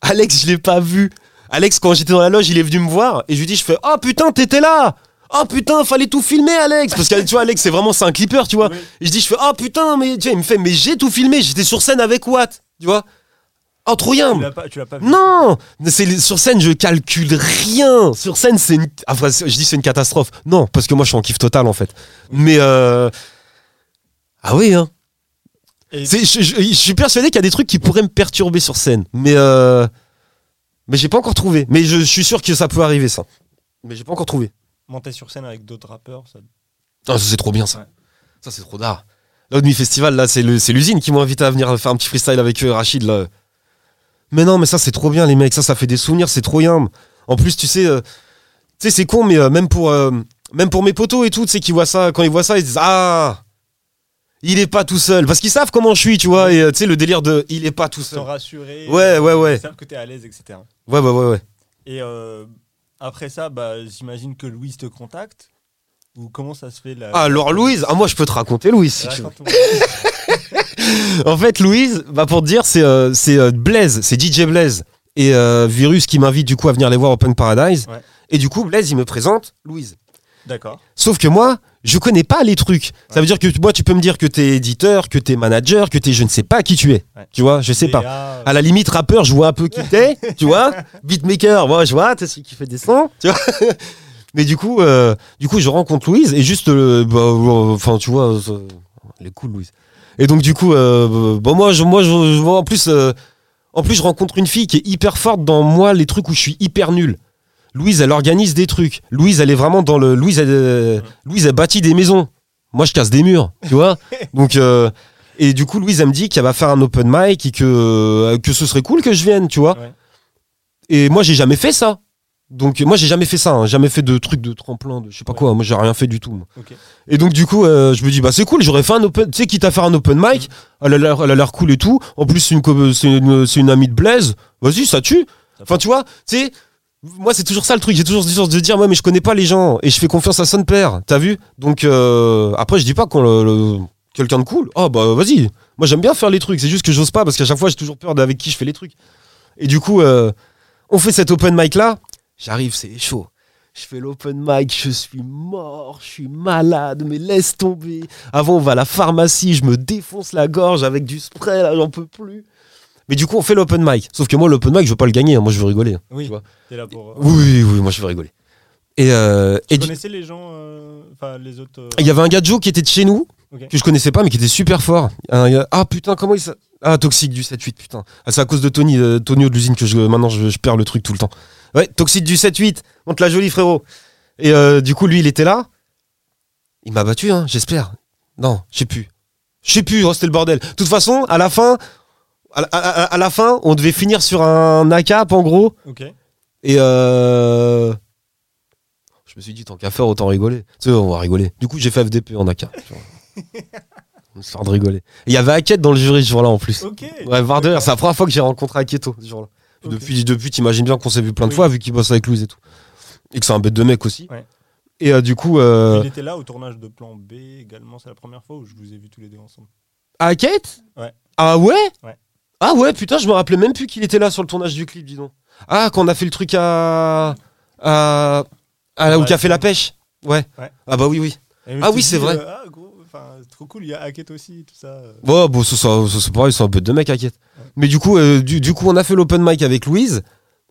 Alex, je l'ai pas vu. Alex, quand j'étais dans la loge, il est venu me voir et je lui dis, je fais, oh putain, t'étais là. Oh putain, fallait tout filmer, Alex. Parce que tu vois, Alex, c'est vraiment, c'est un clipper, tu vois. Oui. Et je dis, je fais, oh putain, mais tu vois, il me fait, mais j'ai tout filmé. J'étais sur scène avec Watt, tu vois. Oh, trop bien. Tu l'as pas, tu pas vu. Non, c'est sur scène je calcule rien. Sur scène c'est une, enfin, c'est- je dis c'est une catastrophe. Non, parce que moi je suis en kiff total en fait. Mais euh... ah oui hein. Et- C'est- je, je- je suis persuadé qu'il y a des trucs qui pourraient me perturber sur scène, mais euh... mais j'ai pas encore trouvé. Mais je, je suis sûr que ça peut arriver ça. Mais j'ai pas encore trouvé. Monter sur scène avec d'autres rappeurs, ça. Ah, ça c'est trop bien ça. Ouais. Ça c'est trop d'art. Là au demi festival là c'est l'usine qui m'a invité à venir faire un petit freestyle avec eux, Rachid là. Mais non mais ça c'est trop bien les mecs, ça ça fait des souvenirs, c'est trop bien. En plus tu sais, euh, tu sais c'est con mais euh, même pour euh, même pour mes potos et tout, tu sais qui voient ça, quand ils voient ça ils se disent ah il est pas tout seul parce qu'ils savent comment je suis tu vois et euh, tu sais le délire de il est pas tout seul. rassurés. Ouais, ouais, ouais. Ils savent que t'es à l'aise, etc. Ouais ouais ouais ouais. Et euh, après ça, bah, j'imagine que Louise te contacte. Ou comment ça se fait là Ah, alors Louise, ah moi je peux te raconter Louise si tu veux. En fait, Louise, bah pour te dire, c'est euh, euh, Blaise, c'est DJ Blaise et Virus qui m'invite du coup à venir les voir Open Paradise. Ouais. Et du coup, Blaise, il me présente Louise. D'accord. Sauf que moi, je connais pas les trucs. Ça veut dire que moi, tu peux me dire que t'es éditeur, que t'es manager, que t'es je ne sais pas qui tu es. Ouais. Tu vois, je sais pas. DA, À la limite, rappeur, je vois un peu qui t'es, tu vois. Beatmaker, moi, je vois, t'es celui qui fait des sons, tu vois. Mais du coup, euh, du coup, je rencontre Louise et juste, euh, bah, euh, enfin, tu vois, euh, elle est cool, Louise. Et donc, du coup, euh, bon, moi, je, moi, je, je vois en plus, euh, en plus, je rencontre une fille qui est hyper forte dans moi, les trucs où je suis hyper nul. Louise, elle organise des trucs. Louise, elle est vraiment dans le. Louise, elle, euh, Louise, elle bâtit des maisons. Moi, je casse des murs, tu vois. Donc, euh, et du coup, Louise, elle me dit qu'elle va faire un open mic et que, euh, que ce serait cool que je vienne, tu vois. Ouais. Et moi, j'ai jamais fait ça. Donc, moi, j'ai jamais fait ça. hein. Jamais fait de trucs de tremplin, de je sais pas Ouais. quoi. Moi, j'ai rien fait du tout. Et donc, du coup, euh, je me dis, bah, c'est cool, j'aurais fait un open. Tu sais, quitte à faire un open mic, elle a l'air elle a l'air cool et tout. En plus, c'est une, une, une amie de Blaise. Vas-y, ça tue. Enfin, tu vois, tu sais. Moi, c'est toujours ça le truc. J'ai toujours toujours de dire, ouais, mais je connais pas les gens et je fais confiance à son père. T'as vu? Donc, euh, après, je dis pas qu'on le- le- quelqu'un de cool. Oh, bah, vas-y. Moi, j'aime bien faire les trucs. C'est juste que j'ose pas parce qu'à chaque fois, j'ai toujours peur d'avec qui je fais les trucs. Et du coup, euh, on fait cet open mic là. J'arrive, c'est chaud. Je fais l'open mic, je suis mort, je suis malade, mais laisse tomber. Avant, on va à la pharmacie, je me défonce la gorge avec du spray, là, j'en peux plus. Mais du coup, on fait l'open mic. Sauf que moi, l'open mic, je veux pas le gagner, hein. moi, je veux rigoler. Oui, Tu vois. t'es là pour. euh, Oui, oui, moi, je veux rigoler. Et, euh, et Tu du- connaissais les gens, euh, enfin les autres. il y avait un gars de Joe qui était de chez nous, que je connaissais pas, mais qui était super fort. Un ah putain, comment il Ah, Toxique du 7-8, putain. Ah, c'est à cause de Tony, euh, Tonio de l'usine que je, maintenant je, je perds le truc tout le temps. Ouais, Toxique du 7-8, monte la jolie frérot. Et du coup, lui, il était là. Il m'a battu, hein, j'espère. Non, je sais plus. Je sais plus, oh, c'était le bordel. De toute façon, à la fin, à, la- à- à- à la fin, on devait finir sur un ACAP en gros. Ok. Et euh... Je me suis dit, tant qu'à faire, autant rigoler. Tu sais, on va rigoler. Du coup, j'ai fait FDP en AK. Histoire de rigoler. Il y avait Hackett dans le jury ce jour-là en plus. Ok. Ouais, Varder, c'est la première fois que j'ai rencontré Haketo ce jour-là. Depuis, depuis t'imagines bien qu'on s'est vu plein de Oui. fois vu qu'il bosse avec Louise et tout. Et que c'est un bête de mec aussi. Ouais. Et euh, du coup, euh... Il était là au tournage de Plan B également. C'est la première fois où je vous ai vus tous les deux ensemble. Hackett? Ouais. Ah ouais? Ouais. Ah ouais, putain, je me rappelais même plus qu'il était là sur le tournage du clip, dis donc. Ah, quand on a fait le truc à. à. à- au Ouais, Café La Pêche Ouais. Ouais. Ah bah oui, oui. Ah oui, c'est vrai. euh, ah, gros, trop cool. Il y a Hackett aussi, tout ça. euh. Ouais, bon, c'est pareil, c'est un bête de mec, Hackett. Ouais. Mais du coup, euh, du, du coup, on a fait l'open mic avec Louise.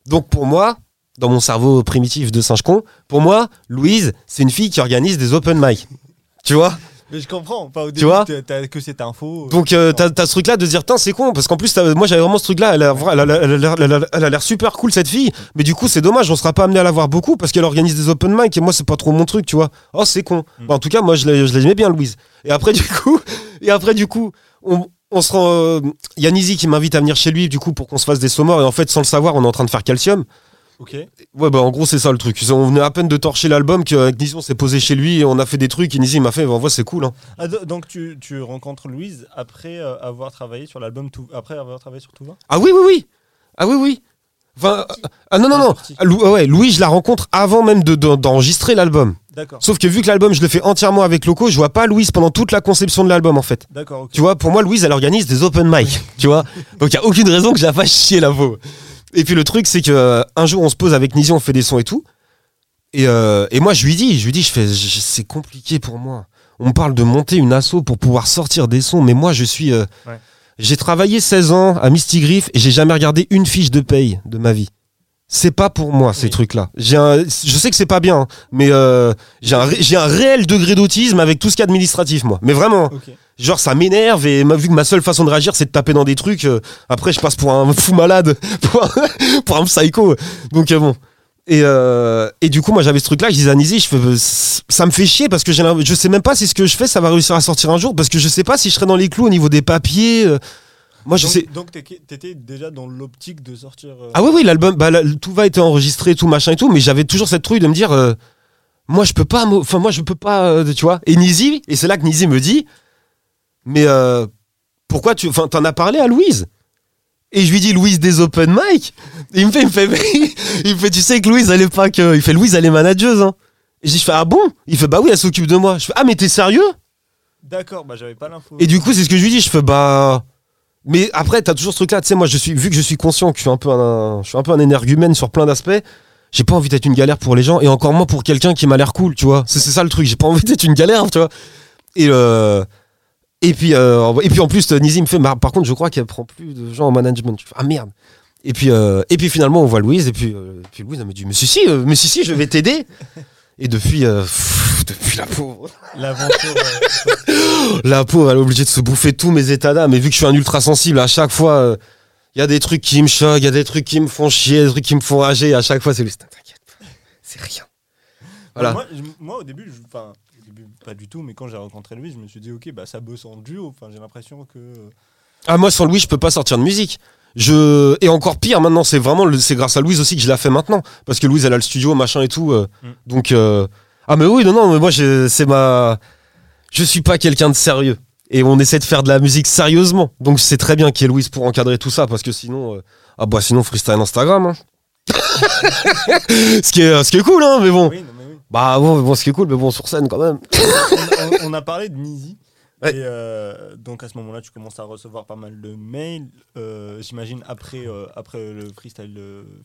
Donc pour moi, dans mon cerveau primitif de singe con, pour moi, Louise, c'est une fille qui organise des open mic. Tu vois? Mais je comprends. Enfin, au Tu début, vois t'as- que cette info. euh, Donc euh, t'as t'as ce truc là de dire tiens c'est con parce qu'en plus moi j'avais vraiment ce truc là elle a vra- elle a- elle a l'air- elle a- super cool cette fille mais du coup c'est dommage on sera pas amené à la voir beaucoup parce qu'elle organise des open mic et moi c'est pas trop mon truc tu vois oh c'est con Mm. Bah, en tout cas moi je l'ai- je l'aimais bien Louise et après du coup et après du coup on, on se rend euh, il y a Nizi qui m'invite à venir chez lui du coup pour qu'on se fasse des saumons et en fait sans le savoir on est en train de faire calcium Ok. Ouais, bah en gros, c'est ça le truc. On venait à peine de torcher l'album qu'avec Nizi, on s'est posé chez lui et on a fait des trucs. Et Nizi il m'a fait, en vrai, c'est cool. Hein. Ah, do- donc tu, tu rencontres Louise après euh, avoir travaillé sur l'album Tout après avoir travaillé sur Tout va Ah oui, oui, oui. Ah oui, oui. Enfin, euh, ah non, non, Ah, non. Ah, Lou- ouais, Louis, je la rencontre avant même de- de- d'enregistrer l'album. D'accord. Sauf que vu que l'album, je le fais entièrement avec Loco, je vois pas Louise pendant toute la conception de l'album, en fait. D'accord. Tu vois, pour moi, Louise, elle organise des open mic. tu vois Donc, il y a aucune raison que je la fasse chier, la pauvre. Et puis, le truc, c'est que euh, un jour, on se pose avec Nizi, on fait des sons et tout. Et, euh, et moi, je lui dis, je lui dis, je fais, c'est compliqué pour moi. On me parle de monter une asso pour pouvoir sortir des sons, mais moi, je suis. euh, Ouais. J'ai travaillé 16 ans à Misty Griff et j'ai jamais regardé une fiche de paye de ma vie. C'est pas pour moi ces Oui. trucs-là. J'ai un, je sais que c'est pas bien, hein, mais euh, j'ai un, ré- j'ai un réel degré d'autisme avec tout ce qui est administratif, moi. Mais vraiment, Ok. Genre ça m'énerve et vu que ma seule façon de réagir c'est de taper dans des trucs, euh, après je passe pour un fou malade, pour un, pour un psycho. Donc euh, bon. Et, euh, et du coup, moi j'avais ce truc-là, je disais à Nizi, je fais, c- ça me fait chier parce que je sais même pas si ce que je fais ça va réussir à sortir un jour parce que je sais pas si je serai dans les clous au niveau des papiers. Moi je donc, sais. Donc t'étais déjà dans l'optique de sortir. Ah oui, oui, l'album, bah, la- tout va être enregistré, tout machin et tout, mais j'avais toujours cette trouille de me dire, moi je peux pas, enfin moi je peux pas, tu vois. Et Nizi, et c'est là que Nizi me dit, mais euh, pourquoi tu, enfin t'en as parlé à Louise? Et je lui dis Louise des open mic? Et il me fait, il me fait, il me fait, tu sais que Louise elle est pas que, il fait Louise elle est manageuse. Hein. Et je dis, je fais ah bon? Il fait bah oui, elle s'occupe de moi. Je fais ah mais t'es sérieux? D'accord. Bah j'avais pas l'info. et du coup, c'est ce que je lui dis. Je fais bah. Mais après, t'as toujours ce truc-là. Tu sais, moi, je suis vu que je suis conscient que je suis un peu un, je suis un peu un énergumène sur plein d'aspects. J'ai pas envie d'être une galère pour les gens et encore moins pour quelqu'un qui m'a l'air cool, tu vois. C'est c'est ça le truc. J'ai pas envie d'être une galère, tu vois. Et euh, et puis euh, et puis en plus, Nizi me fait. par contre, je crois qu'elle prend plus de gens en management. Je fais, ah merde. Et puis euh, et puis finalement, on voit Louise et puis euh, puis Louise elle me dit mais si si, euh, mais si si, je vais t'aider. Et depuis euh, pff, depuis la pauvre. L'aventure. euh, La pauvre, elle est obligée de se bouffer tous mes états d'âme. Et vu que je suis un ultra sensible, à chaque fois, il y a des trucs qui me choquent, il y a des trucs qui me font chier, des trucs qui me font rager. À chaque fois, c'est lui, t'inquiète, c'est rien. Voilà. Moi, moi, au début, je- début, pas du tout, mais quand j'ai rencontré Louise, je me suis dit, ok, bah ça bosse en duo. Enfin, j'ai l'impression que. Ah, moi, sans Louis, je peux pas sortir de musique. Je... Et encore pire, maintenant, c'est vraiment le- c'est grâce à Louise aussi que je la fais maintenant. Parce que Louise, elle a le studio, machin et tout. euh, Mm. Donc, euh, ah, mais oui, non, non, mais moi, je- c'est ma. Je suis pas quelqu'un de sérieux. Et on essaie de faire de la musique sérieusement. Donc, c'est très bien qu'il y ait Louise pour encadrer tout ça. Parce que sinon. euh, Ah, bah, sinon, freestyle Instagram. hein. ce, qui est, ce qui est cool, hein, mais bon. Oui, non. Bah, bon, bon, ce qui est cool, mais bon, sur scène quand même. on, on- on a parlé de Nizi. Ouais. Et euh, donc à ce moment-là, tu commences à recevoir pas mal de mails. Euh, J'imagine après, euh, après le freestyle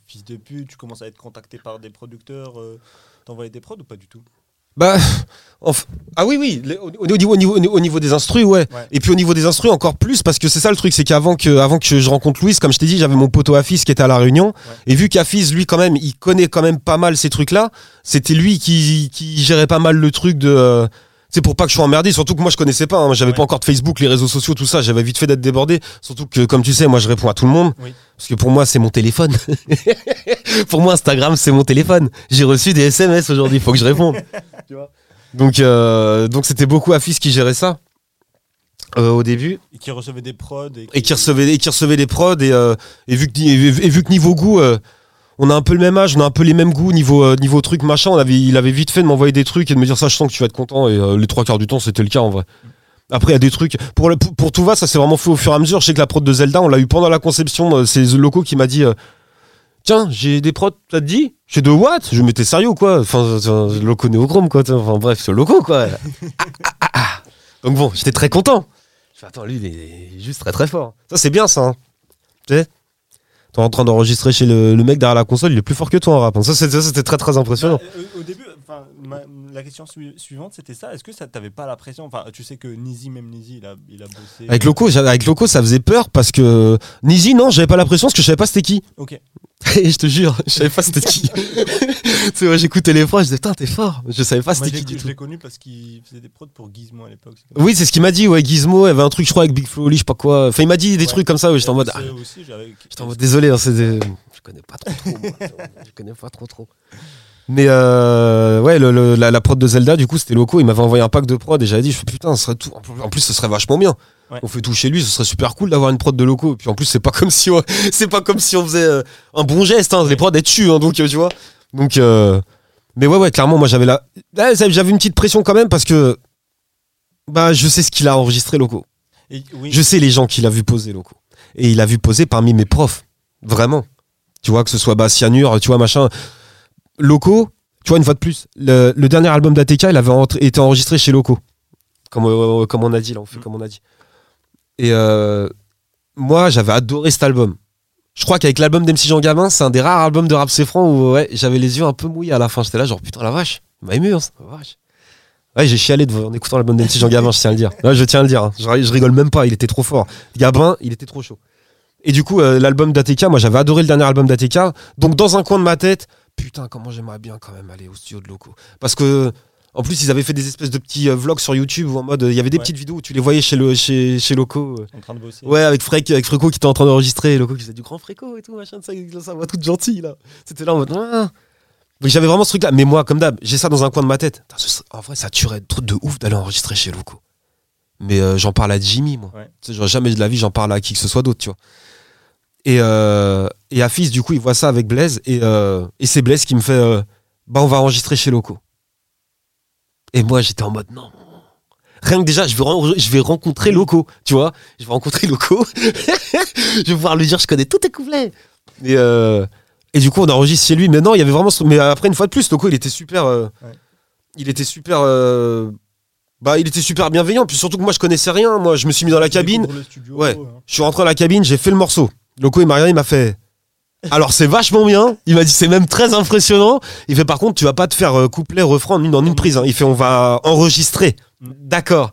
fils de pute, tu commences à être contacté par des producteurs. T'envoyais des prods ou pas du tout? Bah, ah oui, oui, au, au niveau, au, niveau, au niveau des instrus, ouais. Ouais. Et puis au niveau des instrus, encore plus, parce que c'est ça le truc, c'est qu'avant que, avant que je rencontre Louise, comme je t'ai dit, j'avais mon poteau Afis qui était à La Réunion. Et vu qu'Afis, lui, quand même, il connaît quand même pas mal ces trucs-là, c'était lui qui, qui gérait pas mal le truc de. euh, c'est pour pas que je sois emmerdé, surtout que moi je connaissais pas, hein, j'avais Ouais. pas encore de Facebook, les réseaux sociaux, tout ça, j'avais vite fait d'être débordé. Surtout que, comme tu sais, moi je réponds à tout le monde, Oui. parce que pour moi c'est mon téléphone. pour moi Instagram c'est mon téléphone. J'ai reçu des SMS aujourd'hui, faut que je réponde. Tu vois. Donc euh, donc c'était beaucoup Afis qui gérait ça euh, au début. Et qui recevait des prods. Et, et qui recevait et qui recevait des prods et, euh, et vu que et, vu- et vu que niveau goût euh, on a un peu le même âge on a un peu les mêmes goûts niveau euh, niveau truc machin on avait il avait vite fait de m'envoyer des trucs et de me dire ça je sens que tu vas être content et euh, les trois quarts du temps c'était le cas en vrai. Après il y a des trucs pour le, pour, pour tout va ça c'est vraiment fait au fur et à mesure. Je sais que la prod de Zelda on l'a eu pendant la conception c'est The Loco qui m'a dit euh, tiens j'ai des prods ça te dit j'ai de what je m'étais sérieux ou quoi enfin Loco néochrome quoi enfin bref c'est Loco quoi Ah, ah, ah, ah. donc bon j'étais très content je fais, attends lui il est juste très très fort ça c'est bien ça hein. tu sais T'es en train d'enregistrer chez le, le mec derrière la console, il est plus fort que toi en rap. Ça, c'était ça, c'était très très impressionnant. Bah, euh, au début, enfin, la question sui- suivante, c'était ça. Est-ce que ça t'avait pas la pression Enfin, tu sais que Nizi, même Nizi, il a, il a bossé. Avec Loco, avec Loco, ça faisait peur parce que Nizi, non, j'avais pas la pression parce que je savais pas c'était qui. Ok. Et je te jure, je savais pas c'était qui. tu sais, moi, j'écoutais les phrases, je disais, putain, t'es fort. Je savais pas c'était je qui du je tout. l'ai connu parce qu'il faisait des prods pour Gizmo à l'époque. Oui, c'est ce qu'il m'a dit, ouais, Gizmo, avait un truc, je crois, avec Big Flo Oli, je sais pas quoi. Enfin, il m'a dit des Ouais. trucs comme ça, ouais, j'étais en mode, ah, aussi, j'étais en mode, désolé, hein, c'est des- je connais pas trop trop. moi, je connais pas trop trop. Mais euh, ouais, le- le- la, la prod de Zelda, du coup, c'était loco. Il m'avait envoyé un pack de prod et j'avais dit, je fais putain, ce serait tout. En plus, ce serait vachement bien. Ouais. On fait tout chez lui, ce serait super cool d'avoir une prod de loco. Et puis en plus, c'est pas comme si on, c'est pas comme si on faisait euh, un bon geste. Hein. Les prods elles tuent, hein, donc euh, tu vois. Donc, euh, mais ouais, ouais, clairement, moi j'avais la, Ouais, j'avais une petite pression quand même parce que bah je sais ce qu'il a enregistré loco. Et- oui. Je sais les gens qu'il a vu poser loco. Et il a vu poser parmi mes profs. Vraiment. Tu vois, que ce soit bah, Cyanure, tu vois, machin. Loco, tu vois, une fois de plus, le, le dernier album d'ATK, il avait été enregistré chez Loco. Comme, euh, comme on a dit, là, on fait Mm. comme on a dit. Et euh, moi, j'avais adoré cet album. Je crois qu'avec l'album d'MC Jean Gabin, c'est un des rares albums de rap c'est franc où ouais, j'avais les yeux un peu mouillés à la fin. J'étais là, genre putain la vache, il m'a ému, hein, la vache. Ouais, j'ai chialé de- en écoutant l'album d'MC Jean Gabin, je tiens à le dire. Je tiens à le dire. hein. Je, je rigole même pas, il était trop fort. Gabin, il était trop chaud. Et du coup, euh, l'album d'ATK, moi j'avais adoré le dernier album d'ATK. Donc dans un coin de ma tête, putain, comment j'aimerais bien quand même aller au studio de locaux. Parce que, en plus, ils avaient fait des espèces de petits euh, vlogs sur YouTube où en mode, euh, il y avait des Ouais. petites vidéos où tu les voyais chez, le, chez, chez locaux. euh. en train de bosser. Ouais, avec Frek, avec Fréco qui était en train d'enregistrer, et Loco qui faisait du grand Fréco et tout, machin, de ça, sa voix toute gentille là. C'était là en mode. Ah. Donc j'avais vraiment ce truc là. Mais moi, comme d'hab, j'ai ça dans un coin de ma tête. En vrai, ça tuerait de truc de ouf d'aller enregistrer chez Loco. Mais euh, j'en parle à Jimmy, moi. Ouais. Tu sais, genre, jamais de la vie, j'en parle à qui que ce soit d'autre, tu vois. Et, euh, et Afis, du coup, il voit ça avec Blaise, et, euh, et c'est Blaise qui me fait euh, Bah, on va enregistrer chez Loco. Et moi, j'étais en mode Non. Rien que déjà, je vais, je vais rencontrer Loco, tu vois. Je vais rencontrer Loco. je vais pouvoir lui dire, je connais tous tes couplets. Et, euh, et du coup, on enregistre chez lui. Mais non, il y avait vraiment. Mais après, une fois de plus, Loco, il était super. Ouais. Il était super. bah, il était super bienveillant. Puis surtout que moi, je connaissais rien. Moi, je me suis mis dans la cabine. studio, Ouais. hein. Je suis rentré dans la cabine, j'ai fait le morceau. Loco et Maria, il m'a fait. Alors c'est vachement bien. Il m'a dit c'est même très impressionnant. Il fait par contre tu vas pas te faire euh, couplet refrain en une, en une prise. hein. Il fait on va enregistrer. Mm. D'accord.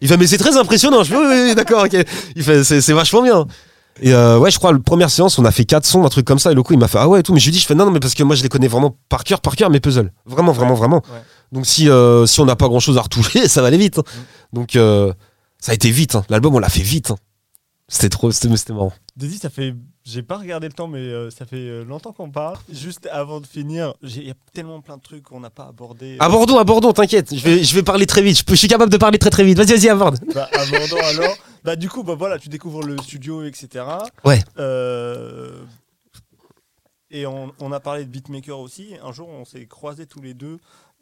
Il fait mais c'est très impressionnant. Je fais oui, oui, oui, d'accord. ok. Il fait c'est c'est vachement bien. Et euh, ouais je crois la première séance on a fait quatre sons un truc comme ça et Loco il m'a fait ah ouais et tout mais je lui dis je fais non non mais parce que moi je les connais vraiment par cœur par cœur mes puzzles vraiment vraiment vraiment. Ouais. Donc si euh, si on n'a pas grand chose à retoucher ça va aller vite. hein. Donc euh, ça a été vite. hein. L'album on l'a fait vite. hein. C'était trop c'était marrant. Dédi, ça fait. J'ai pas regardé le temps, mais euh, ça fait euh, longtemps qu'on parle. Juste avant de finir, il y a tellement plein de trucs qu'on n'a pas abordé. Abordons, abordons, t'inquiète. Je vais, je vais parler très vite. Je, peux- je suis capable de parler très très vite. Vas-y, vas-y, aborde. Bah, abordons alors. Bah, du coup, bah, voilà, tu découvres le studio, etc. Ouais. Euh, Et on, on a parlé de beatmaker aussi. Un jour, on s'est croisés tous les deux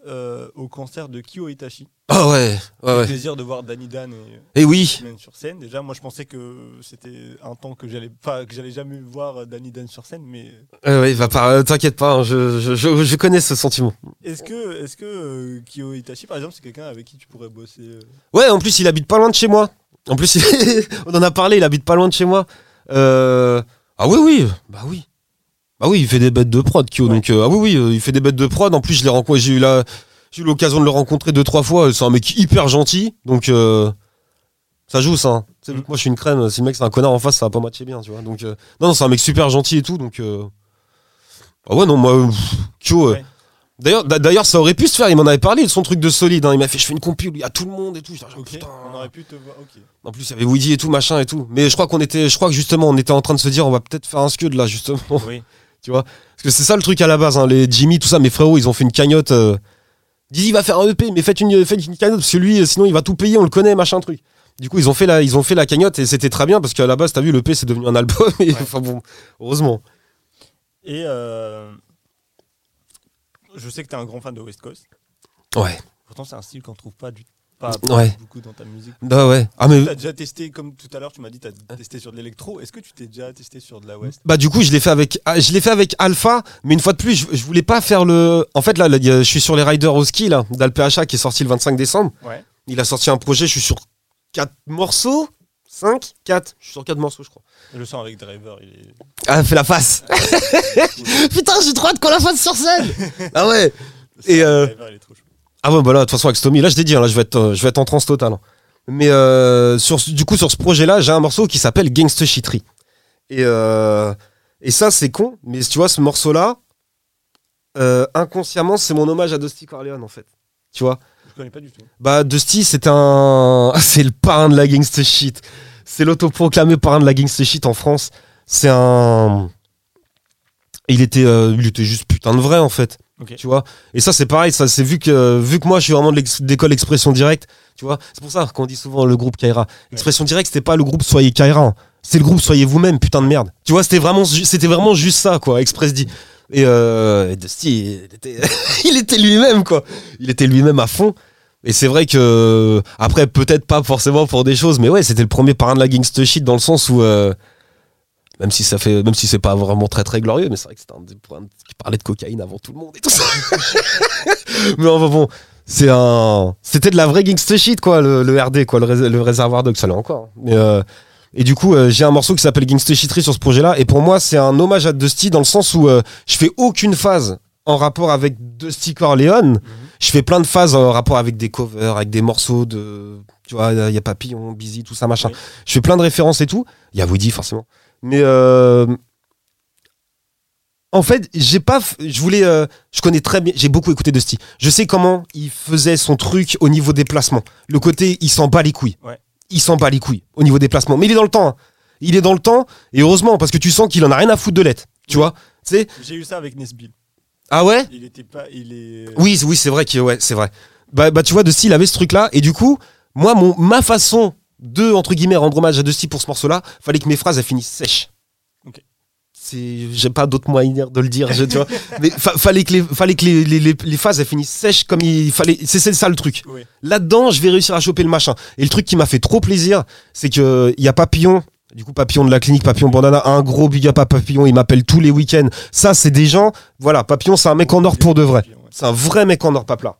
euh, au concert de Kyo Itachi. Ah ouais, ouais, ouais. plaisir de voir Danny Dan et Et oui. Dan sur scène. Déjà, moi, je pensais que c'était un temps que j'allais pas, que j'allais jamais voir euh, Danny Dan sur scène, mais Ouais, ouais, va pas, euh, t'inquiète pas, hein, je, je, je, je connais ce sentiment. est-ce que, est-ce que euh, Kyo Itachi, par exemple, c'est quelqu'un avec qui tu pourrais bosser euh, Ouais, en plus, il habite pas loin de chez moi. En plus, il- on en a parlé, il habite pas loin de chez moi. Euh, Ah oui, oui, bah oui. Bah oui, il fait des bêtes de prod, Kyo. Ouais. Donc, euh, ah oui, oui, euh, il fait des bêtes de prod. En plus, je l'ai rencontré, j'ai eu la, j'ai eu l'occasion de le rencontrer deux, trois fois. C'est un mec hyper gentil. Donc, euh, ça joue, ça. hein. Que moi, je suis une crème. Si le mec, c'est un connard en face, ça va pas matcher bien, tu vois. Donc, euh, non, non, c'est un mec super gentil et tout. Donc, euh, ah ouais, non, moi, pff, Kyo. Ouais. D'ailleurs, d'a- d'ailleurs, ça aurait pu se faire. Il m'en avait parlé de son truc de solide. hein. Il m'a fait, je fais une compil, il y a tout le monde et tout. Genre, Ok, putain. on aurait pu te voir. En plus, il y avait Woody et tout, machin et tout. Mais je crois qu'on était, je crois que justement, on était en train de se dire, on va peut-être faire un scud là, justement. Oui. Parce que c'est ça le truc à la base, hein. les Jimmy, tout ça, mes frérots, ils ont fait une cagnotte. Euh... Va faire un EP, mais faites une, faites une cagnotte, parce que lui, euh, sinon il va tout payer, on le connaît, machin truc. Du coup, ils ont fait la, ils ont fait la cagnotte et c'était très bien parce qu'à la base, t'as vu, l'EP c'est devenu un album. Et, Ouais. Enfin bon, heureusement. Et euh, je sais que tu es un grand fan de West Coast. Ouais. Pourtant, c'est un style qu'on trouve pas, du, pas, Ouais. beaucoup dans ta musique. Bah ouais. Ah mais Tu as déjà testé, comme tout à l'heure, tu m'as dit, tu as testé sur de l'électro. Est-ce que tu t'es déjà testé sur de la West? Bah du coup je l'ai fait avec ah, je l'ai fait avec Alpha mais une fois de plus je, je voulais pas faire le en fait là, je suis sur les Riders au ski là d'Alpha qui est sorti le 25 décembre Ouais. il a sorti un projet je suis sur 4 morceaux 5 4 je suis sur 4 morceaux je crois Le son avec Driver, il est. ah fais la face putain j'ai trop hâte qu'on la fasse sur scène ah ouais Et, euh, Driver, il est trop chaud. Ah ouais bah là de toute façon avec Stomy là je t'ai dit hein, là je vais être euh, je vais être en transe totale hein. mais euh, sur du coup sur ce projet là j'ai un morceau qui s'appelle Gangsta Shittery et euh, et ça c'est con mais tu vois ce morceau là inconsciemment c'est mon hommage à Dusty Corleone en fait. Tu vois? Je connais pas du tout. bah Dusty c'est un c'est le parrain de la gangsta shit. C'est l'autoproclamé parrain de la gangsta shit en France. C'est un il était il était juste putain de vrai en fait Tu vois Et ça, c'est pareil. Ça, c'est vu que, vu que moi, je suis vraiment de d'école expression directe. Tu vois C'est pour ça qu'on dit souvent le groupe Kaira. Expression directe, c'était pas le groupe Soyez Kaira. hein. C'est le groupe Soyez vous-même, putain de merde. Tu vois, c'était vraiment, c'était vraiment juste ça, quoi. Express dit. Et, euh, Dusty, il était, il était lui-même, quoi. Il était lui-même à fond. Et c'est vrai que, après, peut-être pas forcément pour des choses, mais ouais, c'était le premier parrain de la gangsta shit dans le sens où, euh, même si ça fait, même si c'est pas vraiment très très glorieux, mais c'est vrai que c'était un des points qui parlait de cocaïne avant tout le monde et tout ça. mais enfin bon, c'est un, c'était de la vraie gangsta shit quoi, le, le RD quoi, le, le réservoir dog, ça l'est encore. Mais euh, et du coup, euh, j'ai un morceau qui s'appelle Gangsta Shittery sur ce projet-là, et pour moi, c'est un hommage à Dusty dans le sens où euh, je fais aucune phase en rapport avec Dusty Corleone. Je fais plein de phases en rapport avec des covers, avec des morceaux de, tu vois, il y a Papillon, Busy, tout ça machin. Oui. Je fais plein de références et tout. Il y a Woody forcément. Mais euh, en fait, j'ai pas, je voulais, euh, je connais très bien, j'ai beaucoup écouté Dusty. Je sais comment il faisait son truc au niveau des placements. Le côté, il s'en bat les couilles. Ouais. Il s'en bat les couilles au niveau des placements. Mais il est dans le temps. hein. Il est dans le temps et heureusement parce que tu sens qu'il en a rien à foutre de l'être. Tu vois J'ai eu ça avec Nesbill. Ah ouais? Il était pas. Il est. Oui, oui, c'est vrai que ouais, c'est vrai. Bah, bah tu vois, Dusty, il avait ce truc-là, et du coup, moi, mon, ma façon de entre guillemets rendre hommage à Dusty pour ce morceau-là, fallait que mes phrases elles finissent sèches. Ok. C'est, j'ai pas d'autre moyen de le dire, je- tu vois. Mais fa- fallait que les, fallait que les, les, les, les phases elles finissent sèches comme il fallait. C'est, ça le truc. Oui. Là-dedans, je vais réussir à choper le machin. Et le truc qui m'a fait trop plaisir, c'est que il y a Papillon. Du coup, Papillon de la clinique, Papillon Bandana, un gros big up à Papillon, il m'appelle tous les week-ends. Ça, c'est des gens, voilà, Papillon, c'est un mec en or pour de vrai. C'est un vrai mec en or papla.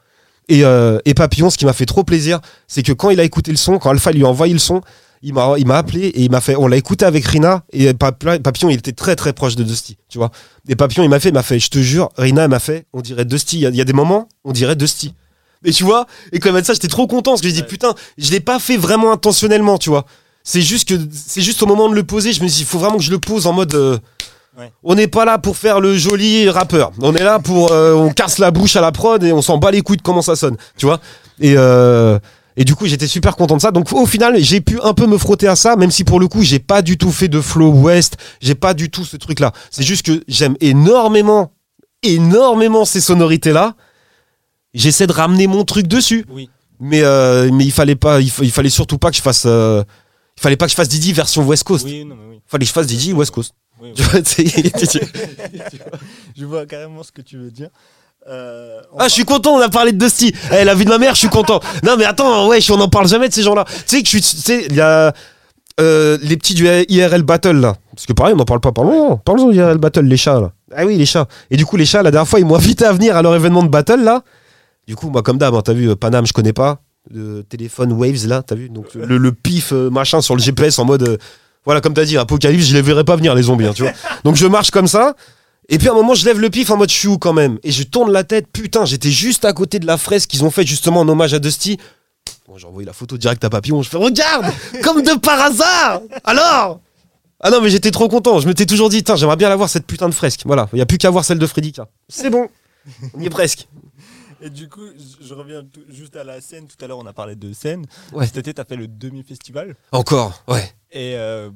Et, euh, et Papillon, ce qui m'a fait trop plaisir, c'est que quand il a écouté le son, quand Alpha lui a envoyé le son, il m'a, il m'a appelé et il m'a fait, on l'a écouté avec Rina et Papillon, il était très très proche de Dusty, tu vois. Et Papillon, il m'a fait, il m'a fait, je te jure, Rina, elle m'a fait, on dirait Dusty. Il y, a- il y a des moments, on dirait Dusty. Et tu vois, et quand elle m'a dit ça, j'étais trop content parce que je dis Ouais. putain, je l'ai pas fait vraiment intentionnellement, tu vois. C'est juste que c'est juste au moment de le poser, je me suis dit, il faut vraiment que je le pose en mode. euh, Ouais. On n'est pas là pour faire le joli rappeur. On est là pour. euh, on casse la bouche à la prod et on s'en bat les couilles de comment ça sonne. Tu vois et, euh, et du coup, j'étais super content de ça. Donc au final, j'ai pu un peu me frotter à ça, même si pour le coup, j'ai pas du tout fait de flow west. J'ai pas du tout ce truc-là. C'est juste que j'aime énormément, énormément ces sonorités-là. J'essaie de ramener mon truc dessus. Oui. Mais, euh, mais il fallait pas, il, fa- il fallait surtout pas que je fasse. euh, il fallait pas que je fasse Didi version West Coast. Oui, non, mais oui. Fallait que je fasse Didi West Coast. Oui, oui. Tu vois, tu sais, Tu vois, je vois carrément ce que tu veux dire. Euh, Ah, je suis content, on a parlé de Dusty. Eh, la vie de ma mère, je suis content. Non, mais attends, ouais, on en parle jamais de ces gens-là. Tu sais que je suis. Tu sais, il y a euh, les petits du IRL Battle, là. Parce que pareil, on n'en parle pas. Parlons, parlons du IRL Battle, les chats, là. Ah oui, les chats. Et du coup, les chats, la dernière fois, ils m'ont invité à venir à leur événement de Battle, là. Du coup, moi, comme d'hab, hein, t'as vu, euh, Paname, je connais pas. Le téléphone Waves, là, t'as vu Donc, le, le pif, euh, machin, sur le GPS en mode. Voilà, comme t'as dit, Apocalypse, je les verrai pas venir, les zombies, hein, tu vois. Donc, je marche comme ça. Et puis à un moment, je lève le pif en mode chou quand même? Et je tourne la tête. Putain, j'étais juste à côté de la fraise qu'ils ont faite justement en hommage à Dusty. Bon, j'ai envoyé la photo direct à Papillon. Je fais Regarde Comme de par hasard Alors? Ah non, mais j'étais trop content. Je m'étais toujours dit, Tiens, j'aimerais bien avoir cette putain de fresque. Voilà, il n'y a plus qu'à voir celle de Fredika. C'est bon. On y est presque. Et du coup, je- je reviens tout- juste à la scène. Tout à l'heure, on a parlé de scène. Ouais. Cet été, tu as fait le demi-festival. Encore, ouais. Et euh,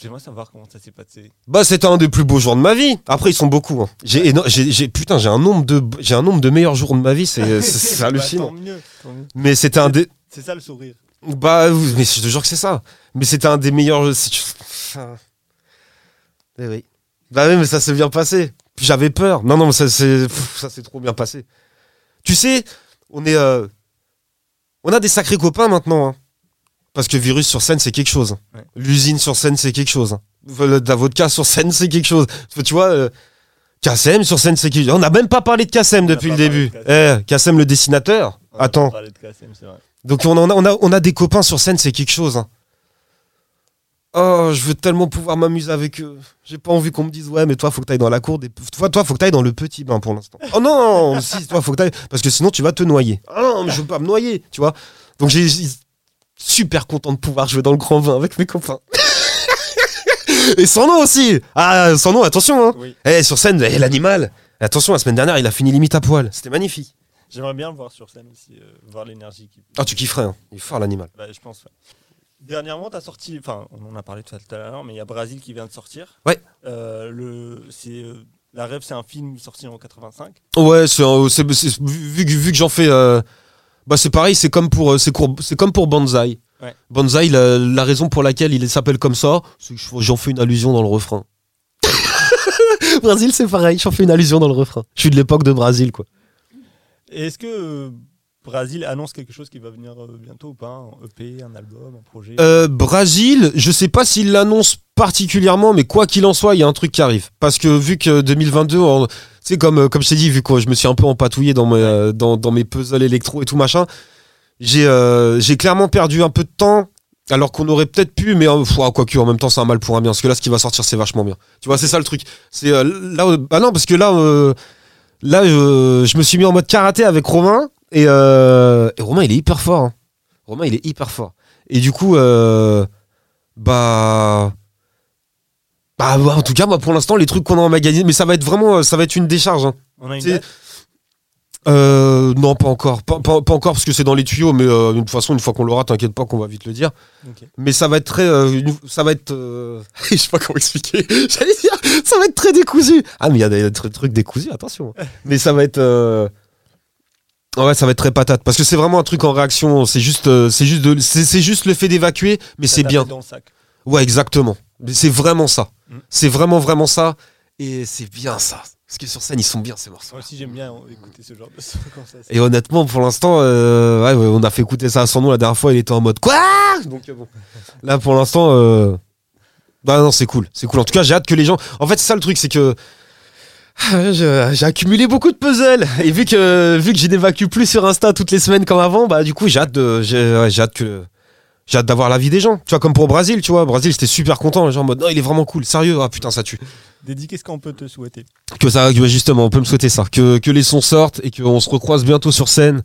j'aimerais savoir comment ça s'est passé. Bah, c'était un des plus beaux jours de ma vie. Après, ils sont beaucoup. hein. J'ai, éno- j'ai, j'ai- putain, j'ai un nombre de, j'ai un nombre de meilleurs jours de ma vie. C'est, c'est, c'est Bah, hallucinant. tant mieux, tant mieux. Mais c'était un des, C'est ça le sourire. Bah, oui, mais je te jure que c'est ça. Mais c'était un des meilleurs. c'est- Enfin, Eh oui. Bah oui, mais ça s'est bien passé. Puis J'avais peur. Non, non, mais ça s'est pff, ça s'est trop bien passé. Tu sais, on est. euh, On a des sacrés copains maintenant. hein. Parce que Virus sur scène, c'est quelque chose. Ouais. L'usine sur scène, c'est quelque chose. La vodka sur scène, c'est quelque chose. Tu vois, euh, Kassem sur scène, c'est quelque chose. On n'a même pas parlé de n'a depuis le début. de Kassem. Eh, le dessinateur. On a Attends. parlé de KSM, c'est vrai. Donc on, en a, on, a, on a des copains sur scène, c'est quelque chose. hein. Oh, je veux tellement pouvoir m'amuser avec eux. J'ai pas envie qu'on me dise ouais, mais toi faut que t'ailles dans la cour des. Toi, toi faut que t'ailles dans le petit bain pour l'instant. Oh non, si toi faut que t'ailles parce que sinon tu vas te noyer. Ah non, mais je veux pas me noyer, tu vois. Donc j'ai- super content de pouvoir jouer dans le grand bain avec mes copains. Et son nom aussi. Ah, son nom, attention. Hein. Oui. Eh, sur scène, eh, l'animal. Attention, la semaine dernière, il a fini limite à poil. C'était magnifique. J'aimerais bien le voir sur scène aussi, euh, voir l'énergie qui. Ah, tu kifferais. Hein. Il est fort l'animal. Bah, je pense. ouais. Dernièrement, tu as sorti, enfin, on en a parlé tout à l'heure, mais il y a Brasil qui vient de sortir. Ouais. Euh, le, c'est euh, La rêve, c'est un film sorti en 85. Ouais, c'est vu, vu que- vu que j'en fais. Bah c'est pareil, c'est comme pour euh, c'est comme pour Banzai. Ouais. Banzai, la, la raison pour laquelle il s'appelle comme ça, c'est que je- j'en fais une allusion dans le refrain. Brésil, c'est pareil, j'en fais une allusion dans le refrain. Je suis de l'époque de Brésil, quoi. Est-ce que euh, Brasil annonce quelque chose qui va venir euh, bientôt ou pas Un EP, un album, un projet? Euh, Brésil, je sais pas s'il l'annonce particulièrement, mais quoi qu'il en soit, il y a un truc qui arrive. Parce que vu que 2022, on- tu sais, comme, euh, comme je t'ai dit, vu que je me suis un peu empatouillé dans mes, euh, dans, mes puzzles électro et tout machin, j'ai clairement perdu un peu de temps. Alors qu'on aurait peut-être pu, mais euh, ah, quoique en même temps c'est un mal pour un bien. Parce que là, ce qui va sortir, c'est vachement bien. Tu vois, c'est ça le truc. C'est là, bah non, parce que là, là, je me suis mis en mode karaté avec Romain et, euh, et Romain, il est hyper fort. hein. Romain, il est hyper fort. Et du coup, euh, bah, bah, ouais, en tout cas, moi, pour l'instant, les trucs qu'on a emmagasinés, mais ça va être vraiment, euh, ça va être une décharge. hein. On a une c'est- date Euh, non, pas encore, pas, pas- pas encore parce que c'est dans les tuyaux, mais de toute façon, une fois qu'on l'aura, t'inquiète pas qu'on va vite le dire. Mais ça va être très, une- ça va être, je sais pas comment expliquer. J'allais dire, ça va être très décousu. Ah, mais il y a des tr- trucs décousus, attention. mais ça va être, ouais, ça va être très patate parce que c'est vraiment un truc en réaction. C'est juste, euh, c'est juste de, c'est juste le fait d'évacuer, mais c'est bien. fait dans le sac. Ouais, exactement. C'est vraiment ça. Mm. C'est vraiment, vraiment ça. Et c'est bien ça. Parce que sur scène, ils sont bien ces morceaux. Moi aussi, j'aime bien écouter ce genre de son comme ça. c'est- Et honnêtement, pour l'instant, euh, ouais, ouais, on a fait écouter ça à son nom la dernière fois, il était en mode quoi? Donc euh, bon. Là, pour l'instant, euh... bah non, c'est cool, c'est cool. En tout cas, j'ai hâte que les gens. En fait, c'est ça le truc, c'est que j'ai accumulé beaucoup de puzzles et vu que vu que je n'évacue plus sur Insta toutes les semaines comme avant, bah du coup, j'ai hâte de, j'ai hâte que j'ai hâte d'avoir l'avis des gens. Tu vois, comme pour Brésil, tu vois, Brésil, j'étais super content, les gens en mode non, il est vraiment cool, sérieux, ah putain, ça tue. Dédi, qu'est-ce qu'on peut te souhaiter? Que ça, justement, on peut me souhaiter ça. Que, que les sons sortent et qu'on se recroise bientôt sur scène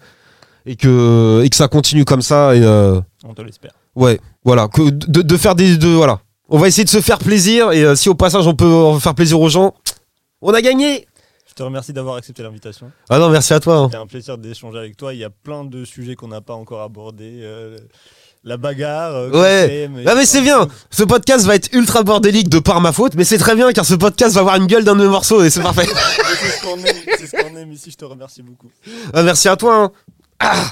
et que, et que ça continue comme ça. Et euh, On te l'espère. ouais, voilà. Que de, de faire des. De, voilà. On va essayer de se faire plaisir et euh, si au passage on peut faire plaisir aux gens, on a gagné! Je te remercie d'avoir accepté l'invitation. Ah non, merci à toi. hein. C'était un plaisir d'échanger avec toi. Il y a plein de sujets qu'on n'a pas encore abordés. euh, la bagarre. euh, Ouais. Ah mais c'est bien Ce podcast va être ultra bordélique de par ma faute, mais c'est très bien car ce podcast va avoir une gueule d'un de mes morceaux et c'est parfait. C'est ce qu'on aime, ce aime ici. Je te remercie beaucoup. Ah, merci à toi. hein. Ah